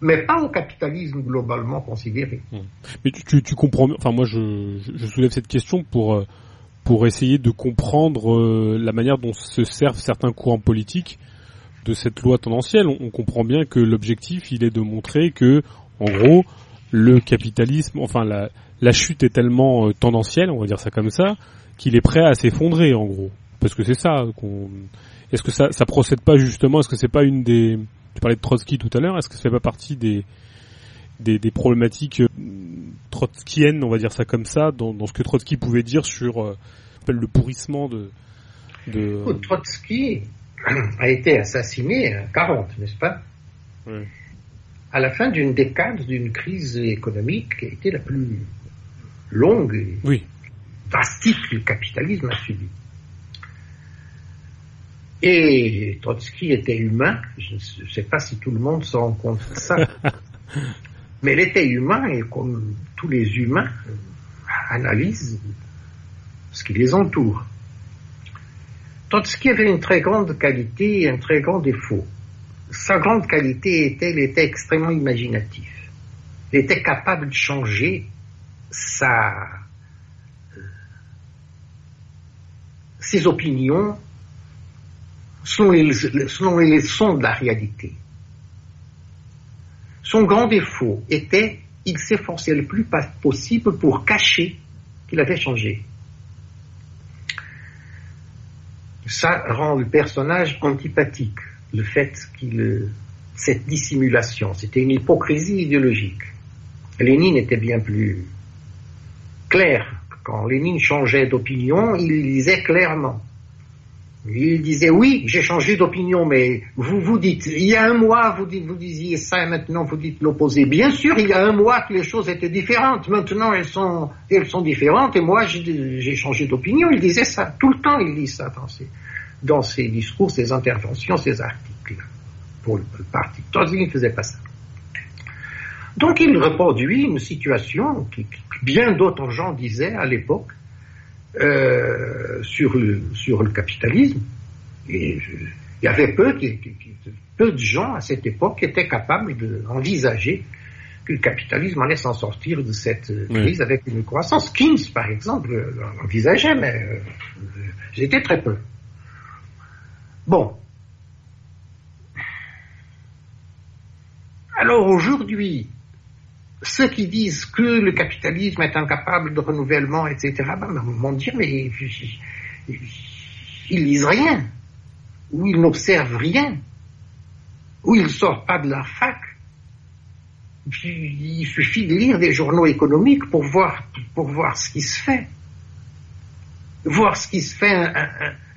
Mais pas au capitalisme globalement considéré. Hmm. Mais tu, tu, comprends, enfin moi je, je, soulève cette question pour, euh, pour essayer de comprendre euh, la manière dont se servent certains courants politiques de cette loi tendancielle. On, comprend bien que l'objectif il est de montrer que, en gros, le capitalisme, enfin la, la chute est tellement euh, tendancielle, on va dire ça comme ça, qu'il est prêt à s'effondrer en gros. Parce que c'est ça qu'on est-ce que ça, ça procède pas justement Est-ce que c'est pas une des tu parlais de Trotsky tout à l'heure. Est-ce que ça fait pas partie des des, des problématiques euh, trotskiennes, on va dire ça comme ça, dans, dans ce que Trotsky pouvait dire sur euh, le pourrissement de, de... Trotsky a été assassiné en 40, n'est-ce pas? Oui. À la fin d'une décade d'une crise économique qui a été la plus longue et oui. drastique que le capitalisme a subi. Et Trotsky était humain. Je ne sais pas si tout le monde se rend compte de ça. Mais l'été humain, et comme tous les humains, analyse ce qui les entoure. Trotsky avait une très grande qualité et un très grand défaut. Sa grande qualité était, qu'il était extrêmement imaginatif. Il était capable de changer sa, ses opinions selon les, selon les leçons de la réalité. Son grand défaut était il s'efforçait le plus possible pour cacher qu'il avait changé. Ça rend le personnage antipathique, le fait qu'il cette dissimulation, c'était une hypocrisie idéologique. Lénine était bien plus clair. Quand Lénine changeait d'opinion, il disait clairement. Il disait oui, j'ai changé d'opinion, mais vous vous dites, il y a un mois vous, vous disiez ça et maintenant vous dites l'opposé. Bien sûr, il y a un mois que les choses étaient différentes. Maintenant elles sont, elles sont différentes et moi j'ai changé d'opinion. Il disait ça tout le temps. Il dit ça dans ses, discours, ses interventions, ses articles pour le, parti. il ne faisait pas ça. Donc il reproduit une situation que bien d'autres gens disaient à l'époque euh, sur, le, sur le capitalisme. Et il y avait peu, peu de gens à cette époque qui étaient capables d'envisager que le capitalisme allait s'en sortir de cette crise avec une croissance. Keynes, par exemple, l'envisageait, mais euh, j'étais très peu. Bon. Alors aujourd'hui, ceux qui disent que le capitalisme est incapable de renouvellement, etc., ben, m'ont dit, mais ils lisent rien, ou ils n'observent rien, ou ils ne sortent pas de la fac. Il suffit de lire des journaux économiques pour voir, ce qui se fait. Voir ce qui se fait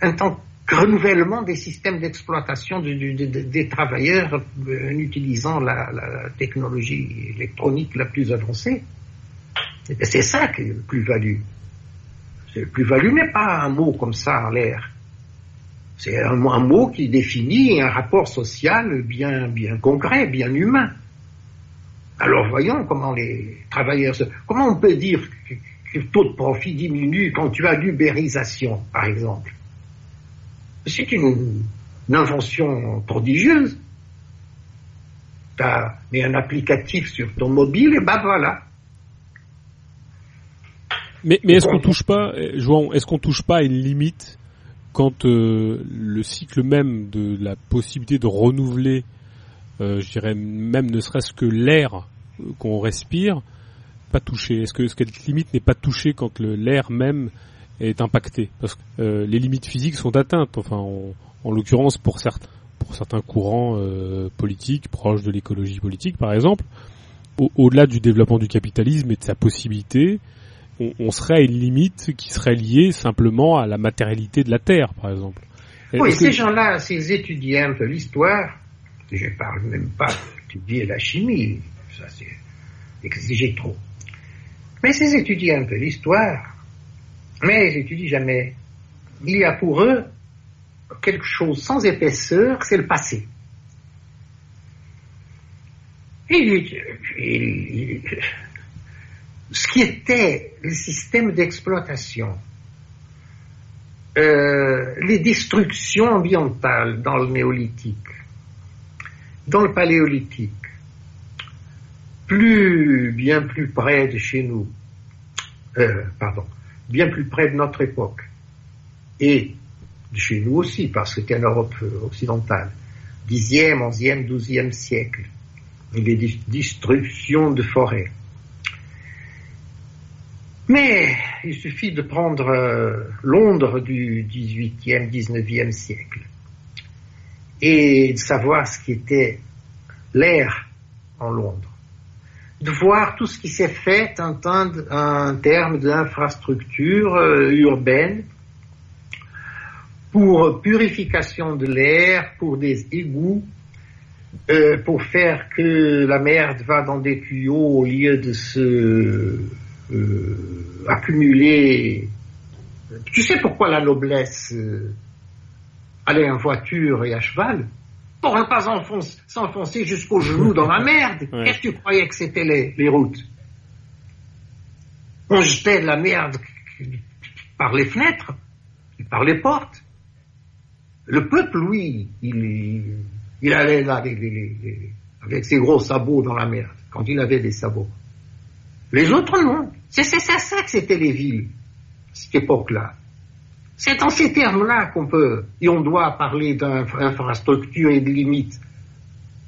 un, temps renouvellement des systèmes d'exploitation des travailleurs euh, en utilisant la, technologie électronique la plus avancée. C'est ça qui est le plus-value. Le plus-value n'est pas un mot comme ça en l'air. C'est un, mot qui définit un rapport social bien, bien concret, bien humain. Alors voyons comment les travailleurs... Comment on peut dire que le taux de profit diminue quand tu as l'ubérisation, par exemple? C'est une, invention prodigieuse. Tu as mis un applicatif sur ton mobile et ben voilà. Mais, mais est-ce qu'on touche pas, eh, João, est-ce qu'on touche pas à une limite quand euh, le cycle même de la possibilité de renouveler, euh, je dirais même ne serait-ce que l'air euh, qu'on respire, pas touché? Est-ce que, est -ce que cette limite n'est pas touchée quand l'air même est impacté parce que euh, les limites physiques sont atteintes. Enfin, en l'occurrence pour certains pour certains courants euh, politiques proches de l'écologie politique, par exemple, au-delà du développement du capitalisme et de sa possibilité, on, on, serait à une limite qui serait liée simplement à la matérialité de la Terre, par exemple. Oui, ces gens-là, ces étudiants de l'histoire, je parle même pas d'étudier la chimie, ça c'est exiger trop. Mais ces étudiants de l'histoire, mais j'étudie jamais. Il y a pour eux quelque chose sans épaisseur, c'est le passé. Et, ce qui était le système d'exploitation, euh, les destructions ambientales dans le néolithique, dans le paléolithique, plus, bien plus près de chez nous, euh, pardon, bien plus près de notre époque. Et chez nous aussi, parce que c'était en Europe occidentale. 10e, 11e, 12e siècle. Les destructions de forêts. Mais il suffit de prendre euh, Londres du 18e, 19e siècle et de savoir ce qui était l'air en Londres de voir tout ce qui s'est fait en, termes d'infrastructures euh, urbaines pour purification de l'air, pour des égouts, euh, pour faire que la merde va dans des tuyaux au lieu de se euh, accumuler. Tu sais pourquoi la noblesse allait en voiture et à cheval? Pour ne pas s'enfoncer jusqu'au genou dans la merde. Qu'est-ce que tu croyais que c'était les, routes? On jetait de la merde par les fenêtres, par les portes. Le peuple, lui, il, allait là avec ses gros sabots dans la merde, quand il avait des sabots. Les autres, non. C'est ça que c'était les villes, cette époque-là. C'est en ces termes-là qu'on peut et on doit parler d'infrastructure et de limites.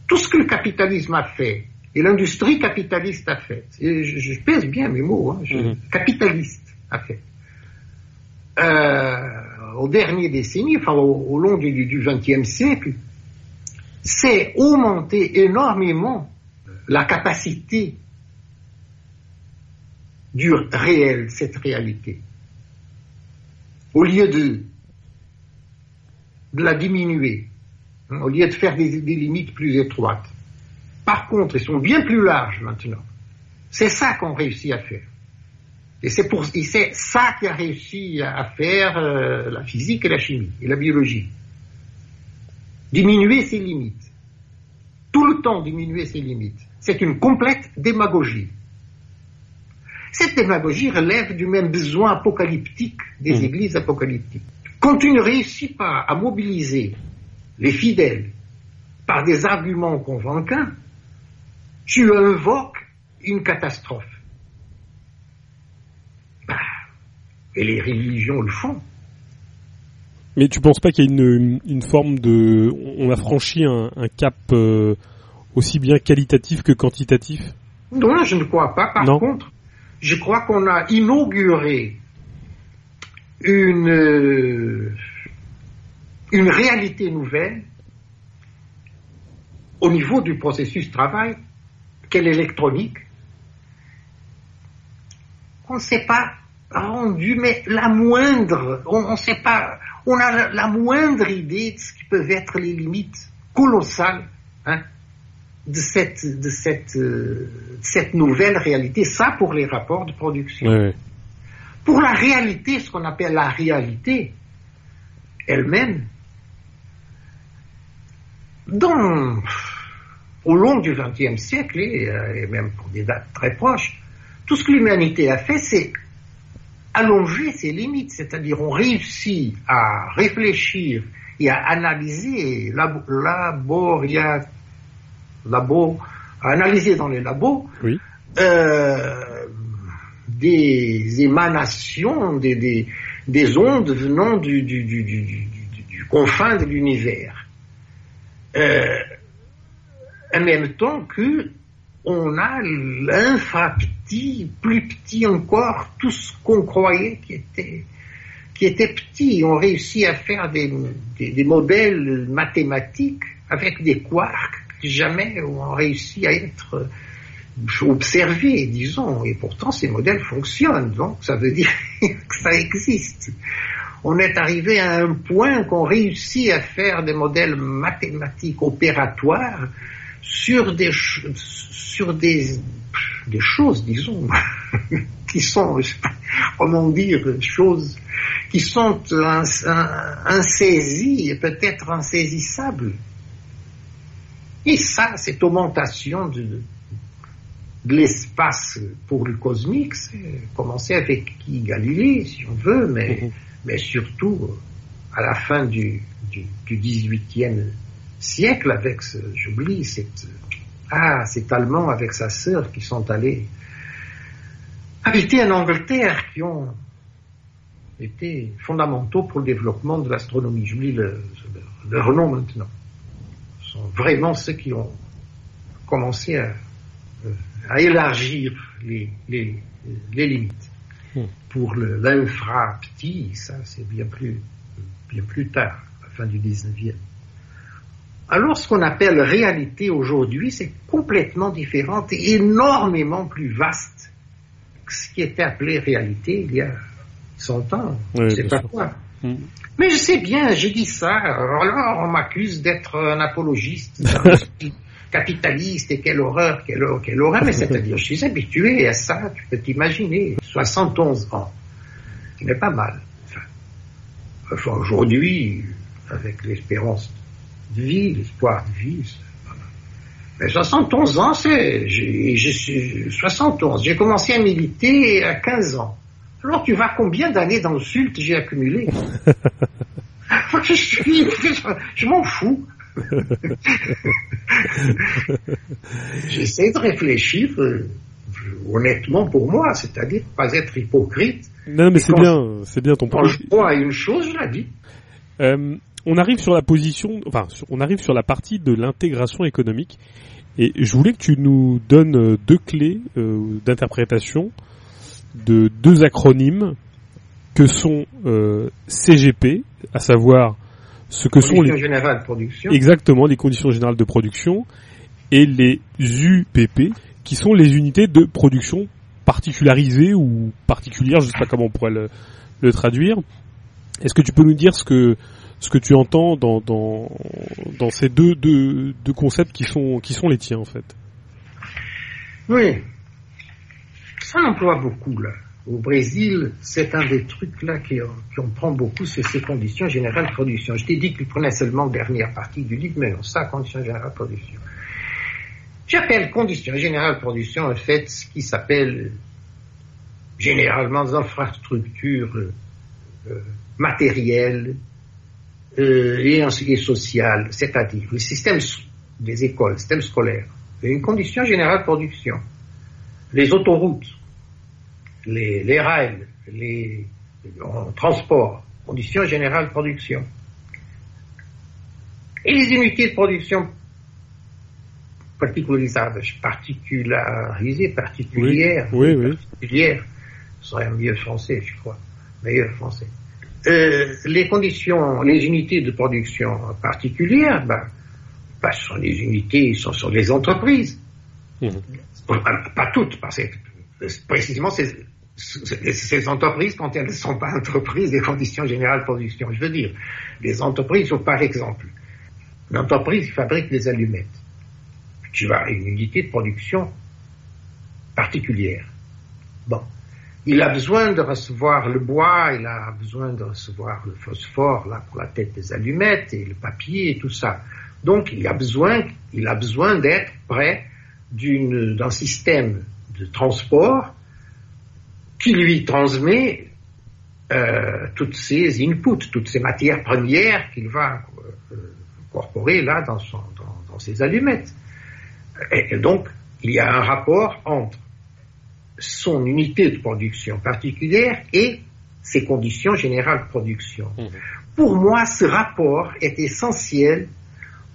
Tout ce que le capitalisme a fait et l'industrie capitaliste a fait, je, pèse bien mes mots, hein, mhm. capitaliste a fait, euh, au dernier décennie, enfin au, long du XXe siècle, c'est augmenter énormément la capacité du réel, cette réalité au lieu de, la diminuer, hein, au lieu de faire des, limites plus étroites. Par contre, ils sont bien plus larges maintenant. C'est ça qu'on réussit à faire. Et c'est ça qui a réussi à faire euh, la physique et la chimie et la biologie. Diminuer ses limites. Tout le temps diminuer ses limites. C'est une complète démagogie. Cette démagogie relève du même besoin apocalyptique des mmh. églises apocalyptiques. Quand tu ne réussis pas à mobiliser les fidèles par des arguments convaincants, tu invoques une catastrophe. Bah, et les religions le font. Mais tu penses pas qu'il y a une, forme de... On a franchi un, cap euh, aussi bien qualitatif que quantitatif? Non, je ne crois pas. Par contre, je crois qu'on a inauguré une, une réalité nouvelle au niveau du processus travail, qu'elle est électronique. On ne s'est pas rendu, mais la moindre, on ne sait pas, on a la moindre idée de ce qui peuvent être les limites colossales hein, de cette, de cette, euh, cette nouvelle réalité. Ça pour les rapports de production. Pour la réalité, ce qu'on appelle la réalité elle-même, dans, au long du XXe siècle, euh, et, même pour des dates très proches, tout ce que l'humanité a fait, c'est allonger ses limites, c'est-à-dire on réussit à réfléchir et à analyser laboria, labos, à analyser dans les labos euh, des émanations, des, des, ondes venant du, du, du, du confin de l'univers. Euh, en même temps que on a l'infra-petit, plus petit encore, tout ce qu'on croyait qui était, qui était petit. On réussit à faire des, des, des modèles mathématiques avec des quarks jamais ont réussi à être euh, observés, disons, et pourtant ces modèles fonctionnent, donc ça veut dire que ça existe. On est arrivé à un point qu'on réussit à faire des modèles mathématiques opératoires sur des sur des des choses, disons, qui sont, comment dire, choses qui sont insaisies et peut-être insaisissables. Et ça, cette augmentation de, l'espace pour le cosmique, c'est commencé avec qui Galilée, si on veut, mais, mhm. mais surtout à la fin du, du, du 18e siècle avec, j'oublie, cette, ah, cet Allemand avec sa sœur qui sont allés habiter en Angleterre, qui ont été fondamentaux pour le développement de l'astronomie. J'oublie le, leur nom maintenant vraiment ceux qui ont commencé à, euh, élargir les, limites. Hmm. Pour l'infra-petit, ça c'est bien plus, bien plus tard, la fin du 19e. Alors ce qu'on appelle réalité aujourd'hui, c'est complètement différent et énormément plus vaste que ce qui était appelé réalité il y a 100 ans. je sais pas quoi. Hmm. Mais je sais bien, j'ai dit ça. Alors on m'accuse d'être un apologiste capitaliste et quelle horreur, quelle, quelle horreur. Mais c'est-à-dire, je suis habitué à ça, tu peux t'imaginer. 71 ans, ce n'est pas mal. Enfin, aujourd'hui, avec l'espérance de vie, l'espoir de vie. Mais 71 ans, c'est, je suis 71. J'ai commencé à militer à 15 ans. Alors tu vois combien d'années d'insultes j'ai accumulé Je, je m'en fous. J'essaie de réfléchir euh, honnêtement pour moi, c'est-à-dire pas être hypocrite. Non, mais c'est bien, c'est bien ton point. Quand je crois à une chose, je la dis. Euh, on arrive sur la position, enfin, on arrive sur la partie de l'intégration économique, et je voulais que tu nous donnes euh, deux clés euh, d'interprétation de deux acronymes que sont euh, CGP, à savoir ce que sont les générales de production. exactement les conditions générales de production, et les UPP, qui sont les unités de production particularisées ou particulières, je ne sais pas comment on pourrait le, le traduire. Est-ce que tu peux nous dire ce que ce que tu entends dans, dans, dans ces deux, deux, deux, concepts qui sont, qui sont les tiens en fait? Oui, ça emploie beaucoup là. Au Brésil, c'est un des trucs là qui, qui en prend beaucoup, c'est ces conditions générales de production. Je t'ai dit qu'il prenait seulement la dernière partie du livre, mais non, ça, conditions générales de production. J'appelle conditions générales de production en fait ce qui s'appelle généralement des infrastructures euh, matérielles, euh, et, et social, c'est-à-dire le système des écoles, le système scolaire, une condition générale de production. Les autoroutes, les, les rails, les, transports, conditions générales de production. Et les unités de production particularisées, particularisées, particulières, oui, oui, particulières, ce serait un mieux français, je crois, meilleur français. Euh, les conditions, les unités de production particulières, ben, ce sont les unités, ce sont les entreprises. Mmh. Pas, toutes, parce que précisément ces, ces entreprises, quand elles ne sont pas entreprises, des conditions générales de production. Je veux dire, les entreprises, par exemple, une entreprise fabrique des allumettes. Tu as une unité de production particulière. Bon il a besoin de recevoir le bois, il a besoin de recevoir le phosphore là pour la tête des allumettes et le papier et tout ça. Donc il a besoin, il a besoin d'être près d'un système de transport qui lui transmet euh, toutes ces inputs, toutes ces matières premières qu'il va euh, incorporer là dans, son, dans, dans ses allumettes. et donc il y a un rapport entre son unité de production particulière et ses conditions générales de production. Mmh. Pour moi, ce rapport est essentiel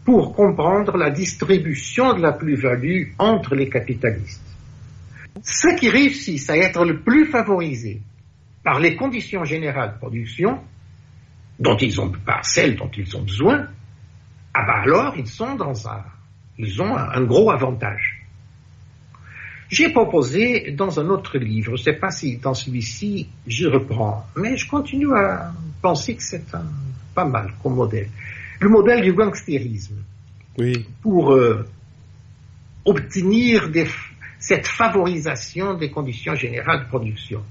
pour comprendre la distribution de la plus-value entre les capitalistes. Ceux qui réussissent à être le plus favorisés par les conditions générales de production, dont ils ont, par celles dont ils ont besoin, ah ben alors ils sont dans un, ils ont un gros avantage. J'ai proposé dans un autre livre, je ne sais pas si dans celui-ci je reprends, mais je continue à penser que c'est un pas mal comme modèle. Le modèle du gangstérisme. Oui. Pour euh, obtenir des, cette favorisation des conditions générales de production.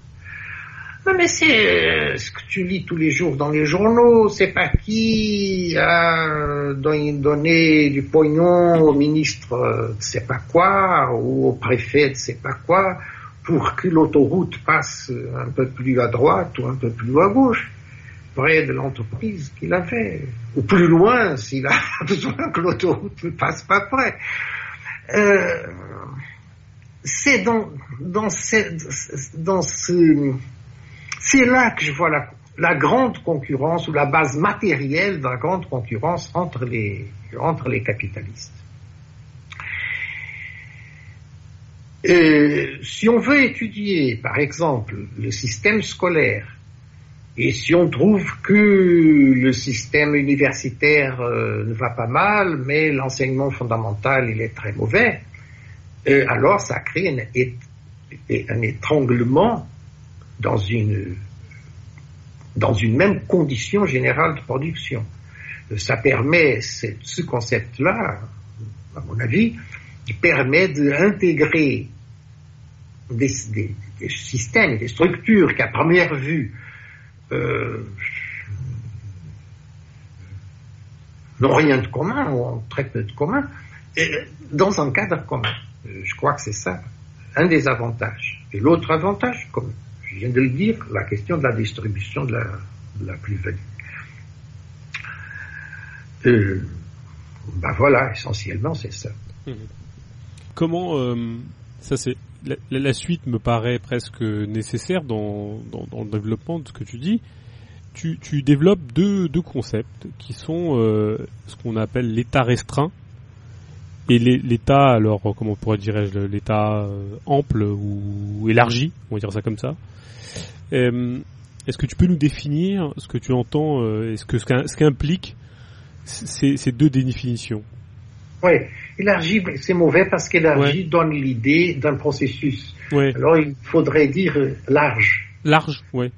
Mais c'est euh, ce que tu lis tous les jours dans les journaux, c'est pas qui a donné du pognon au ministre de sais pas quoi, ou au préfet de sais pas quoi, pour que l'autoroute passe un peu plus à droite ou un peu plus à gauche, près de l'entreprise qu'il avait, ou plus loin s'il a besoin que l'autoroute ne passe pas près. Euh, c'est dans, dans, dans ce c'est là que je vois la, grande concurrence ou la base matérielle de la grande concurrence entre les, entre les capitalistes. Euh, si on veut étudier, par exemple, le système scolaire, et si on trouve que le système universitaire euh, ne va pas mal, mais l'enseignement fondamental il est très mauvais, alors ça crée un étranglement dans une, dans une même condition générale de production. Ça permet, ce concept-là, à mon avis, permet d'intégrer des, des, des, systèmes, des structures qu'à première vue euh, n'ont rien de commun ou ont très peu de commun, dans un cadre commun. Je crois que c'est ça un des avantages. Et l'autre avantage, comme je viens de le dire, la question de la distribution de la, plus-value. Euh, ben voilà, essentiellement, c'est ça. Mhm. Comment euh, ça c'est la, suite me paraît presque nécessaire dans, dans, le développement de ce que tu dis. Tu, tu développes deux, deux concepts qui sont euh, ce qu'on appelle l'état restreint et l'État, alors comment pourrait dirais-je, l'État euh, ample ou élargi, on va dire ça comme ça. Euh, est-ce que tu peux nous définir ce que tu entends, euh, est-ce que ce qu'implique ces, ces deux définitions? Oui, élargi, c'est mauvais parce qu'élargi donne l'idée d'un processus. Alors il faudrait dire large. Large, oui.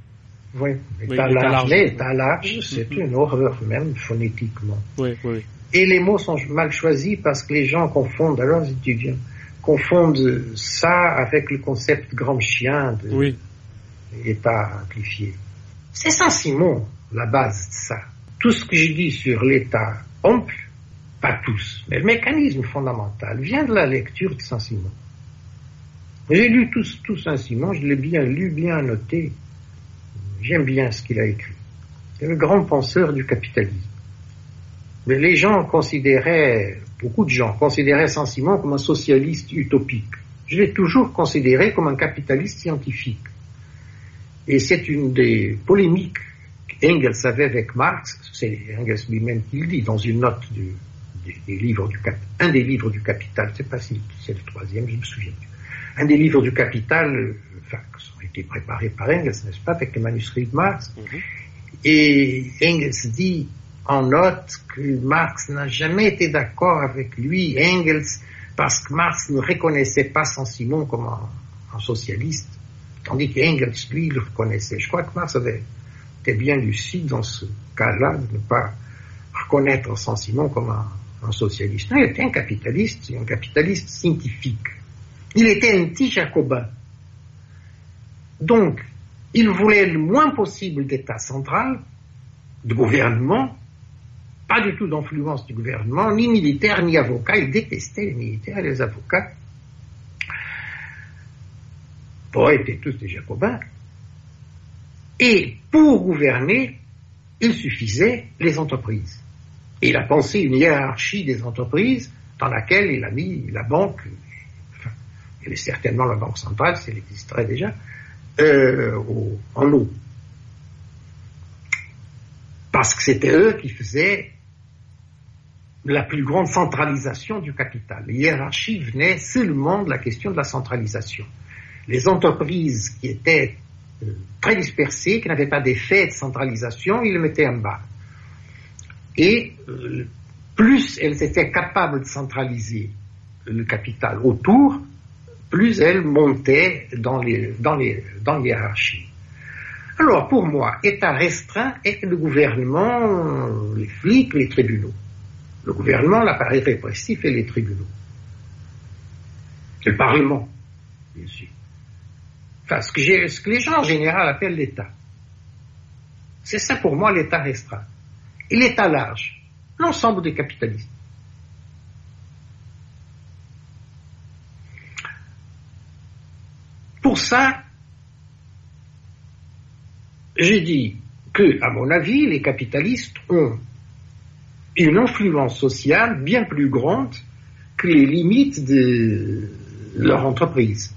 Oui, état large, large, c'est mm-hmm. une horreur même phonétiquement. Oui, oui. Et les mots sont mal choisis parce que les gens confondent, alors les étudiants, confondent ça avec le concept grand chien de oui. amplifié. C'est Saint-Simon, la base de ça. Tout ce que je dis sur l'état ample, pas tous, mais le mécanisme fondamental vient de la lecture de Saint-Simon. J'ai lu tout, tout Saint-Simon, je l'ai bien lu, bien noté. J'aime bien ce qu'il a écrit. C'est le grand penseur du capitalisme. Mais les gens considéraient, beaucoup de gens considéraient Saint-Simon comme un socialiste utopique. Je l'ai toujours considéré comme un capitaliste scientifique. Et c'est une des polémiques qu'Engels avait avec Marx, c'est Engels lui-même qui le dit dans une note du, des, livres du un des livres du Capital, je sais pas si c'est le troisième, je me souviens plus. Un des livres du Capital, euh, enfin, qui ont été préparés par Engels, n'est-ce pas, avec le manuscrit de Marx. Mhm. Et Engels dit, en note que Marx n'a jamais été d'accord avec lui, Engels, parce que Marx ne reconnaissait pas Saint-Simon comme un, socialiste, tandis qu'Engels, lui, le reconnaissait. Je crois que Marx avait été bien lucide dans ce cas-là, de ne pas reconnaître Saint-Simon comme un, socialiste. Non, il était un capitaliste, un capitaliste scientifique. Il était anti-jacobin. Donc, il voulait le moins possible d'État central, de gouvernement, pas du tout d'influence du gouvernement, ni militaire, ni avocat. Il détestait les militaires et les avocats. Bon, étaient tous des jacobins. Et pour gouverner, il suffisait les entreprises. Et il a pensé une hiérarchie des entreprises dans laquelle il a mis la banque, enfin, est certainement la banque centrale, si elle existerait déjà, euh, en eau. Parce que c'était eux qui faisaient la plus grande centralisation du capital. Les hiérarchies venaient seulement de la question de la centralisation. Les entreprises qui étaient euh, très dispersées, qui n'avaient pas d'effet de centralisation, ils les mettaient en bas. Et euh, plus elles étaient capables de centraliser le capital autour, plus elles montaient dans les, dans les, dans. Alors, pour moi, État restreint est le gouvernement, les flics, les tribunaux le gouvernement, l'appareil répressif et les tribunaux. le Parlement, bien sûr. Enfin, ce que, les gens en général appellent l'État. C'est ça pour moi l'État restreint. Et l'État large, l'ensemble des capitalistes. Pour ça, j'ai dit que, à mon avis, les capitalistes ont une influence sociale bien plus grande que les limites de leur entreprise.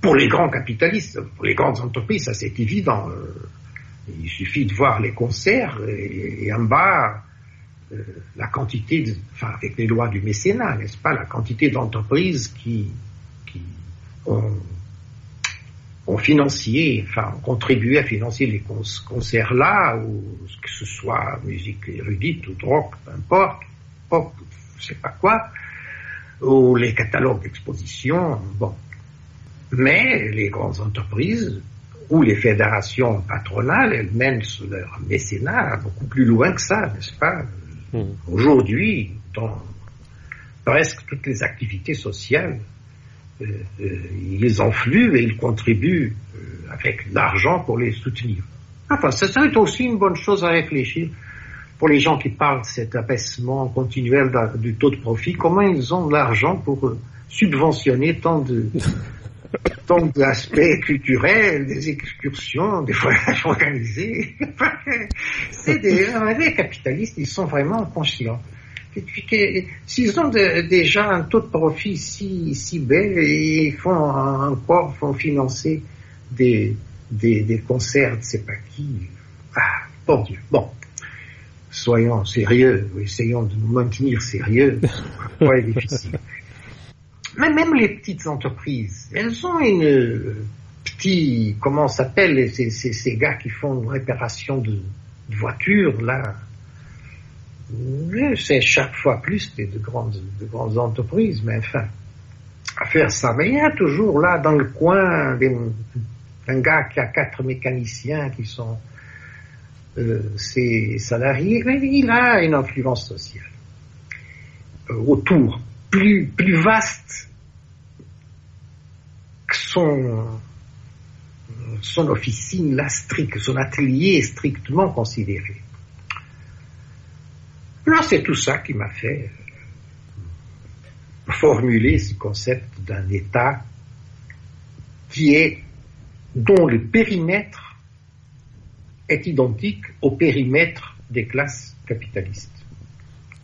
Pour les grands capitalistes, pour les grandes entreprises, ça c'est évident. Euh, il suffit de voir les concerts et, en bas, euh, la quantité, enfin avec les lois du mécénat, n'est-ce pas, la quantité d'entreprises qui, qui ont ont financé, enfin, ont contribué à financer les concerts là, ou que ce soit musique érudite ou rock, peu importe, pop, je sais pas quoi, ou les catalogues d'exposition, bon. Mais les grandes entreprises ou les fédérations patronales, elles mènent leur mécénat beaucoup plus loin que ça, n'est-ce pas? Mmh. Aujourd'hui, dans presque toutes les activités sociales, ils influent et ils contribuent euh, avec l'argent pour les soutenir. Enfin, ça, c'est aussi une bonne chose à réfléchir. pour les gens qui parlent de cet abaissement continuel du taux de profit, comment ils ont de l'argent pour euh, subventionner tant de tant d'aspects culturels, des excursions, des voyages organisés. C'est des les capitalistes, ils sont vraiment conscients. S'ils ont déjà un taux de profit si, si bel, ils font encore font financer des, des, des concerts c'est pas qui. Ah, bon Dieu. Bon, soyons sérieux, essayons de nous maintenir sérieux. C'est difficile. Mais même les petites entreprises, elles ont une petite, comment s'appelle ces, ces, ces, gars qui font une réparation de, de voitures là. C'est chaque fois plus des de grandes, de grandes entreprises, mais enfin, à faire ça. Mais il y a toujours là dans le coin un gars qui a quatre mécaniciens qui sont euh, ses salariés, il a une influence sociale euh, autour, plus, plus vaste que son, son officine là, strict, son atelier strictement considéré. Là, c'est tout ça qui m'a fait euh, formuler ce concept d'un État qui est, dont le périmètre est identique au périmètre des classes capitalistes.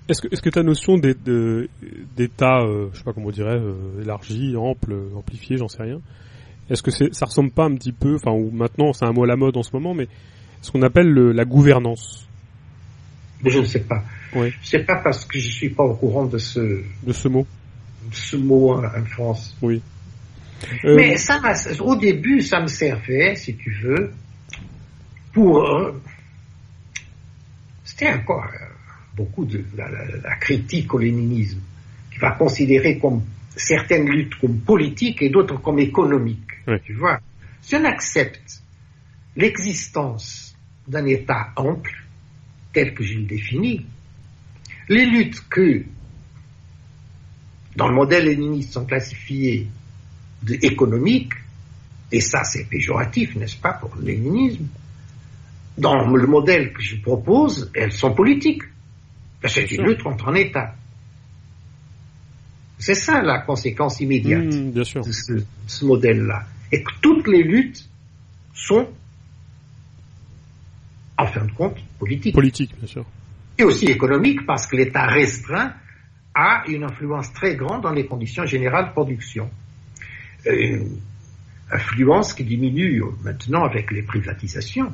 Est-ce que, ta notion d'état, euh, je sais pas comment on dirait, euh, élargi, ample, amplifié, j'en sais rien, est-ce que ça ressemble pas un petit peu, enfin, ou maintenant c'est un mot à la mode en ce moment, mais ce qu'on appelle la gouvernance? Je ne sais pas. Oui. Sais pas parce que je suis pas au courant de ce de ce mot. De ce mot en, France. Oui. Mais ça, au début, ça me servait, si tu veux, pour... Euh, c'était encore euh, beaucoup de la, critique au léninisme, qui va considérer comme certaines luttes comme politiques et d'autres comme économiques. Tu vois Si on accepte l'existence d'un État ample, tel que je le définis, les luttes que, dans le modèle léniniste, sont classifiées de économiques, et ça c'est péjoratif, n'est-ce pas, pour le léninisme, dans le modèle que je propose, elles sont politiques. C'est une lutte contre un État. C'est ça la conséquence immédiate mmh, de ce, modèle-là. Et que toutes les luttes sont, en fin de compte, politiques. Politiques, bien sûr. Et aussi économiques, parce que l'État restreint a une influence très grande dans les conditions générales de production. Une influence qui diminue maintenant avec les privatisations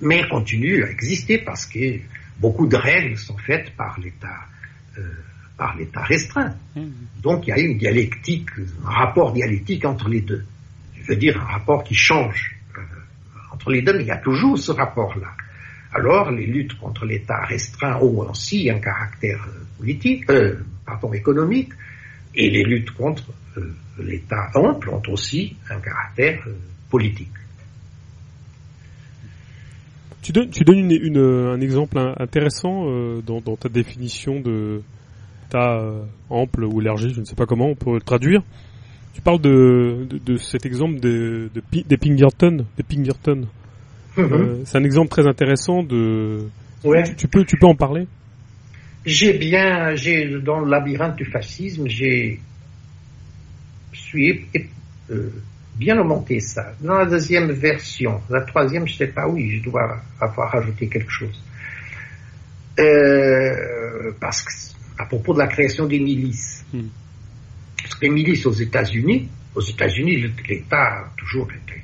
mais continue à exister parce que beaucoup de règles sont faites par l'État euh, par l'État restreint. Mmh. Donc il y a une dialectique, un rapport dialectique entre les deux. Je veux dire un rapport qui change euh, entre les deux, mais il y a toujours ce rapport-là. Alors les luttes contre l'État restreint ont aussi un caractère euh, politique, pardon, économique, et les luttes contre l'État ample ont aussi un caractère politique. Tu donnes, tu donnes une, une, un exemple intéressant euh, dans, dans, ta définition de ta euh, ample ou élargi, je ne sais pas comment on peut le traduire. Tu parles de, de, de cet exemple de, de, des Pinkerton. Des Pinkerton. Mm-hmm. euh, c'est un exemple très intéressant de. Ouais. Tu, tu, peux, tu peux en parler? J'ai bien, j'ai dans le labyrinthe du fascisme, j'ai suis euh, bien augmenté ça. Dans la deuxième version, la troisième, je ne sais pas, oui, je dois avoir rajouté quelque chose. Euh, parce que, à propos de la création des milices, hmm. parce que les milices aux États-Unis, aux États-Unis, l'État toujours était,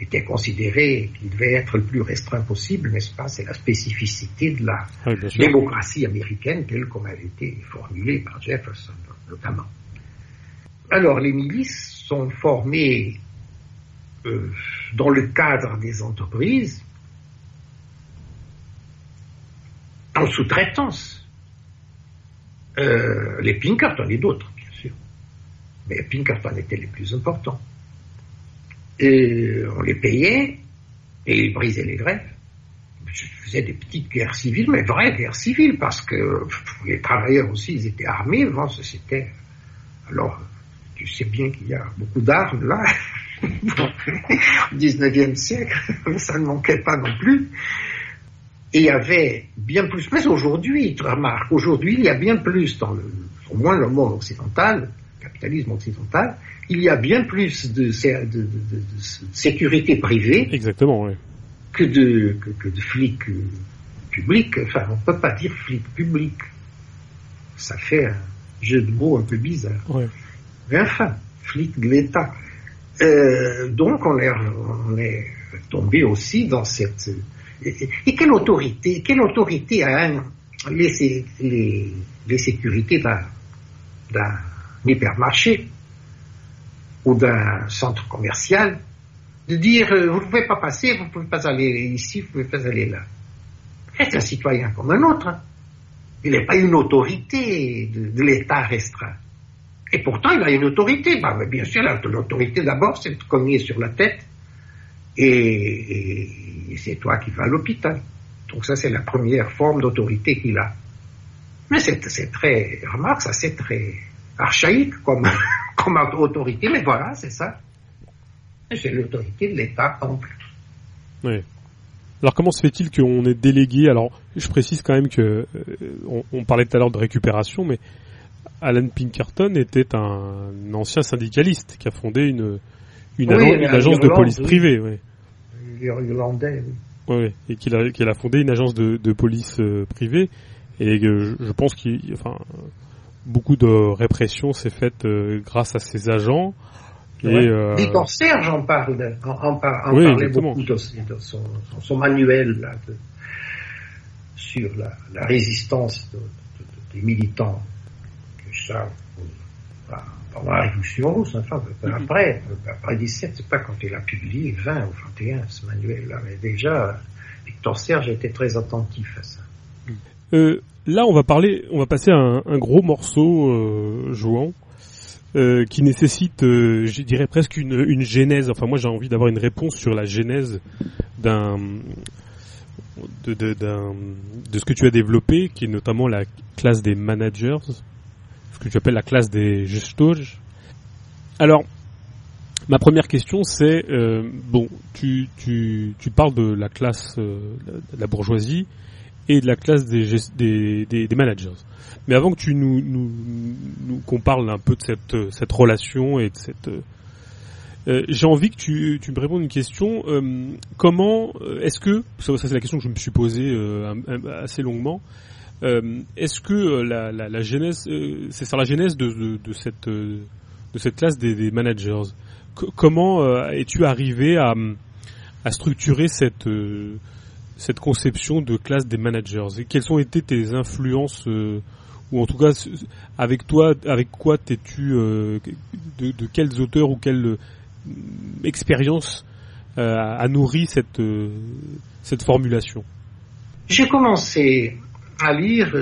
était considéré qu'il devait être le plus restreint possible, n'est-ce pas? C'est la spécificité de la démocratie américaine telle comme elle a été formulée par Jefferson, notamment. Alors, les milices sont formés euh, dans le cadre des entreprises en sous-traitance. Euh, les Pinkerton et d'autres, bien sûr. Mais Pinkerton étaient les plus importants. Et on les payait et ils brisaient les grèves. Je faisais des petites guerres civiles, mais vraies guerres civiles, parce que les travailleurs aussi, ils étaient armés, c'était... Alors, tu sais bien qu'il y a beaucoup d'armes là, au 19e siècle, ça ne manquait pas non plus. Et il y avait bien plus, mais aujourd'hui, tu remarques, aujourd'hui, il y a bien plus dans le, au moins le monde occidental, capitalisme occidental, il y a bien plus de, de, sécurité privée. Exactement, oui. Que de, que, de flics euh, publics. Enfin, on ne peut pas dire flics publics. Ça fait un jeu de mots un peu bizarre. Mais enfin, flics de l'État. Euh, donc, on est, on est tombé aussi dans cette. Et, quelle autorité, quelle autorité a les, les, les sécurités d'un hypermarché ou d'un centre commercial de dire euh, vous ne pouvez pas passer, vous ne pouvez pas aller ici, vous ne pouvez pas aller là. C'est un citoyen comme un autre. Il n'est pas une autorité de, l'État restreint. Et pourtant, il a une autorité. Bah, bien sûr, l'autorité d'abord, c'est de cogner sur la tête. Et, et c'est toi qui vas à l'hôpital. Donc ça, c'est la première forme d'autorité qu'il a. Mais c'est très, remarque, ça c'est très archaïque comme, comme autorité, mais voilà, c'est ça. C'est l'autorité de l'État ample. Oui. Alors comment se fait-il qu'on est délégué? Alors je précise quand même que euh, on, parlait tout à l'heure de récupération, mais Alan Pinkerton était un ancien syndicaliste qui a fondé une une, agence de police privée. Oui. Irlandais. Oui. oui, et qu'il a, qu'il a fondé une agence de, de police euh, privée. Et je, je pense qu'il, enfin, beaucoup de répression s'est faite euh, grâce à ces agents. Et, euh... Serge en parle, en, en, parlait beaucoup dans, son, son, manuel là, de, sur la, la résistance de, des militants. Que ça, pendant la Révolution russe, enfin, mm-hmm. après, après 17, c'est pas quand il a publié, 20 ou 21, ce manuel-là, mais déjà, Victor Serge était très attentif à ça. Euh, là, on va parler, on va passer à un, gros morceau euh, jouant. Euh, qui nécessite, euh, je dirais presque une, une genèse. Enfin, moi, j'ai envie d'avoir une réponse sur la genèse d'un de, de, de ce que tu as développé, qui est notamment la classe des managers, ce que tu appelles la classe des gestors. Alors, ma première question, c'est euh, bon, tu, tu, tu parles de la classe euh, de la bourgeoisie et de la classe des, managers. Mais avant que tu nous, qu'on parle un peu de cette, relation et de cette euh, j'ai envie que tu, me répondes une question. Euh, comment euh, est-ce que ça, c'est la question que je me suis posée euh, assez longuement. est-ce que la, la, genèse, c'est sur la genèse de, de, cette de cette classe des managers. comment es-tu arrivé à, à structurer cette cette conception de classe des managers quelles ont été tes influences euh, ou en tout cas avec toi avec quoi t'es-tu euh, de, quels auteurs ou quelle euh, expérience a nourri cette cette formulation? J'ai commencé à lire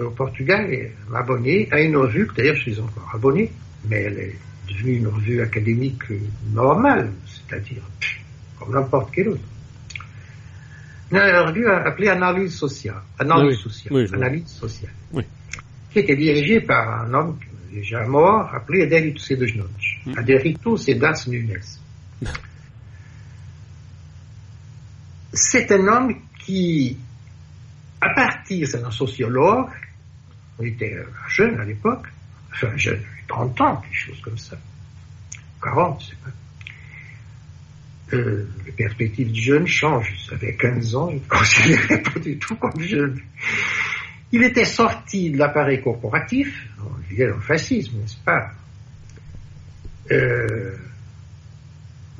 au Portugal et m'abonner à une revue d'ailleurs je suis encore abonné mais elle est devenue une revue académique normale c'est-à-dire comme n'importe quelle autre une revue appelée Analyse sociale, Analyse sociale, Analyse sociale, qui était dirigée par un homme déjà mort appelé Adérito Sedojnoc. Mm. Adérito Sedas Nunes. C'est un homme qui, à partir, c'est un sociologue, il était jeune à l'époque, enfin jeune, 30 ans, quelque chose comme ça, 40, je sais pas euh, les perspectives du jeune changent. avait 15 ans, il ne considérait pas du tout comme jeune. Il était sorti de l'appareil corporatif, on vivait le fascisme, n'est-ce pas? Euh,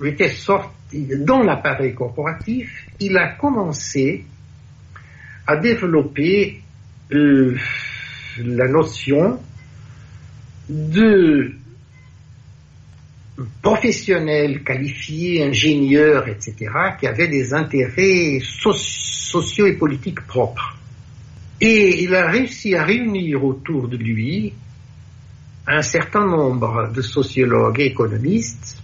Il était sorti dans l'appareil corporatif, il a commencé à développer euh, la notion de professionnels qualifiés, ingénieurs, etc., qui avaient des intérêts sociaux et politiques propres. Et il a réussi à réunir autour de lui un certain nombre de sociologues et économistes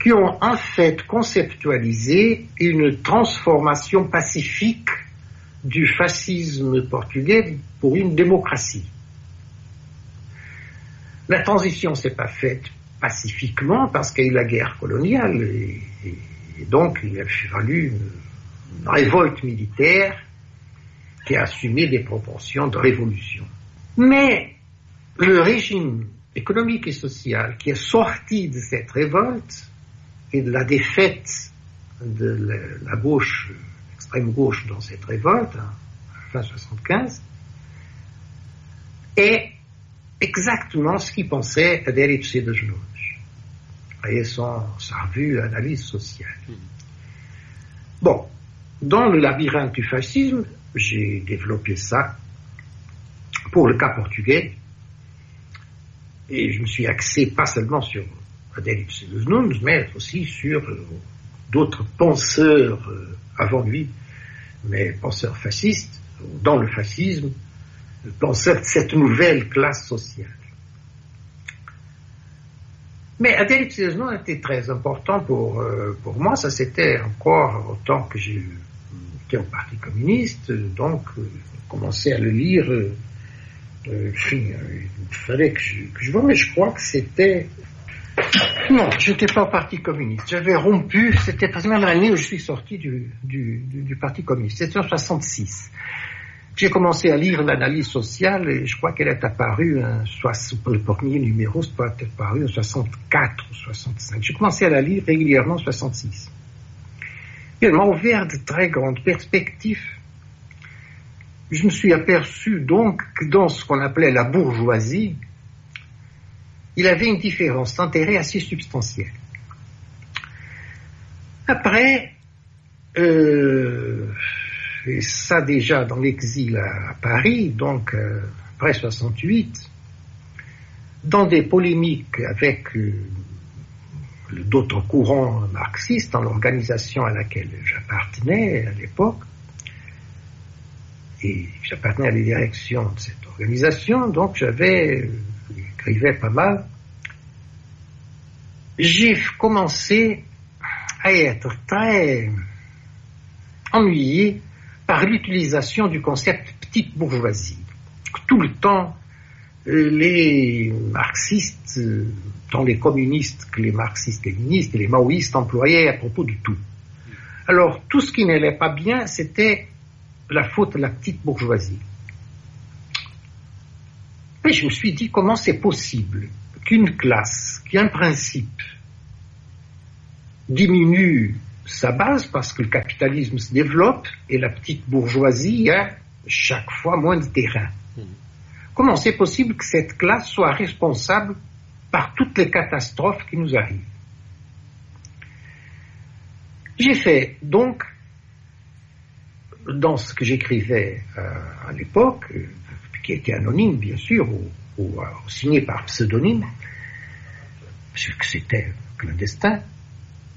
qui ont en fait conceptualisé une transformation pacifique du fascisme portugais pour une démocratie. La transition s'est pas faite pacifiquement parce qu'il y a eu la guerre coloniale et, donc il a fallu révolte militaire qui a assumé des proportions de révolution. Mais le régime économique et social qui est sorti de cette révolte et de la défaite de la gauche, extrême gauche dans cette révolte, hein, fin 75, est exactement ce qu'il pensait Adélite Sedejnoun et son, sa revue Analyse sociale. Bon, dans le labyrinthe du fascisme, j'ai développé ça pour le cas portugais, et je me suis axé pas seulement sur Adélite Sedejnoun, mais aussi sur euh, d'autres penseurs euh, avant lui, mais penseurs fascistes, dans le fascisme, penseurs de cette nouvelle classe sociale. Mais a était très important pour, euh, pour moi. Ça, c'était encore autant que j'ai été au Parti communiste. Donc, euh, j'ai commencé à le lire. Euh, il fallait que je, que je vois, mais je crois que c'était... Non, je n'étais pas au Parti communiste. J'avais rompu, c'était la même année où je suis sorti du, du, du Parti communiste. C'était en 66. J'ai commencé à lire l'analyse sociale et je crois qu'elle est apparue, soit le premier numéro, c'est peut être apparu en 64 ou 65. J'ai commencé à la lire régulièrement en 66. elle m'a ouvert de très grandes perspectives. Je me suis aperçu donc que dans ce qu'on appelait la bourgeoisie, il avait une différence d'intérêt assez substantielle. Après, euh, et ça déjà dans l'exil à Paris, donc euh, après 68, dans des polémiques avec euh, d'autres courants marxistes dans l'organisation à laquelle j'appartenais à l'époque, et j'appartenais à la direction de cette organisation, donc j'avais, j'écrivais pas mal. J'ai commencé à être très ennuyé par l'utilisation du concept petite bourgeoisie. Tout le temps, euh, les marxistes, euh, tant les communistes que les marxistes-léninistes et les maoïstes employaient à propos de tout. Alors, tout ce qui n'allait pas bien, c'était la faute de la petite bourgeoisie. Et je me suis dit, comment c'est possible qu'une classe qui, en principe, diminue sa base parce que le capitalisme se développe et la petite bourgeoisie a chaque fois moins de terrain. Mmh. Comment c'est possible que cette classe soit responsable par toutes les catastrophes qui nous arrivent? J'ai fait donc, dans ce que j'écrivais euh, à l'époque, euh, qui était anonyme bien sûr, ou, euh, signé par pseudonyme, parce que c'était clandestin,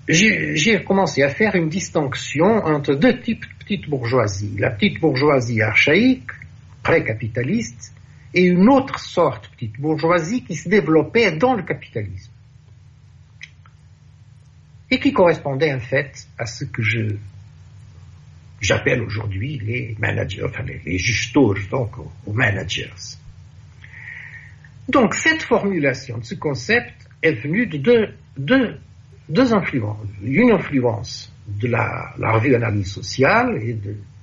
j'ai commencé à faire une distinction entre deux types de petite bourgeoisie. La petite bourgeoisie archaïque, pré-capitaliste, et une autre sorte de petite bourgeoisie qui se développait dans le capitalisme. Et qui correspondait en fait à ce que je j'appelle aujourd'hui les managers, enfin les, les donc aux managers. Donc cette formulation de ce concept est venue de deux, deux deux influences. Une influence de la, revue Analyse sociale et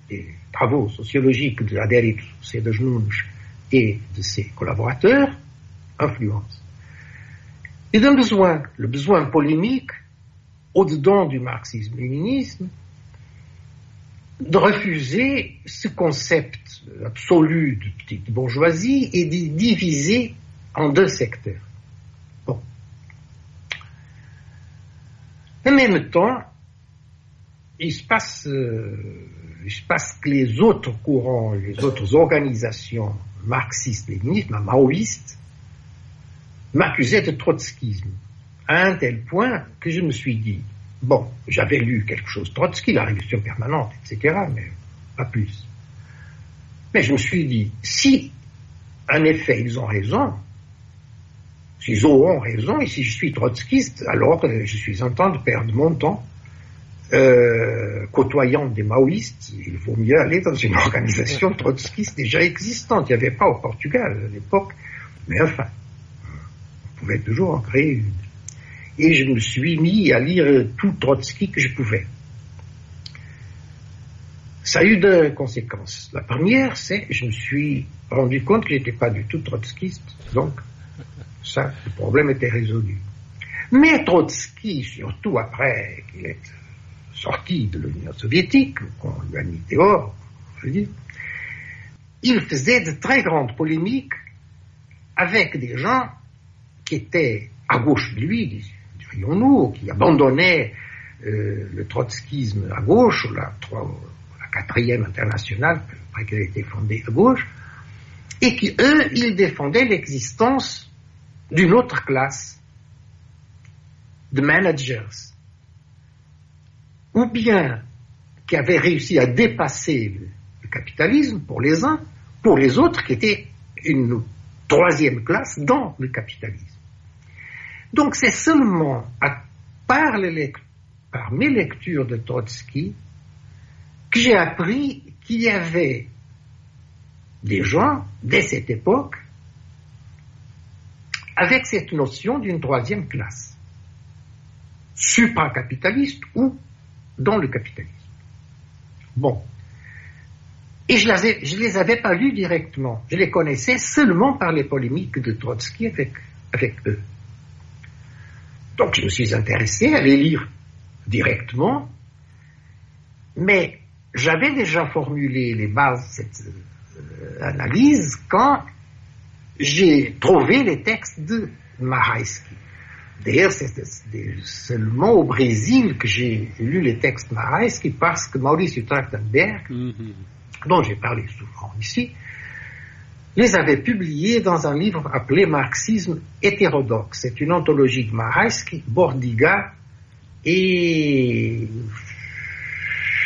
des travaux sociologiques de Adérit Sedejnunj et de ses collaborateurs, influence. Et d'un besoin, le besoin polémique, au-dedans du marxisme-léninisme, de refuser ce concept absolu de petite bourgeoisie et de diviser en deux secteurs. En même temps, il se passe, euh, il se passe que les autres courants, les autres organisations marxistes, léninistes, maoïstes, m'accusaient de trotskisme, à un tel point que je me suis dit, bon, j'avais lu quelque chose de Trotsky, la révolution permanente, etc., mais pas plus. Mais je me suis dit, si, en effet, ils ont raison, S'ils auront raison, et si je suis trotskiste, alors euh, je suis en train de perdre mon temps euh, côtoyant des maoïstes. Il vaut mieux aller dans une organisation trotskiste déjà existante. Il n'y avait pas au Portugal à l'époque, mais enfin, on pouvait toujours en créer une. Et je me suis mis à lire tout Trotsky que je pouvais. Ça a eu deux conséquences. La première, c'est que je me suis rendu compte que je n'étais pas du tout trotskiste, donc ça, le problème était résolu. Mais Trotsky, surtout après qu'il est sorti de l'Union soviétique, qu'on lui a mis dehors, je dire, il faisait de très grandes polémiques avec des gens qui étaient à gauche de lui, dirions-nous, qui abandonnaient euh, le trotskisme à gauche, la, la quatrième internationale, après qu'elle ait été fondée à gauche, et qui, eux, ils défendaient l'existence d'une autre classe de managers, ou bien qui avaient réussi à dépasser le capitalisme pour les uns, pour les autres qui étaient une troisième classe dans le capitalisme. Donc c'est seulement à, par, par mes lectures de Trotsky que j'ai appris qu'il y avait des gens, dès cette époque, avec cette notion d'une troisième classe, supracapitaliste ou dans le capitalisme. Bon. Et je ne les avais pas lus directement. Je les connaissais seulement par les polémiques de Trotsky avec, avec eux. Donc je me suis intéressé à les lire directement, mais j'avais déjà formulé les bases de cette euh, analyse quand j'ai trouvé les textes de Maraïski. D'ailleurs, c'est seulement au Brésil que j'ai lu les textes Maraïski parce que Maurice Trachtenberg, mm-hmm. dont j'ai parlé souvent ici, les avait publiés dans un livre appelé Marxisme hétérodoxe. C'est une anthologie de Maraïski, Bordiga et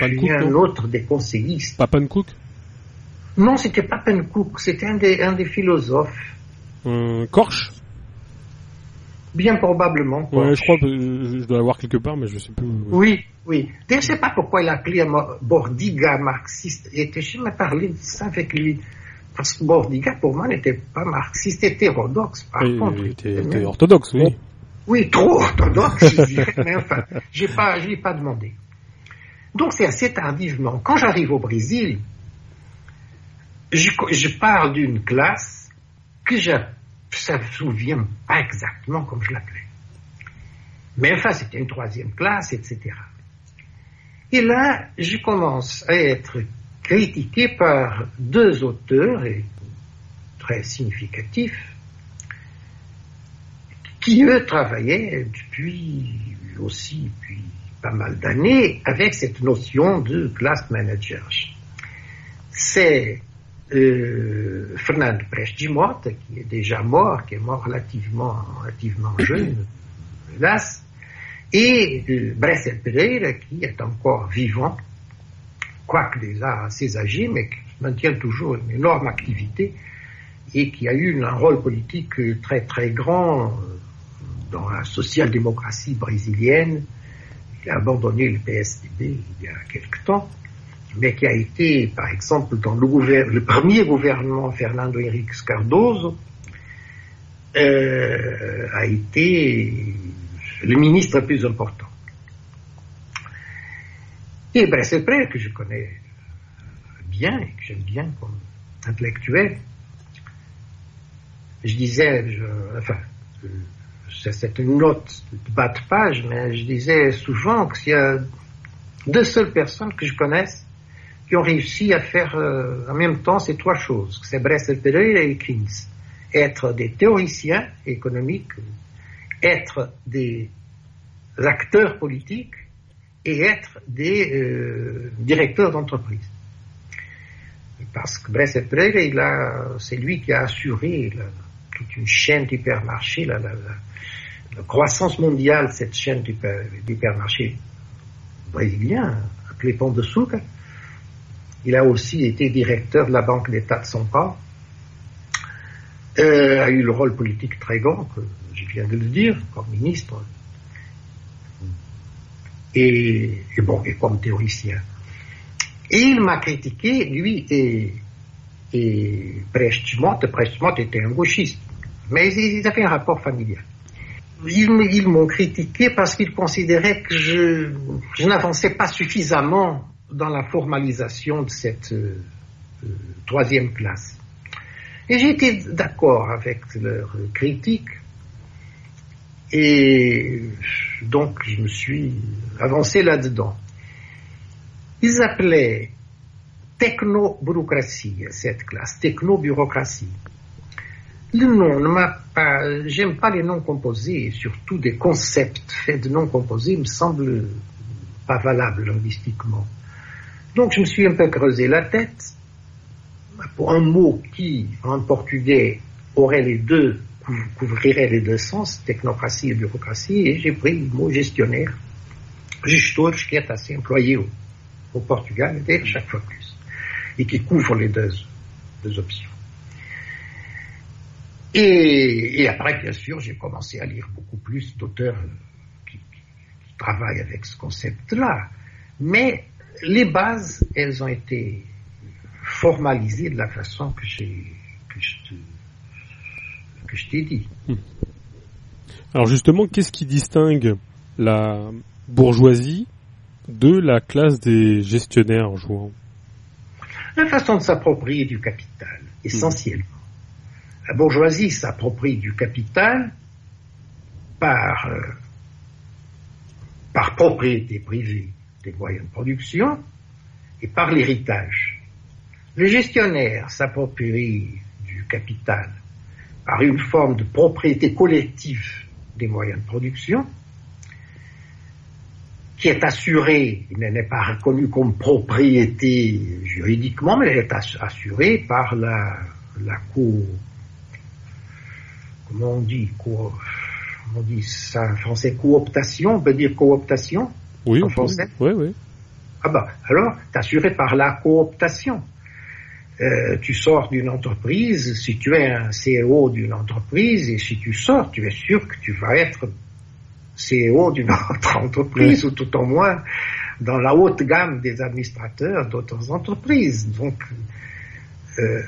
un autre des conseillistes. Papencook non, c'était pas Pencook, c'était un des, un des philosophes. Euh, Korsch Bien probablement. Ouais, je crois que je dois l'avoir quelque part, mais je sais plus. Oui, oui. Je sais pas pourquoi il a appelé Bordiga marxiste. Je me parlé de ça avec lui. Parce que Bordiga, pour moi, n'était pas marxiste, hétérodoxe, par contre. Il était, orthodoxe, oui. Oui, trop orthodoxe, je dirais, mais enfin, j'ai pas, je l'ai pas demandé. Donc, c'est assez tardivement. Quand j'arrive au Brésil, je, parle d'une classe que je ne me souviens pas exactement comme je l'appelais. Mais enfin, c'était une troisième classe, etc. Et là, je commence à être critiqué par deux auteurs très significatifs qui, eux, travaillaient depuis aussi depuis pas mal d'années avec cette notion de classe manager. C'est euh, Fernando Prestes qui est déjà mort, qui est mort relativement, relativement jeune, hélas, et euh, Bressel Pereira, qui est encore vivant, quoique déjà assez âgé, mais qui maintient toujours une énorme activité et qui a eu un rôle politique très très grand euh, dans la social-démocratie brésilienne. Il a abandonné le PSDB il y a quelque temps mais qui a été, par exemple, dans le, premier gouvernement Fernando Henrique Cardoso, euh, a été le ministre le plus important. Et Bressel-Pré, que je connais bien et que j'aime bien comme intellectuel, je disais, enfin, c'est une note de bas de page, mais je disais souvent que s'il y a deux seules personnes que je connaisse qui ont réussi à faire euh, en même temps ces trois choses. C'est Bressel Pereira et Keynes. Être des théoriciens économiques, être des acteurs politiques et être des euh, directeurs d'entreprise. Parce que Bressel Pereira, c'est lui qui a assuré toute une chaîne d'hypermarchés, la, la, la, croissance mondiale, cette chaîne d'hypermarchés brésilien, appelée Pont de Sucre, il a aussi été directeur de la Banque d'État de son pas. Euh, a eu le rôle politique très grand, que je viens de le dire, comme ministre. Et, bon, et comme théoricien. Et il m'a critiqué, lui et, et Prestemont. était un gauchiste. Mais ils, avaient un rapport familial. Ils, m'ont critiqué parce qu'ils considéraient que je, je n'avançais pas suffisamment dans la formalisation de cette euh, euh, troisième classe. Et été d'accord avec leurs critiques. Et donc, je me suis avancé là-dedans. Ils appelaient techno-bureaucratie cette classe, techno-bureaucratie. Le nom ne m'a pas, j'aime pas les noms composés, surtout des concepts faits de noms composés me semblent pas valables linguistiquement. Donc je me suis un peu creusé la tête pour un mot qui, en portugais, aurait les deux, couvrirait les deux sens, technocratie et bureaucratie, et j'ai pris le mot gestionnaire, gestor, qui est assez employé au, au Portugal, et chaque fois plus, et qui couvre les deux, deux options. Et, après, bien sûr, j'ai commencé à lire beaucoup plus d'auteurs qui, qui, travaillent avec ce concept-là. Mais les bases, elles ont été formalisées de la façon que j'ai que je te, que je t'ai dit. Hmm. Alors justement, qu'est-ce qui distingue la bourgeoisie de la classe des gestionnaires jouant La façon de s'approprier du capital, essentiellement. La bourgeoisie s'approprie du capital par, euh, par propriété privée des moyens de production et par l'héritage. Le gestionnaire s'approprie du capital par une forme de propriété collective des moyens de production qui est assurée, il n'est pas reconnu comme propriété juridiquement, mais elle est assurée par la, la co, comment on dit, on dit ça français, cooptation, on peut dire cooptation, oui, en français Oui, oui. Ah bah, alors, t'es assuré par la cooptation. Euh, tu sors d'une entreprise, si tu es un CEO d'une entreprise, et si tu sors, tu es sûr que tu vas être CEO d'une autre entreprise, ou tout au moins dans la haute gamme des administrateurs d'autres entreprises. Donc, euh,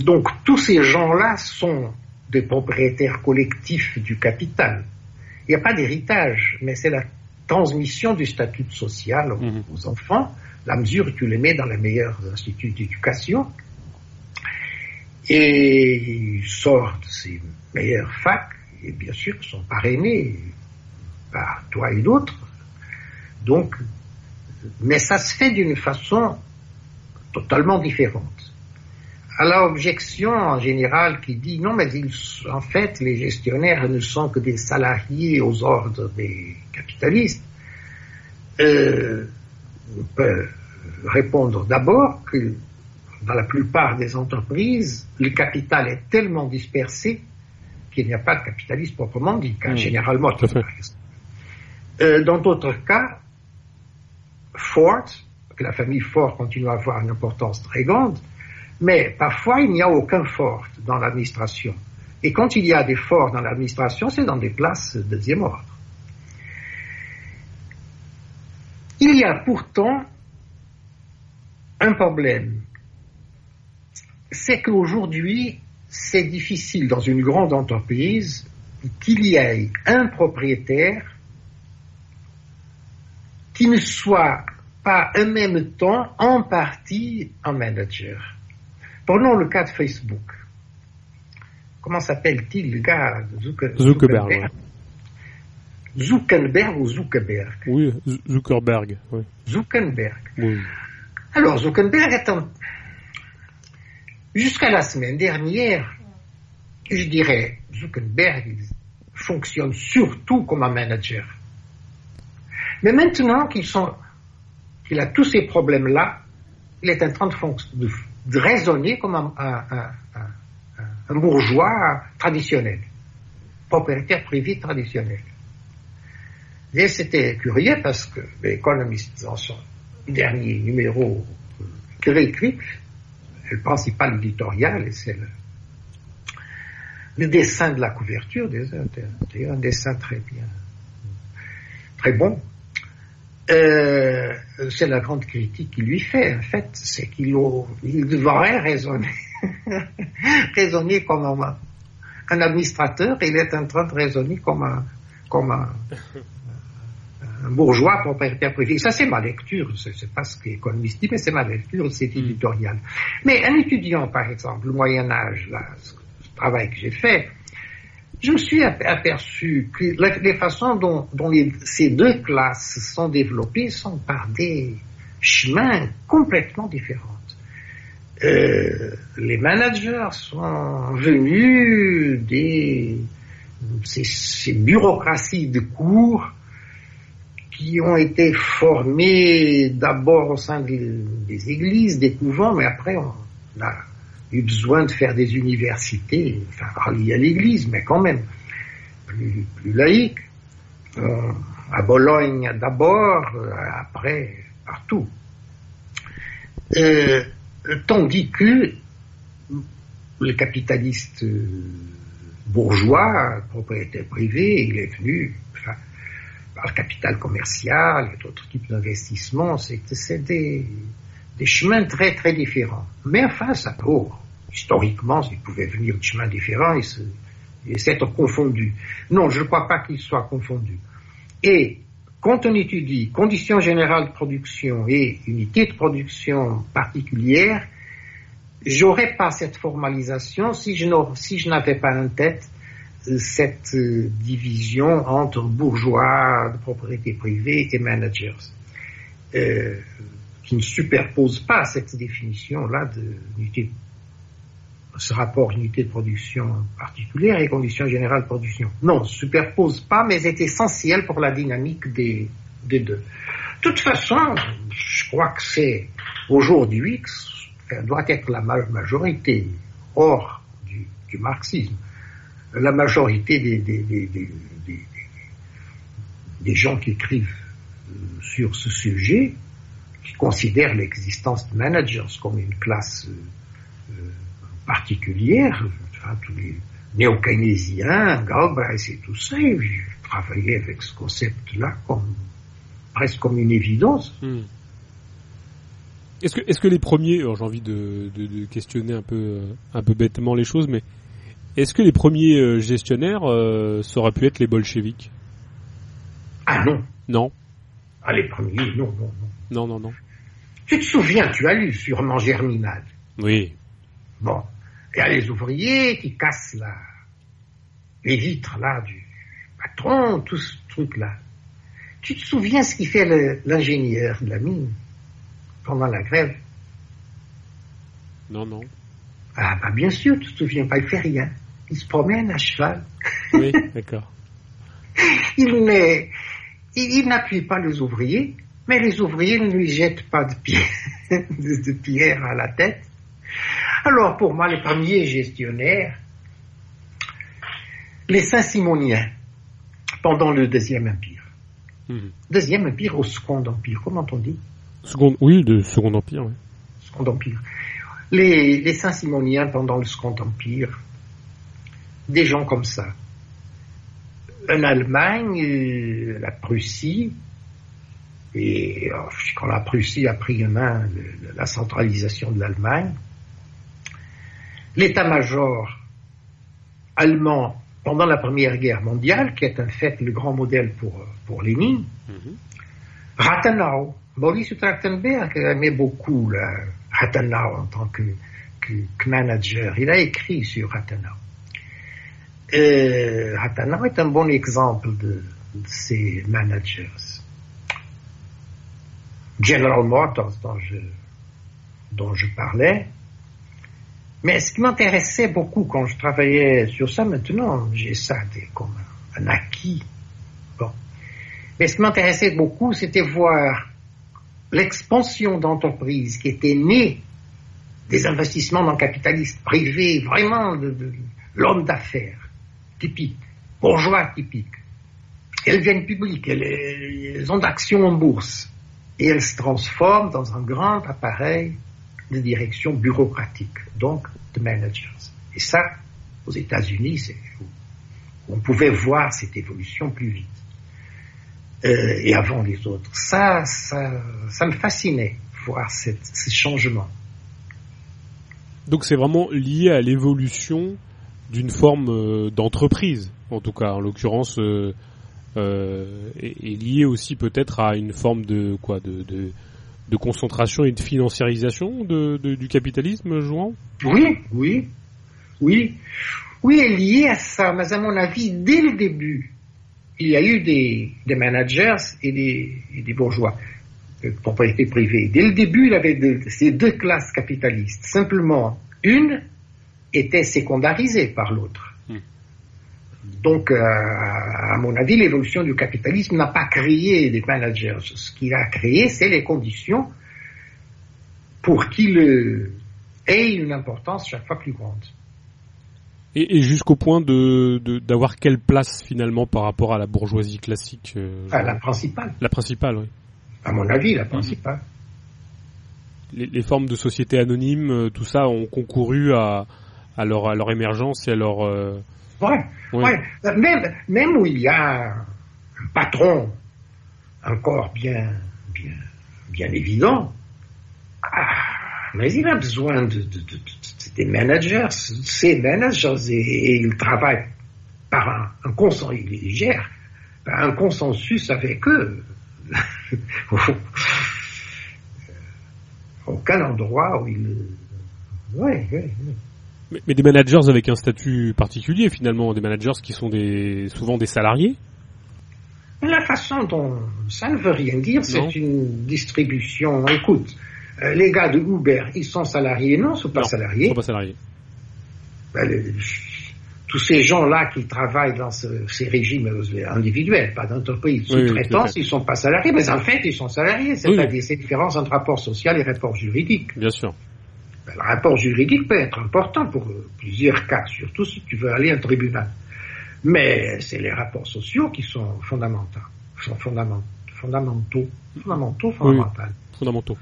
donc tous ces gens-là sont des propriétaires collectifs du capital. Il n'y a pas d'héritage, mais c'est la transmission du statut social mhm. aux, enfants, la mesure où tu les mets dans les meilleurs instituts d'éducation, et ils sortent de ces meilleures facs, et bien sûr sont parrainés par toi et d'autres. Donc, mais ça se fait d'une façon totalement différente. À l'objection en général qui dit non, mais en fait, les gestionnaires ne sont que des salariés aux ordres des capitalistes, euh, on peut répondre d'abord que dans la plupart des entreprises, le capital est tellement dispersé qu'il n'y a pas de capitalisme proprement dit, car mmh, généralement, euh, dans d'autres cas, Ford, que la famille Ford continue à avoir une importance très grande, mais parfois il n'y a aucun Ford dans l'administration. Et quand il y a des Ford dans l'administration, c'est dans des places de deuxième ordre. Il y a pourtant un problème. C'est qu'aujourd'hui, c'est difficile dans une grande entreprise qu'il y ait un propriétaire qui ne soit pas en même temps en partie un manager. Prenons le cas de Facebook. Comment s'appelle-t-il le gars Zuckerberg. Zuckerberg? Ou Zuckerberg? Oui, Zuckerberg. Oui. Zuckerberg. Oui. Alors, Zuckerberg est un... Jusqu'à la semaine dernière, je dirais, Zuckerberg fonctionne surtout comme un manager. Mais maintenant qu'il a tous ces problèmes-là, il est en train de, raisonner comme un, bourgeois traditionnel, propriétaire privé traditionnel. Et c'était curieux parce que l'Economist, dans son dernier numéro qu'il a écrit, le principal éditorial, c'est le, dessin de la couverture, d'ailleurs un dessin très bien, très bon. Euh, c'est la grande critique qu'il lui fait, en fait, c'est qu'il il devrait raisonner, raisonner comme un, un administrateur, il est en train de raisonner comme un, comme un, un bourgeois propriétaire privé. Ça, c'est ma lecture. C'est pas ce qu'économiste dit, mais c'est ma lecture, c'est mm. éditorial. Mais un étudiant, par exemple, le Moyen Âge, là, ce travail que j'ai fait, je me suis aperçu que les façons dont, ces deux classes sont développées sont par des chemins complètement différents. Euh, les managers sont venus des ces, bureaucraties de cours qui ont été formées d'abord au sein des, églises, des couvents, mais après on a eu besoin de faire des universités, enfin reliées à l'église, mais quand même plus, laïques. Euh, à Bologne d'abord, euh, après partout. Euh, tandis que le capitaliste bourgeois, propriétaire privé, il est venu enfin, par le capital commercial et d'autres types d'investissements. C'est des, des chemins très très différents. Mais enfin, ça peut, historiquement, ils pouvaient venir de chemins différents et, s'être confondus. Non, je ne crois pas qu'ils soient confondus. Et quand on étudie conditions générales de production et unités de production particulières, j'aurais pas cette formalisation si je si je n'avais pas en tête euh, cette euh, division entre bourgeois de propriété privée et managers, euh, qui ne superpose pas cette définition-là de ce rapport unité de production particulière et conditions générales de production. Non, superpose pas, mais est essentiel pour la dynamique des, deux. De toute façon, je crois que c'est aujourd'hui doit être la majorité, hors du, marxisme, la majorité des, des, gens qui écrivent euh, sur ce sujet, qui considèrent l'existence de managers comme une classe euh, euh, particulière, enfin, tous les néo-keynésiens, Galbraith et tout ça, ils travaillaient avec ce concept-là comme presque comme une évidence. Hmm. Est-ce que, les premiers, j'ai envie de, de, questionner un peu, un peu bêtement les choses, mais est-ce que les premiers euh, gestionnaires, euh, ça aurait pu être les bolcheviks? Ah non. Non. Ah les premiers, non, non, non. Non, non, non. Tu te souviens, tu as lu sûrement Germinal. Oui. Bon. Il y a les ouvriers qui cassent la, les vitres là du patron, tout ce truc-là. Tu te souviens ce qui fait l'ingénieur de la mine pendant la grève? Non, non. Ah, bah bien sûr, tu te souviens pas, il fait rien. Il se promène à cheval. Oui, d'accord. il il, n'appuie pas les ouvriers, mais les ouvriers ne lui jettent pas de pierre, de, pierre à la tête. Alors, pour moi, les premiers gestionnaires, les Saint-Simoniens, pendant le Deuxième Empire. Mhm. Deuxième Empire au Second Empire, comment on dit? Oui, de Second Empire. Oui. Second Empire. Les, Saint-Simoniens pendant le Second Empire, des gens comme ça. En Allemagne, euh, la Prussie, et euh, quand la Prussie a pris en main la centralisation de l'Allemagne, l'état-major allemand pendant la Première Guerre mondiale, qui est en fait le grand modèle pour, pour Lénine, mm Rathenau, Maurice Trachtenberg aimait beaucoup Rathenau en tant que, manager. Il a écrit sur Rathenau. Euh, Rathenau est un bon exemple de, ces managers. General Motors, dont je, dont je parlais, mais ce qui m'intéressait beaucoup quand je travaillais sur ça, maintenant j'ai ça comme un acquis. Bon. Mais ce qui m'intéressait beaucoup, c'était voir l'expansion d'entreprises qui était née des investissements dans le capitalisme privé, vraiment de, l'homme d'affaires typique, bourgeois typique. Elles viennent publiques, elles, ont d'actions en bourse et elles se transforment dans un grand appareil de direction bureaucratique, donc de managers. Et ça, aux États-Unis, on pouvait voir cette évolution plus vite. Euh, et avant les autres. Ça, ça, ça me fascinait, voir ces changements. Donc c'est vraiment lié à l'évolution d'une forme euh, d'entreprise, en tout cas, en l'occurrence euh, est, lié aussi peut-être à une forme de quoi de, de, concentration et de financiarisation de, du capitalisme, Jouan Oui, oui, oui, oui, est lié à ça. Mais à mon avis, dès le début, il y a eu des, des managers et des, des bourgeois de propriété privée. Dès le début, il avait ces deux classes capitalistes. Simplement, une était sécondarisée par l'autre. Hmm. Donc, euh, à mon avis, l'évolution du capitalisme n'a pas créé des managers. Ce qu'il a créé, c'est les conditions pour qu'il ait une importance chaque fois plus grande. Et, jusqu'au point de d'avoir quelle place finalement par rapport à la bourgeoisie classique euh, La principale. La principale, oui. À mon avis, la principale. Les, formes de sociétés anonymes, euh, tout ça, ont concouru à, à, leur, à leur émergence et à leur... Euh... Ouais, ouais. Même, même où il y a un patron encore bien, bien, bien évident, ah, mais il a besoin de, de, de, des managers, ces managers, et, ils travaillent par un, un consensus, ils gèrent un consensus avec eux. Aucun endroit où ils... Ouais, ouais, mais, mais, des managers avec un statut particulier finalement, des managers qui sont des, souvent des salariés La façon dont ça ne veut rien dire, c'est une distribution. Écoute, euh, les gars de Uber, ils sont salariés Non, ils ne sont pas salariés. Ils sont pas salariés. Ben, tous ces gens-là qui travaillent dans ces régimes individuels, pas d'entreprise, sous-traitance, ils ne sont pas salariés, mais en fait, ils sont salariés. C'est-à-dire, cette différence entre rapport social et rapport juridique. Bien sûr. Ben, le rapport juridique peut être important pour euh, plusieurs cas, surtout si tu veux aller à un tribunal. Mais c'est les rapports sociaux qui sont fondamentaux. Sont fondamentaux. Fondamentaux. Fondamentaux, fondamentaux. Fondamentaux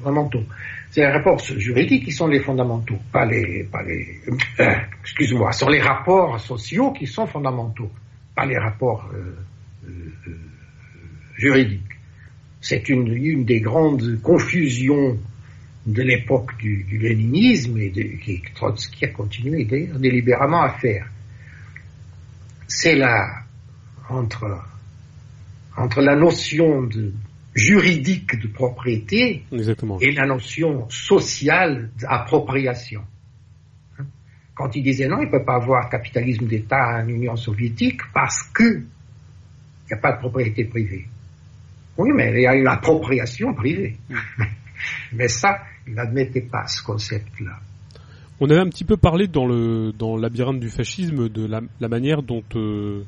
fondamentaux. C'est les rapports juridiques qui sont les fondamentaux, pas les, pas les, euh, excuse-moi, sont les rapports sociaux qui sont fondamentaux, pas les rapports euh, euh, juridiques. C'est une, une des grandes confusions de l'époque du, du, léninisme et de, qui Trotsky a continué délibérément à faire. C'est là, entre, entre la notion de, juridique de propriété et la notion sociale d'appropriation. Hein? Quand il disait non, il ne peut pas avoir capitalisme d'État en Union soviétique parce qu'il n'y a pas de propriété privée. Oui, mais il y a une appropriation privée. Mm. mais ça, il n'admettait pas ce concept-là. On avait un petit peu parlé dans le dans labyrinthe du fascisme de la, manière dont, euh,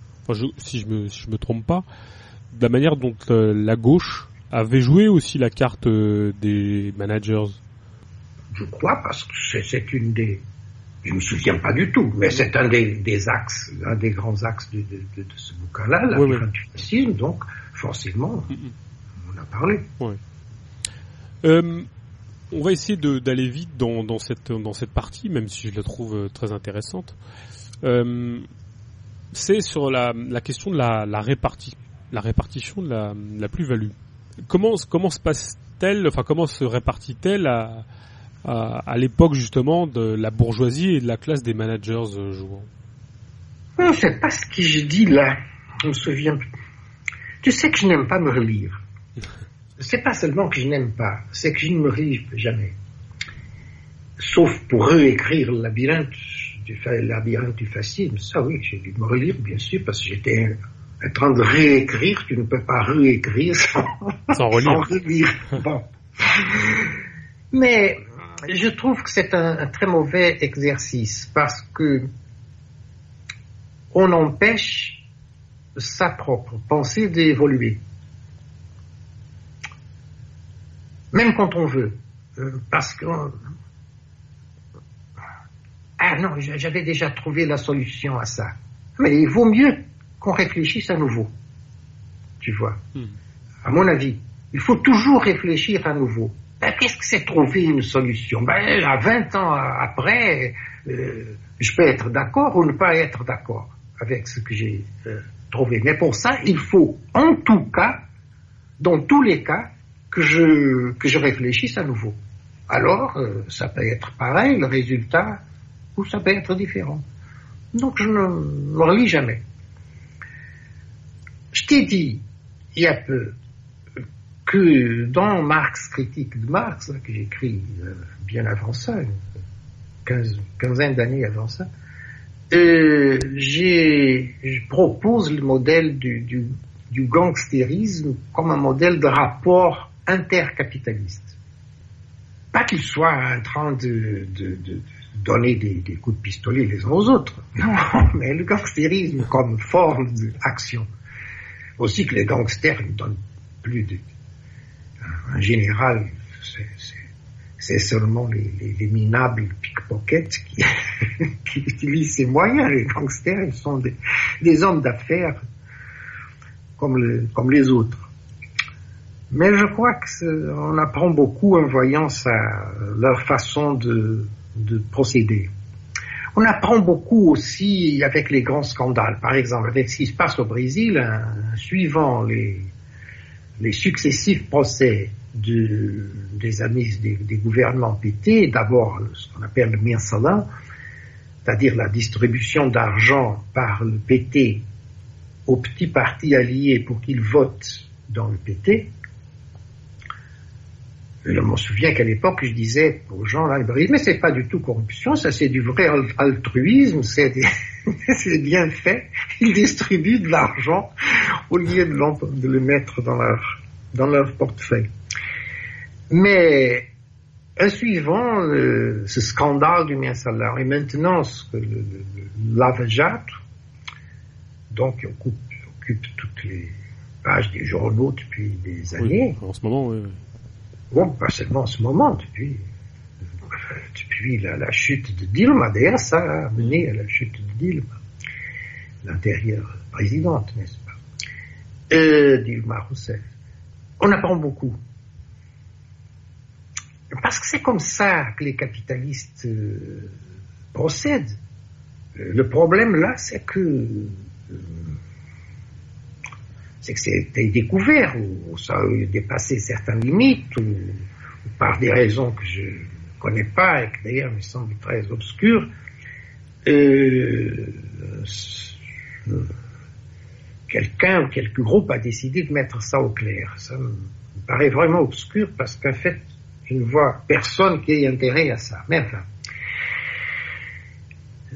si je me si je me trompe pas, de la manière dont euh, la gauche avait joué aussi la carte euh, des managers Je crois, parce que c'est une des... Je ne me souviens pas du tout, mais c'est un des, axes, un des grands axes de, ce bouquin-là, la oui, donc forcément, on a parlé. Euh, on va essayer d'aller vite dans, cette, dans cette partie, même si je la trouve euh, très intéressante. c'est sur la, question de la, la, la répartition de la, la plus-value comment comment se passe-t-elle, enfin comment se répartit-elle à, à, l'époque justement de la bourgeoisie et de la classe des managers euh, jouant? Je sais pas ce que je dis là. Je me souviens. Tu sais que je n'aime pas me relire. C'est pas seulement que je n'aime pas, c'est que je ne me relis jamais. Sauf pour réécrire le labyrinthe du, labyrinthe du fascisme. Ça oui, j'ai dû me relire bien sûr parce que j'étais en train de réécrire, tu ne peux pas réécrire sans, sans relire. Bon. Mais je trouve que c'est un, très mauvais exercice parce que on empêche sa propre pensée d'évoluer. Même quand on veut. Euh, parce que... Ah non, j'avais déjà trouvé la solution à ça. Mais il vaut mieux qu'on réfléchisse à nouveau. Tu vois hmm. À mon avis, il faut toujours réfléchir à nouveau. Ben, Qu'est-ce que c'est trouver une solution? Ben, À 20 ans après, euh, je peux être d'accord ou ne pas être d'accord avec ce que j'ai euh, trouvé. Mais pour ça, il faut en tout cas, dans tous les cas, que je, que je réfléchisse à nouveau. Alors, euh, ça peut être pareil, le résultat, ou ça peut être différent. Donc, je ne me relis jamais. Je t'ai dit il y a peu que dans Marx, critique de Marx, hein, que j'écris euh, bien avant ça, une quinzaine d'années avant ça, euh, je propose le modèle du, du, du, gangstérisme comme un modèle de rapport intercapitaliste. Pas qu'il soit en train de, de, de donner des, des, coups de pistolet les uns aux autres. Non, mais le gangstérisme comme forme d'action. Aussi que les gangsters ne donnent plus de... En général, c'est seulement les, les, minables pickpockets qui, qui, utilisent ces moyens. Les gangsters, ils sont des, des hommes d'affaires comme, le, comme les autres. Mais je crois qu'on apprend beaucoup en voyant ça, leur façon de, de procéder. On apprend beaucoup aussi avec les grands scandales. Par exemple, avec ce qui se passe au Brésil, hein, suivant les, les successifs procès de, des amis des, gouvernements PT, d'abord ce qu'on appelle le mensalin, c'est-à-dire la distribution d'argent par le PT aux petits partis alliés pour qu'ils votent dans le PT, je me souviens qu'à l'époque, je disais aux gens là, mais c'est pas du tout corruption, ça c'est du vrai altruisme, c'est bien fait. Ils distribuent de l'argent au lieu de, le mettre dans leur, dans leur portefeuille. Mais en suivant ce scandale du salaire et maintenant ce que le, le, donc occupe, occupe toutes les pages des journaux depuis des années. en ce moment, oui. Bon, pas seulement en ce moment, depuis, la, chute de Dilma. D'ailleurs, ça a mené à la chute de Dilma, l'intérieure présidente, n'est-ce pas? Euh, Dilma Rousseff. On apprend beaucoup. Parce que c'est comme ça que les capitalistes euh, procèdent. Euh, le problème là, c'est que c'est que c'était découvert, ou, ça a dépassé certaines limites, ou, par des raisons que je ne connais pas et qui d'ailleurs me semblent très obscures, euh, quelqu'un ou quelques groupes a décidé de mettre ça au clair. Ça me paraît vraiment obscur parce qu'en fait, je ne vois personne qui ait intérêt à ça. Mais enfin,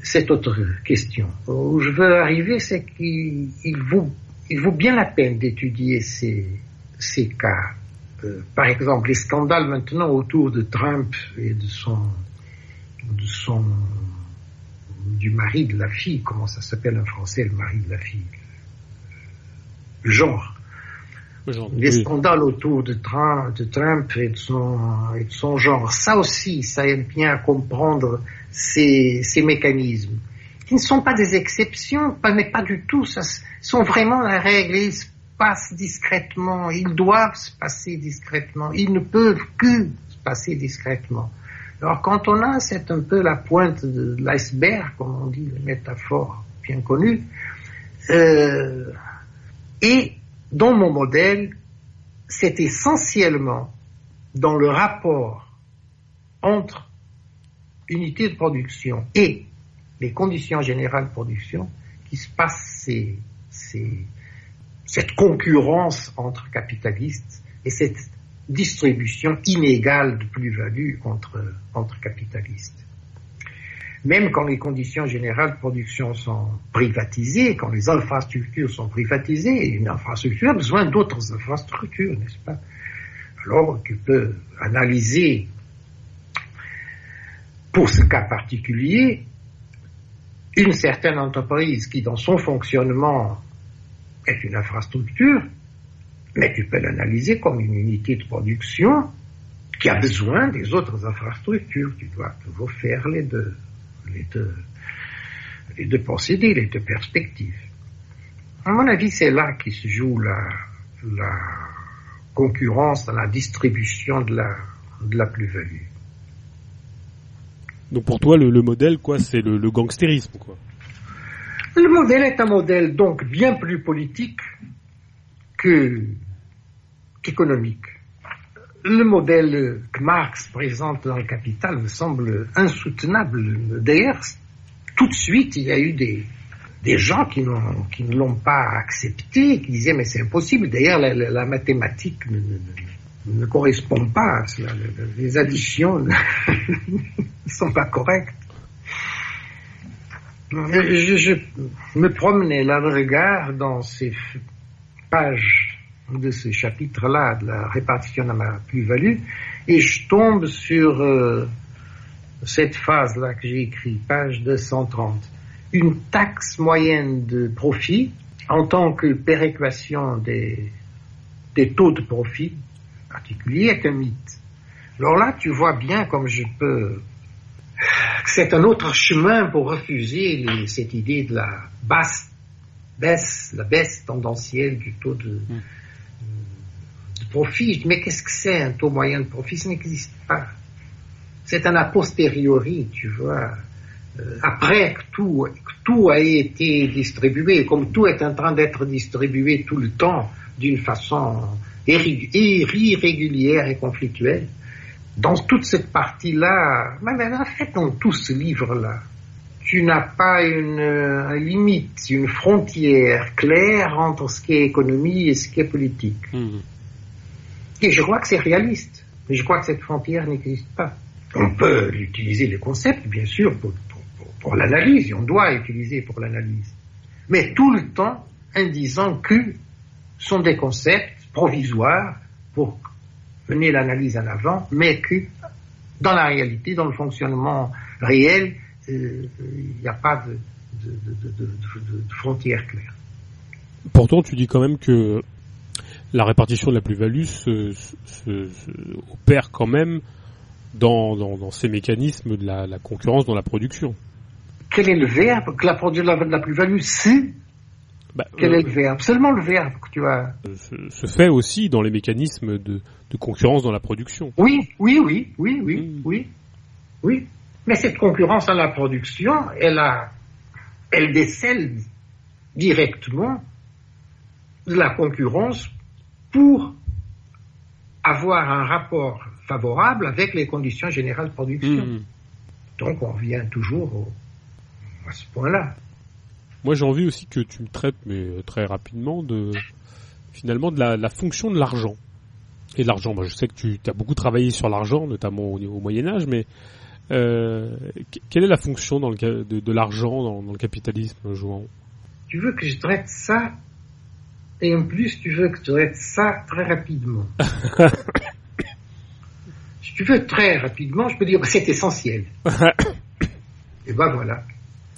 cette autre question. Où je veux arriver, c'est qu'il vaut il vaut bien la peine d'étudier ces, ces cas. Euh, par exemple, les scandales maintenant autour de Trump et de son, de son, du mari de la fille, comment ça s'appelle en français, le mari de la fille, le genre. les scandales autour de Trump, de Trump et, de son, et de son genre, ça aussi, ça aide bien à comprendre ces, ces mécanismes qui ne sont pas des exceptions, mais pas du tout, ça sont vraiment la règle. Ils se passent discrètement, ils doivent se passer discrètement, ils ne peuvent que se passer discrètement. Alors quand on a, c'est un peu la pointe de l'iceberg, comme on dit, une métaphore bien connue, euh, et dans mon modèle, c'est essentiellement dans le rapport entre unité de production et les conditions générales de production, qui se passe ces, ces, cette concurrence entre capitalistes et cette distribution inégale de plus-value entre, entre capitalistes. Même quand les conditions générales de production sont privatisées, quand les infrastructures sont privatisées, une infrastructure a besoin d'autres infrastructures, n'est-ce pas? Alors tu peux analyser pour ce cas particulier une certaine entreprise qui, dans son fonctionnement, est une infrastructure, mais tu peux l'analyser comme une unité de production qui a besoin des autres infrastructures. Tu dois toujours faire les deux, les deux, les deux procédés, les deux perspectives. À mon avis, c'est là qui se joue la, la concurrence dans la distribution de la, de la plus-value. Donc pour toi, le, modèle, quoi, c'est le, le, gangstérisme, quoi. Le modèle est un modèle donc bien plus politique que qu'économique. Le modèle que Marx présente dans le Capital me semble insoutenable. D'ailleurs, tout de suite, il y a eu des, des gens qui, qui ne l'ont pas accepté, qui disaient mais c'est impossible. D'ailleurs, la, mathématique correspond pas. À cela. Les additions ne sont pas correctes. Je, me promenais là de regard dans ces pages de ce chapitre-là de la répartition de la plus-value et je tombe sur euh, cette phase-là que j'ai écrite, page 230. Une taxe moyenne de profit en tant que péréquation des taux de profit particuliers est un mythe. Alors là, tu vois bien comme je peux c'est un autre chemin pour refuser cette idée de la basse baisse, la baisse tendancielle du taux de, mm. profit. Mais qu'est-ce que c'est un taux moyen de profit? Ça n'existe pas. C'est un a posteriori, tu vois. Euh, après que tout, tout a été distribué, comme tout est en train d'être distribué tout le temps d'une façon irrégulière et conflictuelle, dans toute cette partie-là, même en fait dans tout ce livre-là, tu n'as pas une, une, limite, une frontière claire entre ce qui est économie et ce qui est politique. Mhm. Et je crois que c'est réaliste, mais je crois que cette frontière n'existe pas. On peut utiliser les concepts, bien sûr, pour, pour, pour l'analyse, et on doit utiliser pour l'analyse, mais tout le temps en disant que sont des concepts provisoires pour mener l'analyse en avant, mais que dans la réalité, dans le fonctionnement réel, euh, il n'y a pas de, de, frontières claires. Pourtant, tu dis quand même que la répartition de la plus-value se, opère quand même dans, dans, ces mécanismes de la, concurrence dans la production. Quel est le verbe que la, la, la plus-value, c'est? Bah, Quel est le euh, verbe? Seulement le verbe que tu as. Se, fait aussi dans les mécanismes de, de, concurrence dans la production. Oui, oui, oui, oui, oui, hmm. oui, oui. Mais cette concurrence dans la production, elle a, elle décèle directement de la concurrence pour avoir un rapport favorable avec les conditions générales de production. Hmm. Donc on revient toujours à ce point-là. Moi, j'ai envie aussi que tu me traites, mais euh, très rapidement, de finalement de la, fonction de l'argent. Et l'argent, moi, je sais que tu as beaucoup travaillé sur l'argent, notamment au, Moyen Âge, mais euh, quelle est la fonction dans le, de, de l'argent dans, le capitalisme, Jouan Tu veux que je traite ça? Et en plus, tu veux que je traite ça très rapidement. si tu veux très rapidement, je peux dire que c'est essentiel. et ben voilà.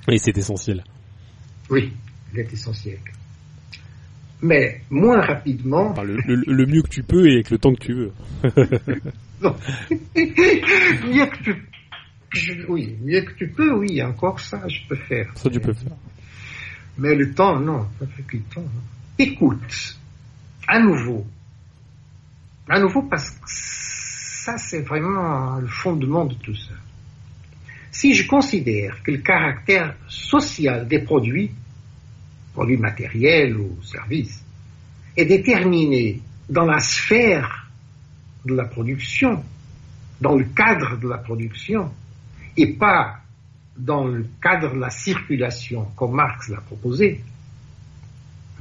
Oui, c'est essentiel. Oui, il est essentiel. Mais moins rapidement. le, mieux que tu peux et avec le temps que tu veux. non. mieux que tu, oui, mieux que tu peux, oui, encore ça, je peux faire. Ça, tu peux faire. Mais le temps, non, pas que le temps. Écoute, à nouveau, à nouveau parce que ça, c'est vraiment le fondement de tout ça. Si je considère que le caractère social des produits, produits matériels ou services, est déterminé dans la sphère de la production, dans le cadre de la production, et pas dans le cadre de la circulation, comme Marx l'a proposé,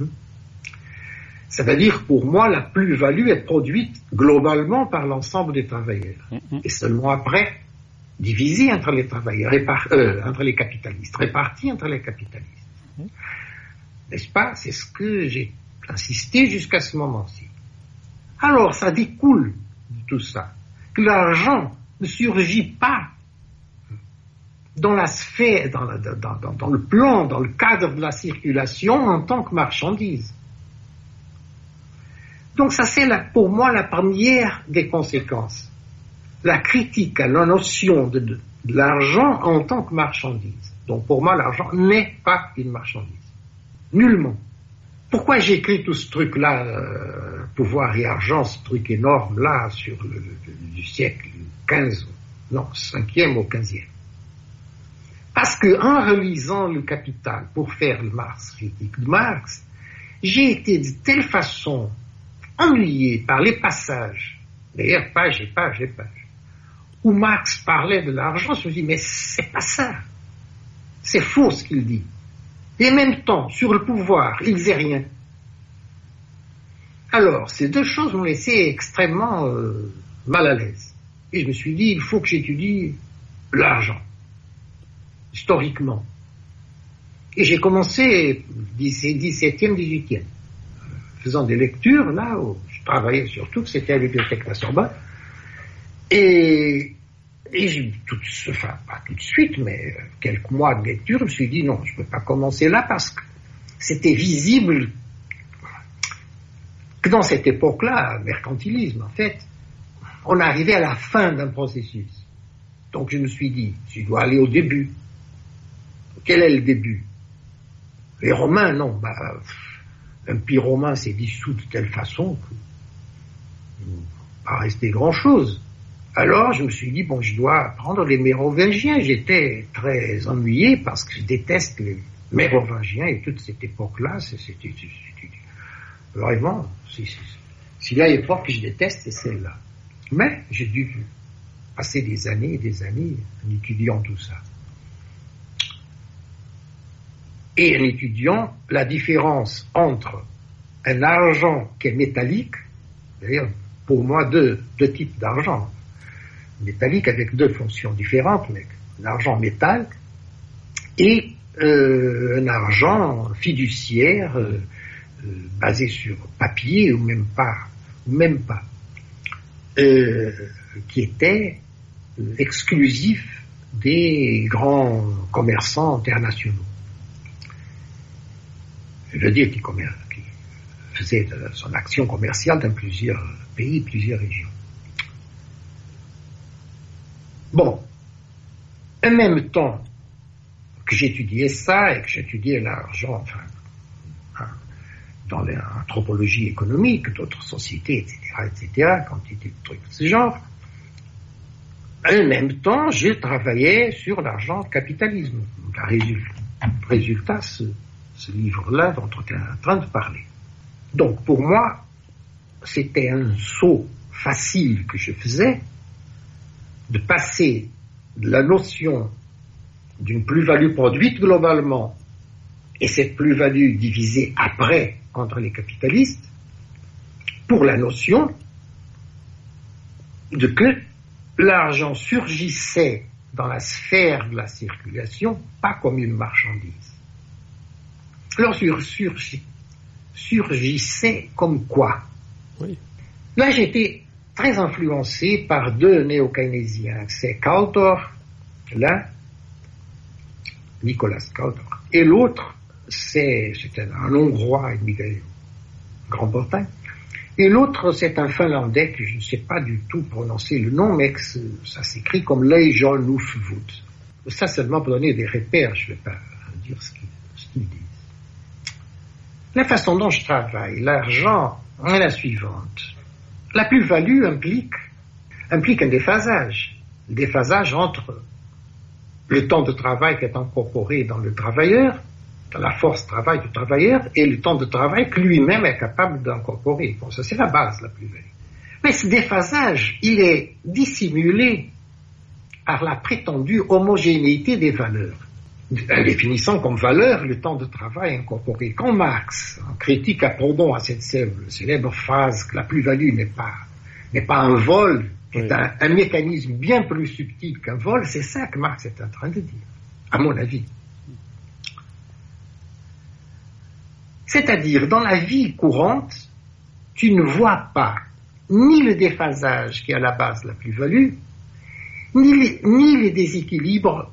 hein, ça veut dire pour moi la plus-value est produite globalement par l'ensemble des travailleurs. Mm-hmm. Et seulement après, divisé entre les travailleurs, euh, entre les capitalistes, réparti entre les capitalistes. N'est-ce pas? C'est ce que j'ai insisté jusqu'à ce moment-ci. Alors, ça découle de tout ça, que l'argent ne surgit pas dans la sphère, dans, dans, dans, le plan, dans le cadre de la circulation en tant que marchandise. Donc ça c'est pour moi la première des conséquences la critique à la notion de, l'argent en tant que marchandise. Donc pour moi, l'argent n'est pas une marchandise. Nullement. Pourquoi j'écris tout ce truc-là, euh, pouvoir et argent, ce truc énorme-là, sur le, du siècle 15, non, 5e au 15e Parce que en relisant le Capital pour faire le Marx, critique de Marx, j'ai été de telle façon ennuyé par les passages, d'ailleurs page et page et page, où Marx parlait de l'argent, je me dis, mais c'est pas ça. C'est faux ce qu'il dit. et même temps, sur le pouvoir, il faisait rien. Alors, ces deux choses m'ont laissé extrêmement euh, mal à l'aise. Et je me suis dit, il faut que j'étudie l'argent, historiquement. Et j'ai commencé 17e, 18e, faisant des lectures, là où je travaillais surtout, c'était à la bibliothèque Sorbonne. Et, et tout, enfin, pas tout de suite, mais quelques mois de lecture, je me suis dit, non, je ne peux pas commencer là parce que c'était visible que dans cette époque-là, mercantilisme, en fait, on arrivait à la fin d'un processus. Donc je me suis dit, je dois aller au début. Quel est le début? Les Romains, non. Bah, pays romain s'est dissous de telle façon que pas resté grand-chose. Alors je me suis dit, bon, je dois apprendre les mérovingiens. J'étais très ennuyé parce que je déteste les mérovingiens et toute cette époque-là. C'était vraiment, s'il y a une époque que je déteste, c'est celle-là. Mais j'ai dû passer des années et des années en étudiant tout ça. Et en étudiant la différence entre un argent qui est métallique, d'ailleurs pour moi deux, deux types d'argent, métallique avec deux fonctions différentes, mais un argent métal et euh, un argent fiduciaire euh, euh, basé sur papier ou même pas, même pas, qui était exclusif des grands commerçants internationaux. Je veux dire qui faisait son action commerciale dans plusieurs pays, plusieurs régions. Bon, en même temps que j'étudiais ça et que j'étudiais l'argent, enfin, hein, dans l'anthropologie économique d'autres sociétés, etc., etc., quantité de trucs de ce genre, en même temps, j'ai travaillé sur l'argent capitalisme. Résultat, ce livre-là dont on est en train de parler. Donc, pour moi, c'était un saut facile que je faisais de passer de la notion d'une plus-value produite globalement et cette plus-value divisée après entre les capitalistes pour la notion de que l'argent surgissait dans la sphère de la circulation pas comme une marchandise. Alors surgissait comme quoi? Là j'étais très influencé par deux néo-keynésiens. C'est Kautor, l'un, Nicolas Kautor, et l'autre, c'est un, Hongrois immigré Grand-Bretagne. Et l'autre, c'est un Finlandais que je ne sais pas du tout prononcer le nom, mais ça s'écrit comme Leijon Nufvud. Ça seulement pour donner des repères, je ne vais pas dire ce qu'ils disent. La façon dont je travaille, l'argent, est la suivante. La plus-value implique, implique un déphasage. Déphasage entre le temps de travail qui est incorporé dans le travailleur, dans la force travail du travailleur, et le temps de travail que lui-même est capable d'incorporer. Bon, ça c'est la base, la plus-value. Mais ce déphasage, il est dissimulé par la prétendue homogénéité des valeurs définissant comme valeur le temps de travail incorporé. Quand Marx, en critique à Proudhon à cette célèbre phrase que la plus-value n'est pas, n'est pas un vol, c'est un, un, mécanisme bien plus subtil qu'un vol, c'est ça que Marx est en train de dire, à mon avis. C'est-à-dire, dans la vie courante, tu ne vois pas ni le déphasage qui est à la base la plus-value, ni ni les déséquilibres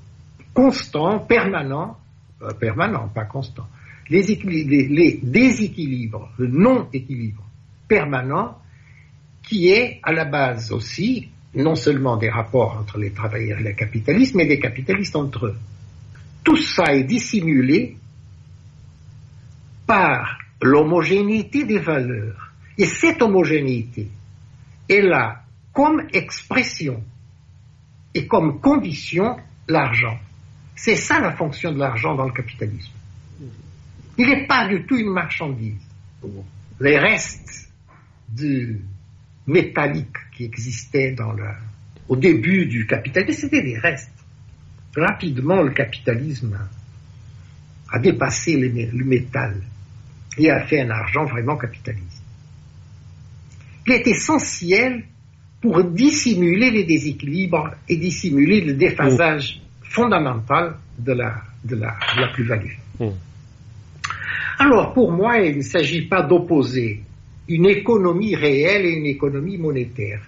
constant, permanent, euh, permanent, pas constant, les, déséquilibres, le non-équilibre permanent, qui est à la base aussi non seulement des rapports entre les travailleurs et les capitalistes, mais des capitalistes entre eux. Tout ça est dissimulé par l'homogénéité des valeurs. Et cette homogénéité est là comme expression et comme condition l'argent. C'est ça la fonction de l'argent dans le capitalisme. Il n'est pas du tout une marchandise. Les restes de métallique qui existaient dans au début du capitalisme, c'était des restes. Rapidement, le capitalisme a dépassé le, métal et a fait un argent vraiment capitaliste. Il est essentiel pour dissimuler les déséquilibres et dissimuler le déphasage fondamental de la, de la, plus-value. Hmm. Alors, pour moi, il ne s'agit pas d'opposer une économie réelle et une économie monétaire.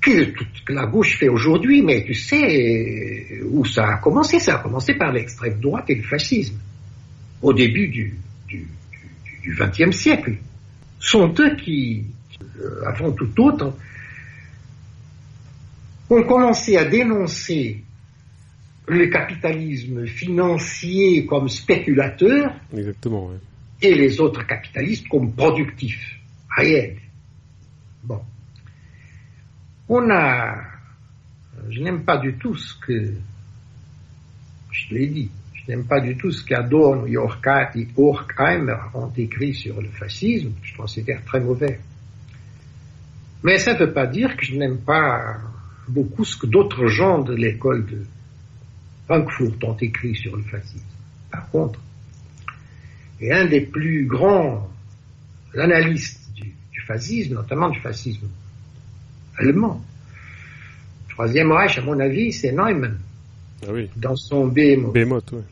Que, que la gauche fait aujourd'hui, mais tu sais où ça a commencé? Ça a commencé par l'extrême droite et le fascisme, au début du, du, du XXe siècle. Sont eux qui, euh, avant tout autre, ont commencé à dénoncer le capitalisme financier comme spéculateur Exactement, et les autres capitalistes comme productifs, réels. Bon. On a, je n'aime pas du tout ce que, je l'ai dit, je n'aime pas du tout ce qu'Adorno et Horkheimer ont écrit sur le fascisme, je considère très mauvais. Mais ça ne veut pas dire que je n'aime pas beaucoup ce que d'autres gens de l'école de Frankfurt ont écrit sur le fascisme. Par contre, et un des plus grands analystes du, fascisme, notamment du fascisme allemand, le Troisième Reich, à mon avis, c'est Neumann, ah oui. dans son Behemoth. Behemoth oui.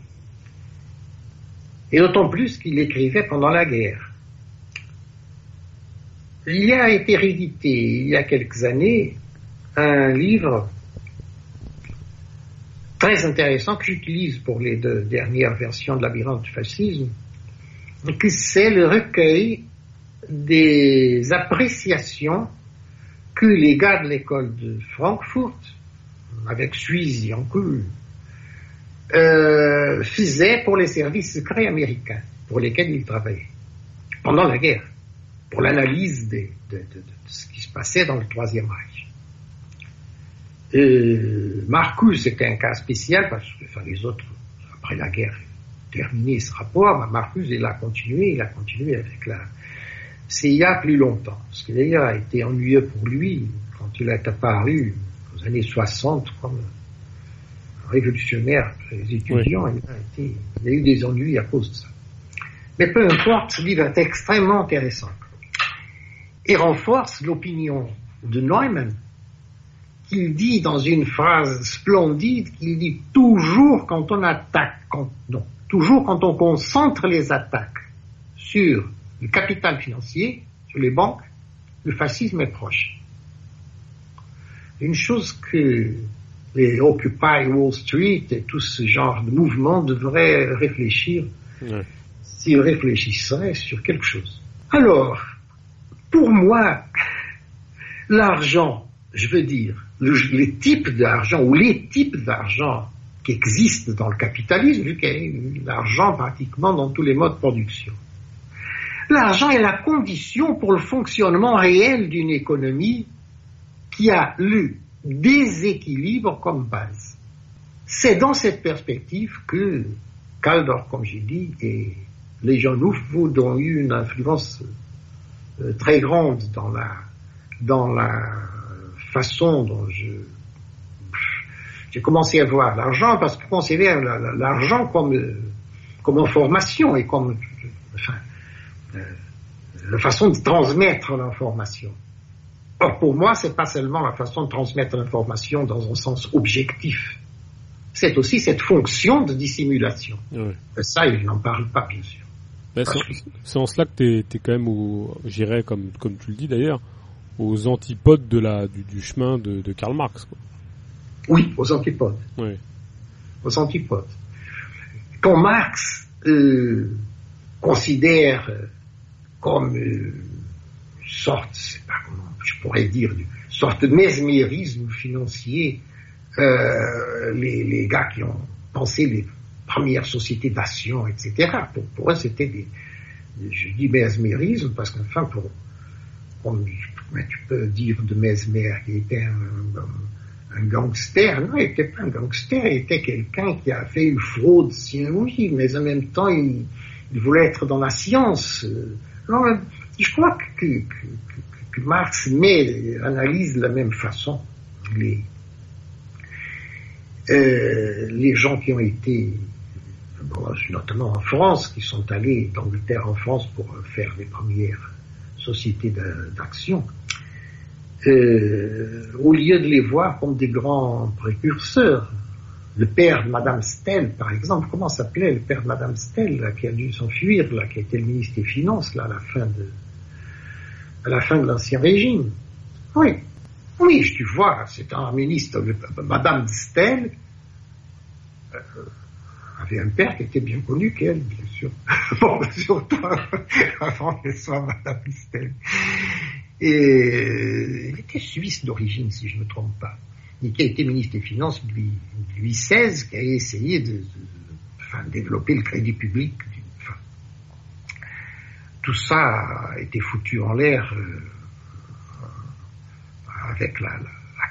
Et d'autant plus qu'il écrivait pendant la guerre. Il y a été réédité il y a quelques années un livre très intéressant que j'utilise pour les deux dernières versions de Labyrinthe du fascisme, c'est le recueil des appréciations que les gars de l'école de Francfort, avec Suisse en euh, faisaient pour les services secrets américains pour lesquels ils travaillaient pendant la guerre, pour l'analyse de, de, ce qui se passait dans le Troisième Reich. Euh, Marcus était un cas spécial parce que enfin, les autres, après la guerre, terminé ce rapport, Marcus, il a continué, il a continué avec la CIA plus longtemps. Ce qui d'ailleurs a été ennuyeux pour lui quand il est apparu aux années 60 comme révolutionnaire les étudiants, il, a été, il a eu des ennuis à cause de ça. Mais peu importe, ce livre est extrêmement intéressant et renforce l'opinion de Neumann qu'il dit dans une phrase splendide, qu'il dit toujours quand on attaque, non, toujours quand on concentre les attaques sur le capital financier, sur les banques, le fascisme est proche. Une chose que les Occupy Wall Street et tout ce genre de mouvement devraient réfléchir s'ils réfléchissaient sur quelque chose. Alors, pour moi, l'argent, je veux dire, les types d'argent ou les types d'argent qui existent dans le capitalisme, vu qu'il y a l'argent pratiquement dans tous les modes de production. L'argent est la condition pour le fonctionnement réel d'une économie qui a le déséquilibre comme base. C'est dans cette perspective que Caldor, comme j'ai dit, et les gens nouveaux ont eu une influence euh, très grande dans la, dans la façon dont je j'ai commencé à voir l'argent parce que je considère l'argent comme comme information et comme enfin, euh, la façon de transmettre l'information. Or pour moi, c'est pas seulement la façon de transmettre l'information dans un sens objectif. C'est aussi cette fonction de dissimulation. Et ça, il n'en parle pas, bien sûr. Ben, c'est en cela que tu es, quand même, j'irais, comme, comme tu le dis d'ailleurs, aux antipodes de la, du, chemin de, Karl Marx. Quoi. Oui, aux antipodes. Oui. Aux antipodes. Quand Marx euh, considère euh, comme euh, une sorte, c'est pas comment je pourrais dire, une sorte de mesmérisme financier, les, les, gars qui ont pensé les premières sociétés d'action, etc. Pour, pour eux, c'était des, je dis mesmérisme parce qu'enfin, pour, comme tu peux dire de Mesmer qu'il était un, gangster. Non, il n'était pas un gangster, il était quelqu'un qui a fait une fraude, si oui, mais en même temps, il, voulait être dans la science. Non, je crois que, que, que, que Marx met, analyse de la même façon les, euh, les gens qui ont été notamment en France, qui sont allés d'Angleterre en France pour faire les premières sociétés d'action, euh, au lieu de les voir comme des grands précurseurs. Le père de Madame Stell, par exemple, comment s'appelait le père de Madame Stell, qui a dû s'enfuir, là, qui était le ministre des Finances, là, à la fin de, à la fin de l'Ancien Régime? Oui. Oui, tu vois, c'est un ministre, Madame Stell, euh, avait un père qui était bien connu qu'elle, bien sûr. bon, surtout avant qu'elle soit Madame Stell. Et il était suisse d'origine, si je ne me trompe pas. Et qui a été ministre des Finances Louis, Louis XVI, qui a essayé de, de développer le crédit public. Tout ça a été foutu en l'air euh, avec la,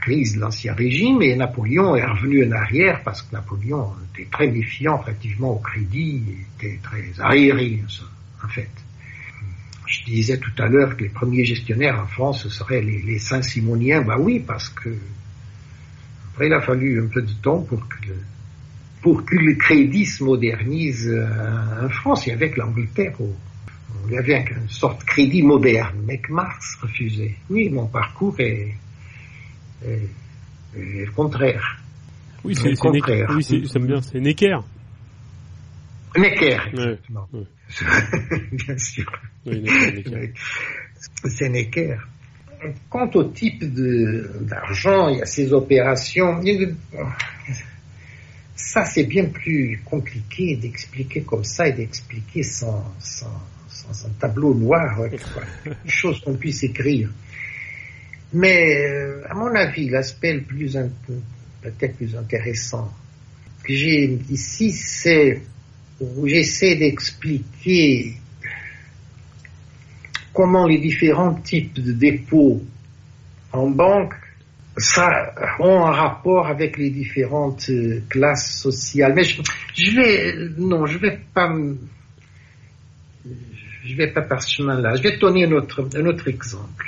crise de l'Ancien Régime et Napoléon est revenu en arrière parce que Napoléon était très méfiant relativement au crédit, était très aéré en fait. Je disais tout à l'heure que les premiers gestionnaires en France, ce seraient les, les Saint-Simoniens. Bah oui, parce que après, il a fallu un peu de temps pour que le, pour que le crédit se modernise euh, en France et avec l'Angleterre. Il y avait une sorte de crédit moderne, mais que Marx refusait. Oui, mon parcours est, est, est le contraire. Oui, c'est le contraire. Oui, c'est Necker. Necker, exactement. Ouais, ouais. bien sûr. Oui. Quant au type d'argent, il y a ces opérations. Ça, c'est bien plus compliqué d'expliquer comme ça et d'expliquer sans, sans, sans, un tableau noir, une chose qu'on puisse écrire. Mais, à mon avis, l'aspect le plus, peut-être plus intéressant que j'ai ici, c'est j'essaie d'expliquer comment les différents types de dépôts en banque ça ont un rapport avec les différentes classes sociales. Mais je, je vais, non, je vais pas, je vais pas par ce chemin-là. Je vais te donner un autre, un autre exemple.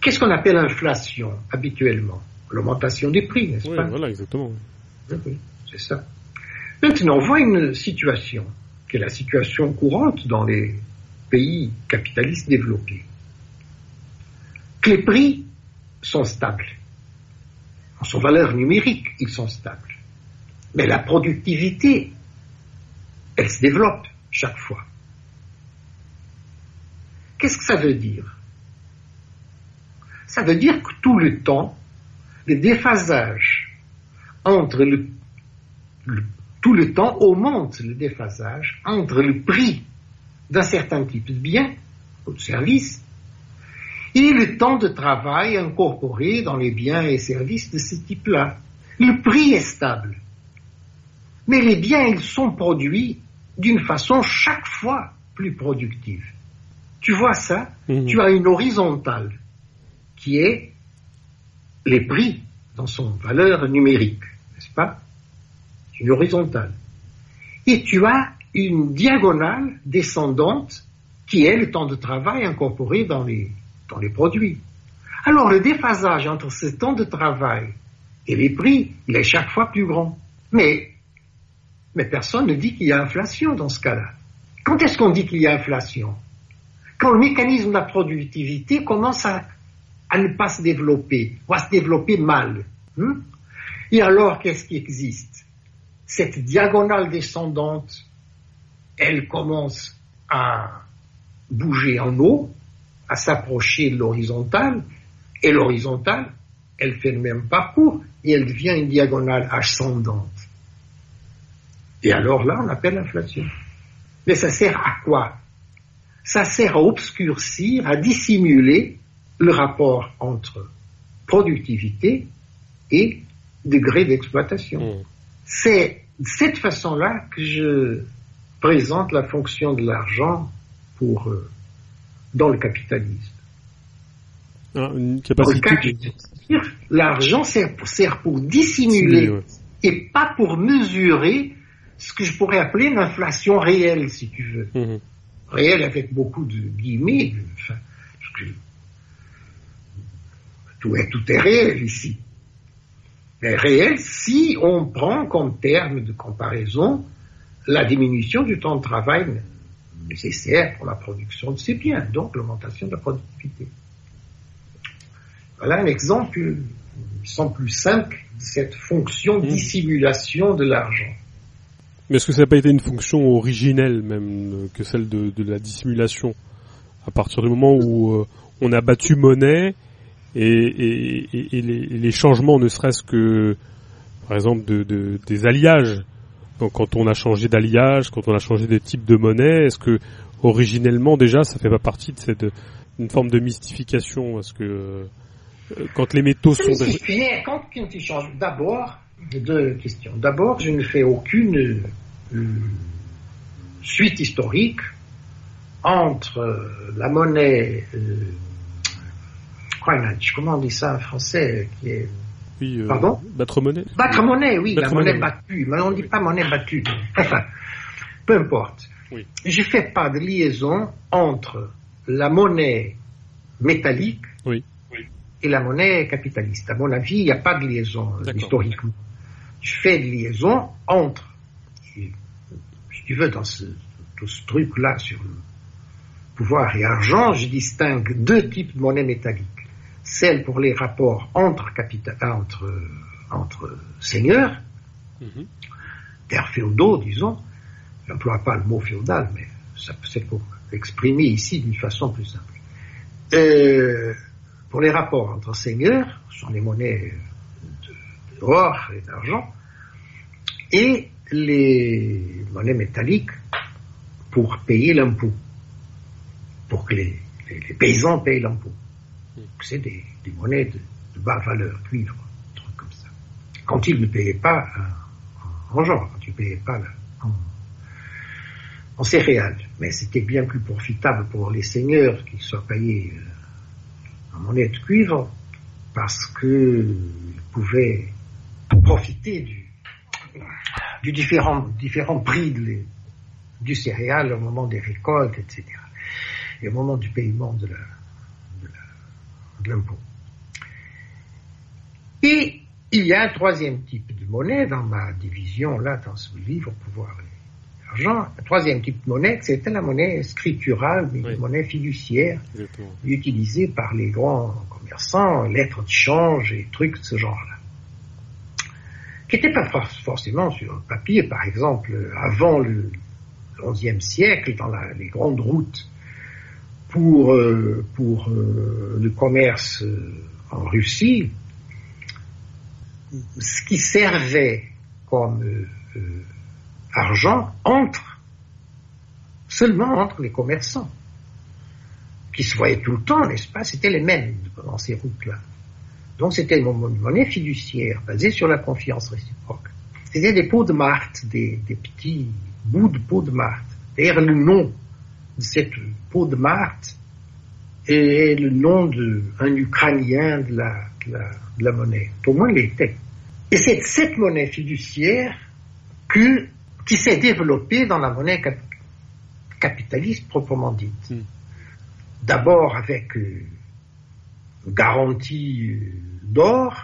Qu'est-ce qu'on appelle inflation habituellement? L'augmentation des prix, n'est-ce oui, pas? Voilà, exactement. Oui, c'est ça. Maintenant, on voit une situation qui est la situation courante dans les pays capitalistes développés. Que les prix sont stables. En son valeur numérique, ils sont stables. Mais la productivité, elle se développe chaque fois. Qu'est-ce que ça veut dire? Ça veut dire que tout le temps, le déphasage entre le, le tout le temps augmente le déphasage entre le prix d'un certain type de bien ou de service et le temps de travail incorporé dans les biens et services de ce type-là. Le prix est stable. Mais les biens, ils sont produits d'une façon chaque fois plus productive. Tu vois ça? Mmh. Tu as une horizontale qui est les prix dans son valeur numérique, n'est-ce pas? Une horizontale. Et tu as une diagonale descendante qui est le temps de travail incorporé dans les, dans les produits. Alors le déphasage entre ce temps de travail et les prix, il est chaque fois plus grand. Mais, mais personne ne dit qu'il y a inflation dans ce cas-là. Quand est-ce qu'on dit qu'il y a inflation? Quand le mécanisme de la productivité commence à, à ne pas se développer, ou à se développer mal. Hein et alors, qu'est-ce qui existe? Cette diagonale descendante elle commence à bouger en haut, à s'approcher de l'horizontale, et l'horizontale, elle fait le même parcours, et elle devient une diagonale ascendante. Et alors là, on appelle l'inflation. Mais ça sert à quoi? Ça sert à obscurcir, à dissimuler le rapport entre productivité et degré d'exploitation. Mmh. C'est de cette façon-là que je présente la fonction de l'argent pour euh, dans le capitalisme. Ah, une capacité l'argent sert, sert, pour dissimuler ouais. et pas pour mesurer ce que je pourrais appeler une inflation réelle, si tu veux. Mmh. Réelle avec beaucoup de guillemets. Enfin, que, tout, est, tout est réel ici. Réel si on prend comme terme de comparaison la diminution du temps de travail nécessaire pour la production de ces biens, donc l'augmentation de la productivité. Voilà un exemple, sans plus simple, de cette fonction mmh. dissimulation de l'argent. Mais est-ce que ça n'a pas été une fonction originelle même que celle de, la dissimulation? À partir du moment où euh, on a battu monnaie et, les, changements, ne serait-ce que par exemple de, des alliages, donc quand on a changé d'alliage, quand on a changé de type de monnaie, est-ce que originellement déjà ça fait pas partie de cette une forme de mystification? Est-ce que euh, quand les métaux sont quand tu changes d'abord deux questions. D'abord, je ne fais aucune euh, suite historique entre la monnaie euh, comment on dit ça en français qui est oui, euh, Pardon Battre monnaie Battre monnaie, oui, la monnaie, battue. Mais on ne dit pas monnaie battue. Enfin, peu importe. Oui. Je ne fais pas de liaison entre la monnaie métallique oui. et la monnaie capitaliste. À mon avis, il n'y a pas de liaison historiquement je fais de liaison entre, si tu veux, dans ce, tout ce truc-là sur le pouvoir et argent, je distingue deux types de monnaie métallique. Celle pour les rapports entre, capital, entre, entre seigneurs, terres féodaux, disons. Je n'emploie pas le mot féodal, mais c'est pour exprimer ici d'une façon plus simple. Euh, pour les rapports entre seigneurs, ce sont les monnaies d'or et d'argent, et les monnaies métalliques pour payer l'impôt, pour que les, paysans payent l'impôt. C'est des, monnaies de, basse valeur, cuivre, trucs comme ça. Quand ils ne payaient pas en, genre, quand ils ne payaient pas en, en céréales. Mais c'était bien plus profitable pour les seigneurs qu'ils soient payés euh, en monnaie de cuivre parce qu'ils pouvaient profiter du, du différent, différents prix du céréal au moment des récoltes, etc. Et au moment du paiement de l'impôt. Et il y a un troisième type de monnaie dans ma division, là, dans ce livre, Pouvoir et Argent. Un troisième type de monnaie, c'était la monnaie scripturale, la monnaie fiduciaire, utilisée par les grands commerçants, lettres de change et trucs de ce genre-là qui n'était pas forcément sur le papier. Par exemple, avant le XIe siècle, dans les grandes routes pour, euh, pour euh, le commerce euh, en Russie, ce qui servait comme argent entre, seulement entre les commerçants, qui se voyaient tout le temps, n'est-ce pas? C'était les mêmes dans ces routes-là. Donc c'était une monnaie fiduciaire basée sur la confiance réciproque. C'était des pots de marthe, des, petits bouts de pots de marthe. D'ailleurs, le nom de cette de marthe est le nom d'un Ukrainien de la, de la, monnaie. Au moins, l'était. Et c'est cette monnaie fiduciaire que, qui s'est développée dans la monnaie capitaliste proprement dite. Hmm. D'abord avec euh, garantie euh, d'or,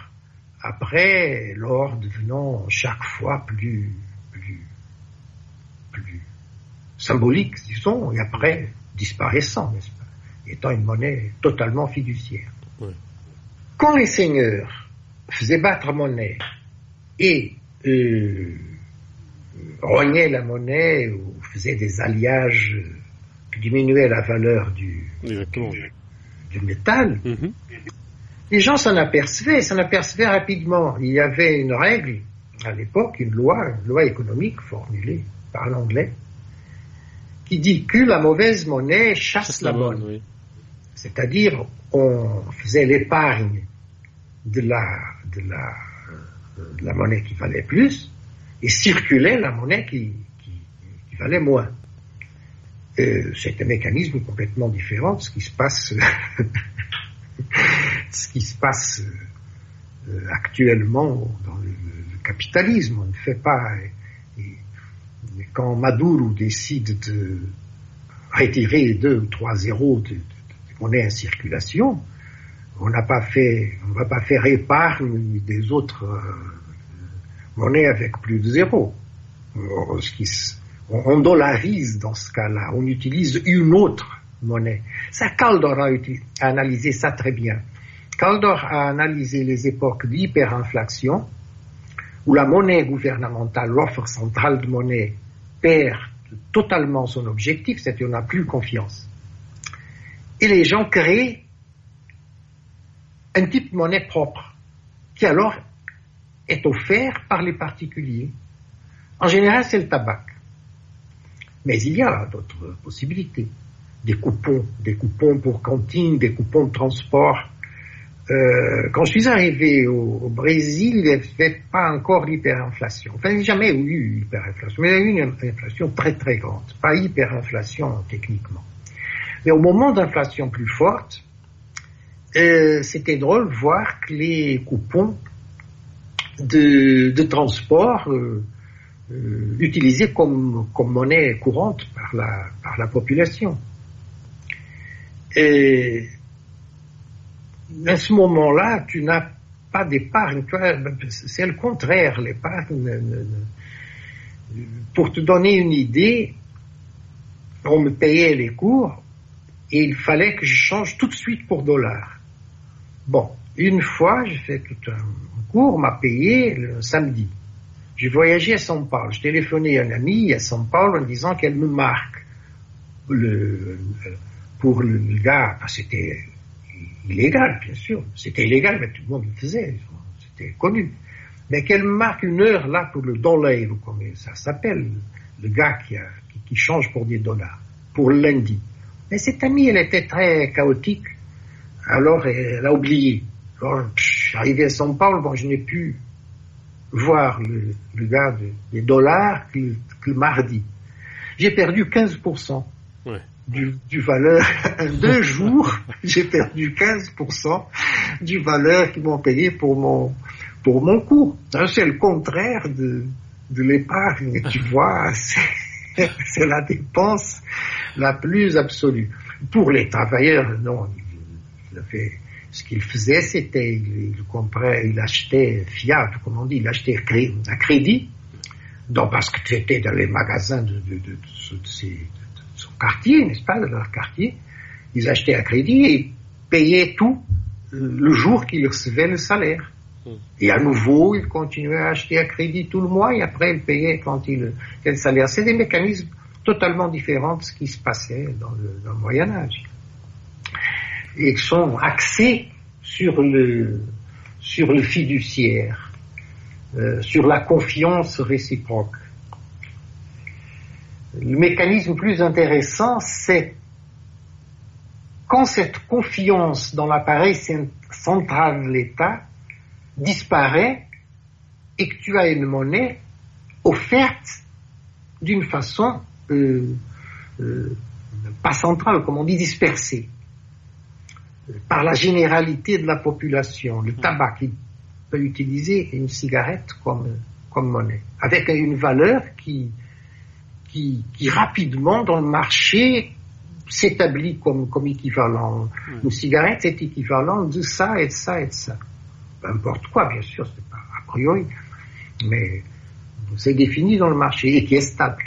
après l'or devenant chaque fois plus, plus, plus symbolique, disons, et après disparaissant, n'est-ce pas, étant une monnaie totalement fiduciaire. Quand les seigneurs faisaient battre monnaie et euh, rognaient la monnaie ou faisaient des alliages qui diminuaient la valeur du, du métal, mhm. les gens s'en apercevaient, s'en apercevaient rapidement. Il y avait une règle à l'époque, une loi, une loi économique formulée par l'anglais, qui dit que la mauvaise monnaie chasse la bonne. C'est-à-dire, on faisait l'épargne de la, de, la, la monnaie qui valait plus et circulait la monnaie qui, qui valait moins. Euh, c'est un mécanisme complètement différent de ce qui se passe, ce qui se passe euh, actuellement dans le, capitalisme. On ne fait pas. Quand Maduro décide de retirer deux ou trois zéros de, monnaie en circulation, on n'a pas fait, on va pas faire épargne des autres euh, monnaies avec plus de zéros. Qui On, dollarise dans ce cas-là, on utilise une autre monnaie. Ça, Caldor a, analysé ça très bien. Caldor a analysé les époques d'hyperinflation, où la monnaie gouvernementale, l'offre centrale de monnaie, perd totalement son objectif, c'est-à-dire on n'a plus confiance. Et les gens créent un type de monnaie propre, qui alors est offert par les particuliers. En général, c'est le tabac. Mais il y a d'autres possibilités. Des coupons, des coupons pour cantine, des coupons de transport. Euh, quand je suis arrivé au, Brésil, il n'y avait pas encore l'hyperinflation. Enfin, il n'y a jamais eu hyperinflation, mais il y a eu une inflation très très grande. Pas hyperinflation techniquement. Mais au moment d'inflation plus forte, euh, c'était drôle de voir que les coupons de, de transport euh, euh, utilisés comme, comme monnaie courante par la, par la population. Et à ce moment-là, tu n'as pas d'épargne. C'est le contraire. L'épargne, pour te donner une idée, on me payait les cours et il fallait que je change tout de suite pour dollars. Bon, une fois, j'ai fait tout un cours, m'a payé le samedi. J'ai voyagé à São Paulo. Je téléphonais à un ami à São Paulo en disant qu'elle me marque. Le, pour le gars, c'était illégal, bien sûr. C'était illégal, mais tout le monde le faisait. C'était connu. Mais qu'elle marque une heure là pour le dollar, comme ça s'appelle, le gars qui, change pour des dollars, pour lundi. Mais cette amie, elle était très chaotique. Alors, elle a oublié. Alors, arrivé à São Paulo, bon, je n'ai pu voir le, gars des dollars que, le mardi. J'ai perdu 15% du, du valeur. Deux jours, j'ai perdu 15% du valeur qu'ils m'ont payé pour mon, pour mon cours. C'est le contraire de, de l'épargne, tu vois. C'est la dépense la plus absolue. Pour les travailleurs, non, il, fait, ce qu'il faisait, c'était, il, comprait, il achetait fiat, comme on dit, il achetait à crédit, donc parce que c'était dans les magasins de, de, de, son quartier, n'est-ce pas, de leur quartier, ils achetaient à crédit et payaient tout le jour qu'ils recevaient le salaire. Hmm. Et à nouveau, ils continuaient à acheter à crédit tout le mois et après ils payaient quand ils le salaire. C'est des mécanismes totalement différents de ce qui se passait dans le, dans le Moyen Âge et sont axés sur le, sur le fiduciaire, euh, sur la confiance réciproque. Le mécanisme plus intéressant, c'est quand cette confiance dans l'appareil central de l'État disparaît et que tu as une monnaie offerte d'une façon euh, euh, pas centrale, comme on dit, dispersée par la généralité de la population. Le tabac, il peut utiliser une cigarette comme, comme monnaie, avec une valeur qui, qui, qui rapidement dans le marché s'établit comme, comme équivalent. Une cigarette est équivalent de ça et de ça et de ça. Peu importe quoi, bien sûr, c'est pas a priori, mais c'est défini dans le marché et qui est stable.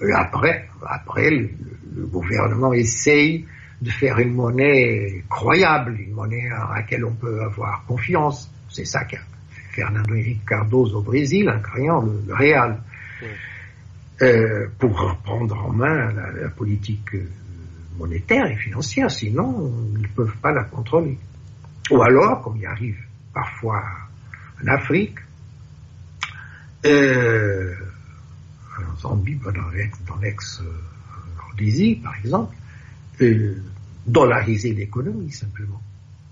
Et après, après, le, le gouvernement essaye de faire une monnaie croyable, une monnaie à laquelle on peut avoir confiance. C'est ça qu'a fait Fernando Henrique Cardoso au Brésil en créant le, le Real. Euh, pour reprendre en main la, politique euh, monétaire et financière, sinon ils ne peuvent pas la contrôler. Ou alors, comme il arrive parfois en Afrique, euh, en Zambie, dans l'ex-Rhodésie par exemple, dollariser l'économie simplement.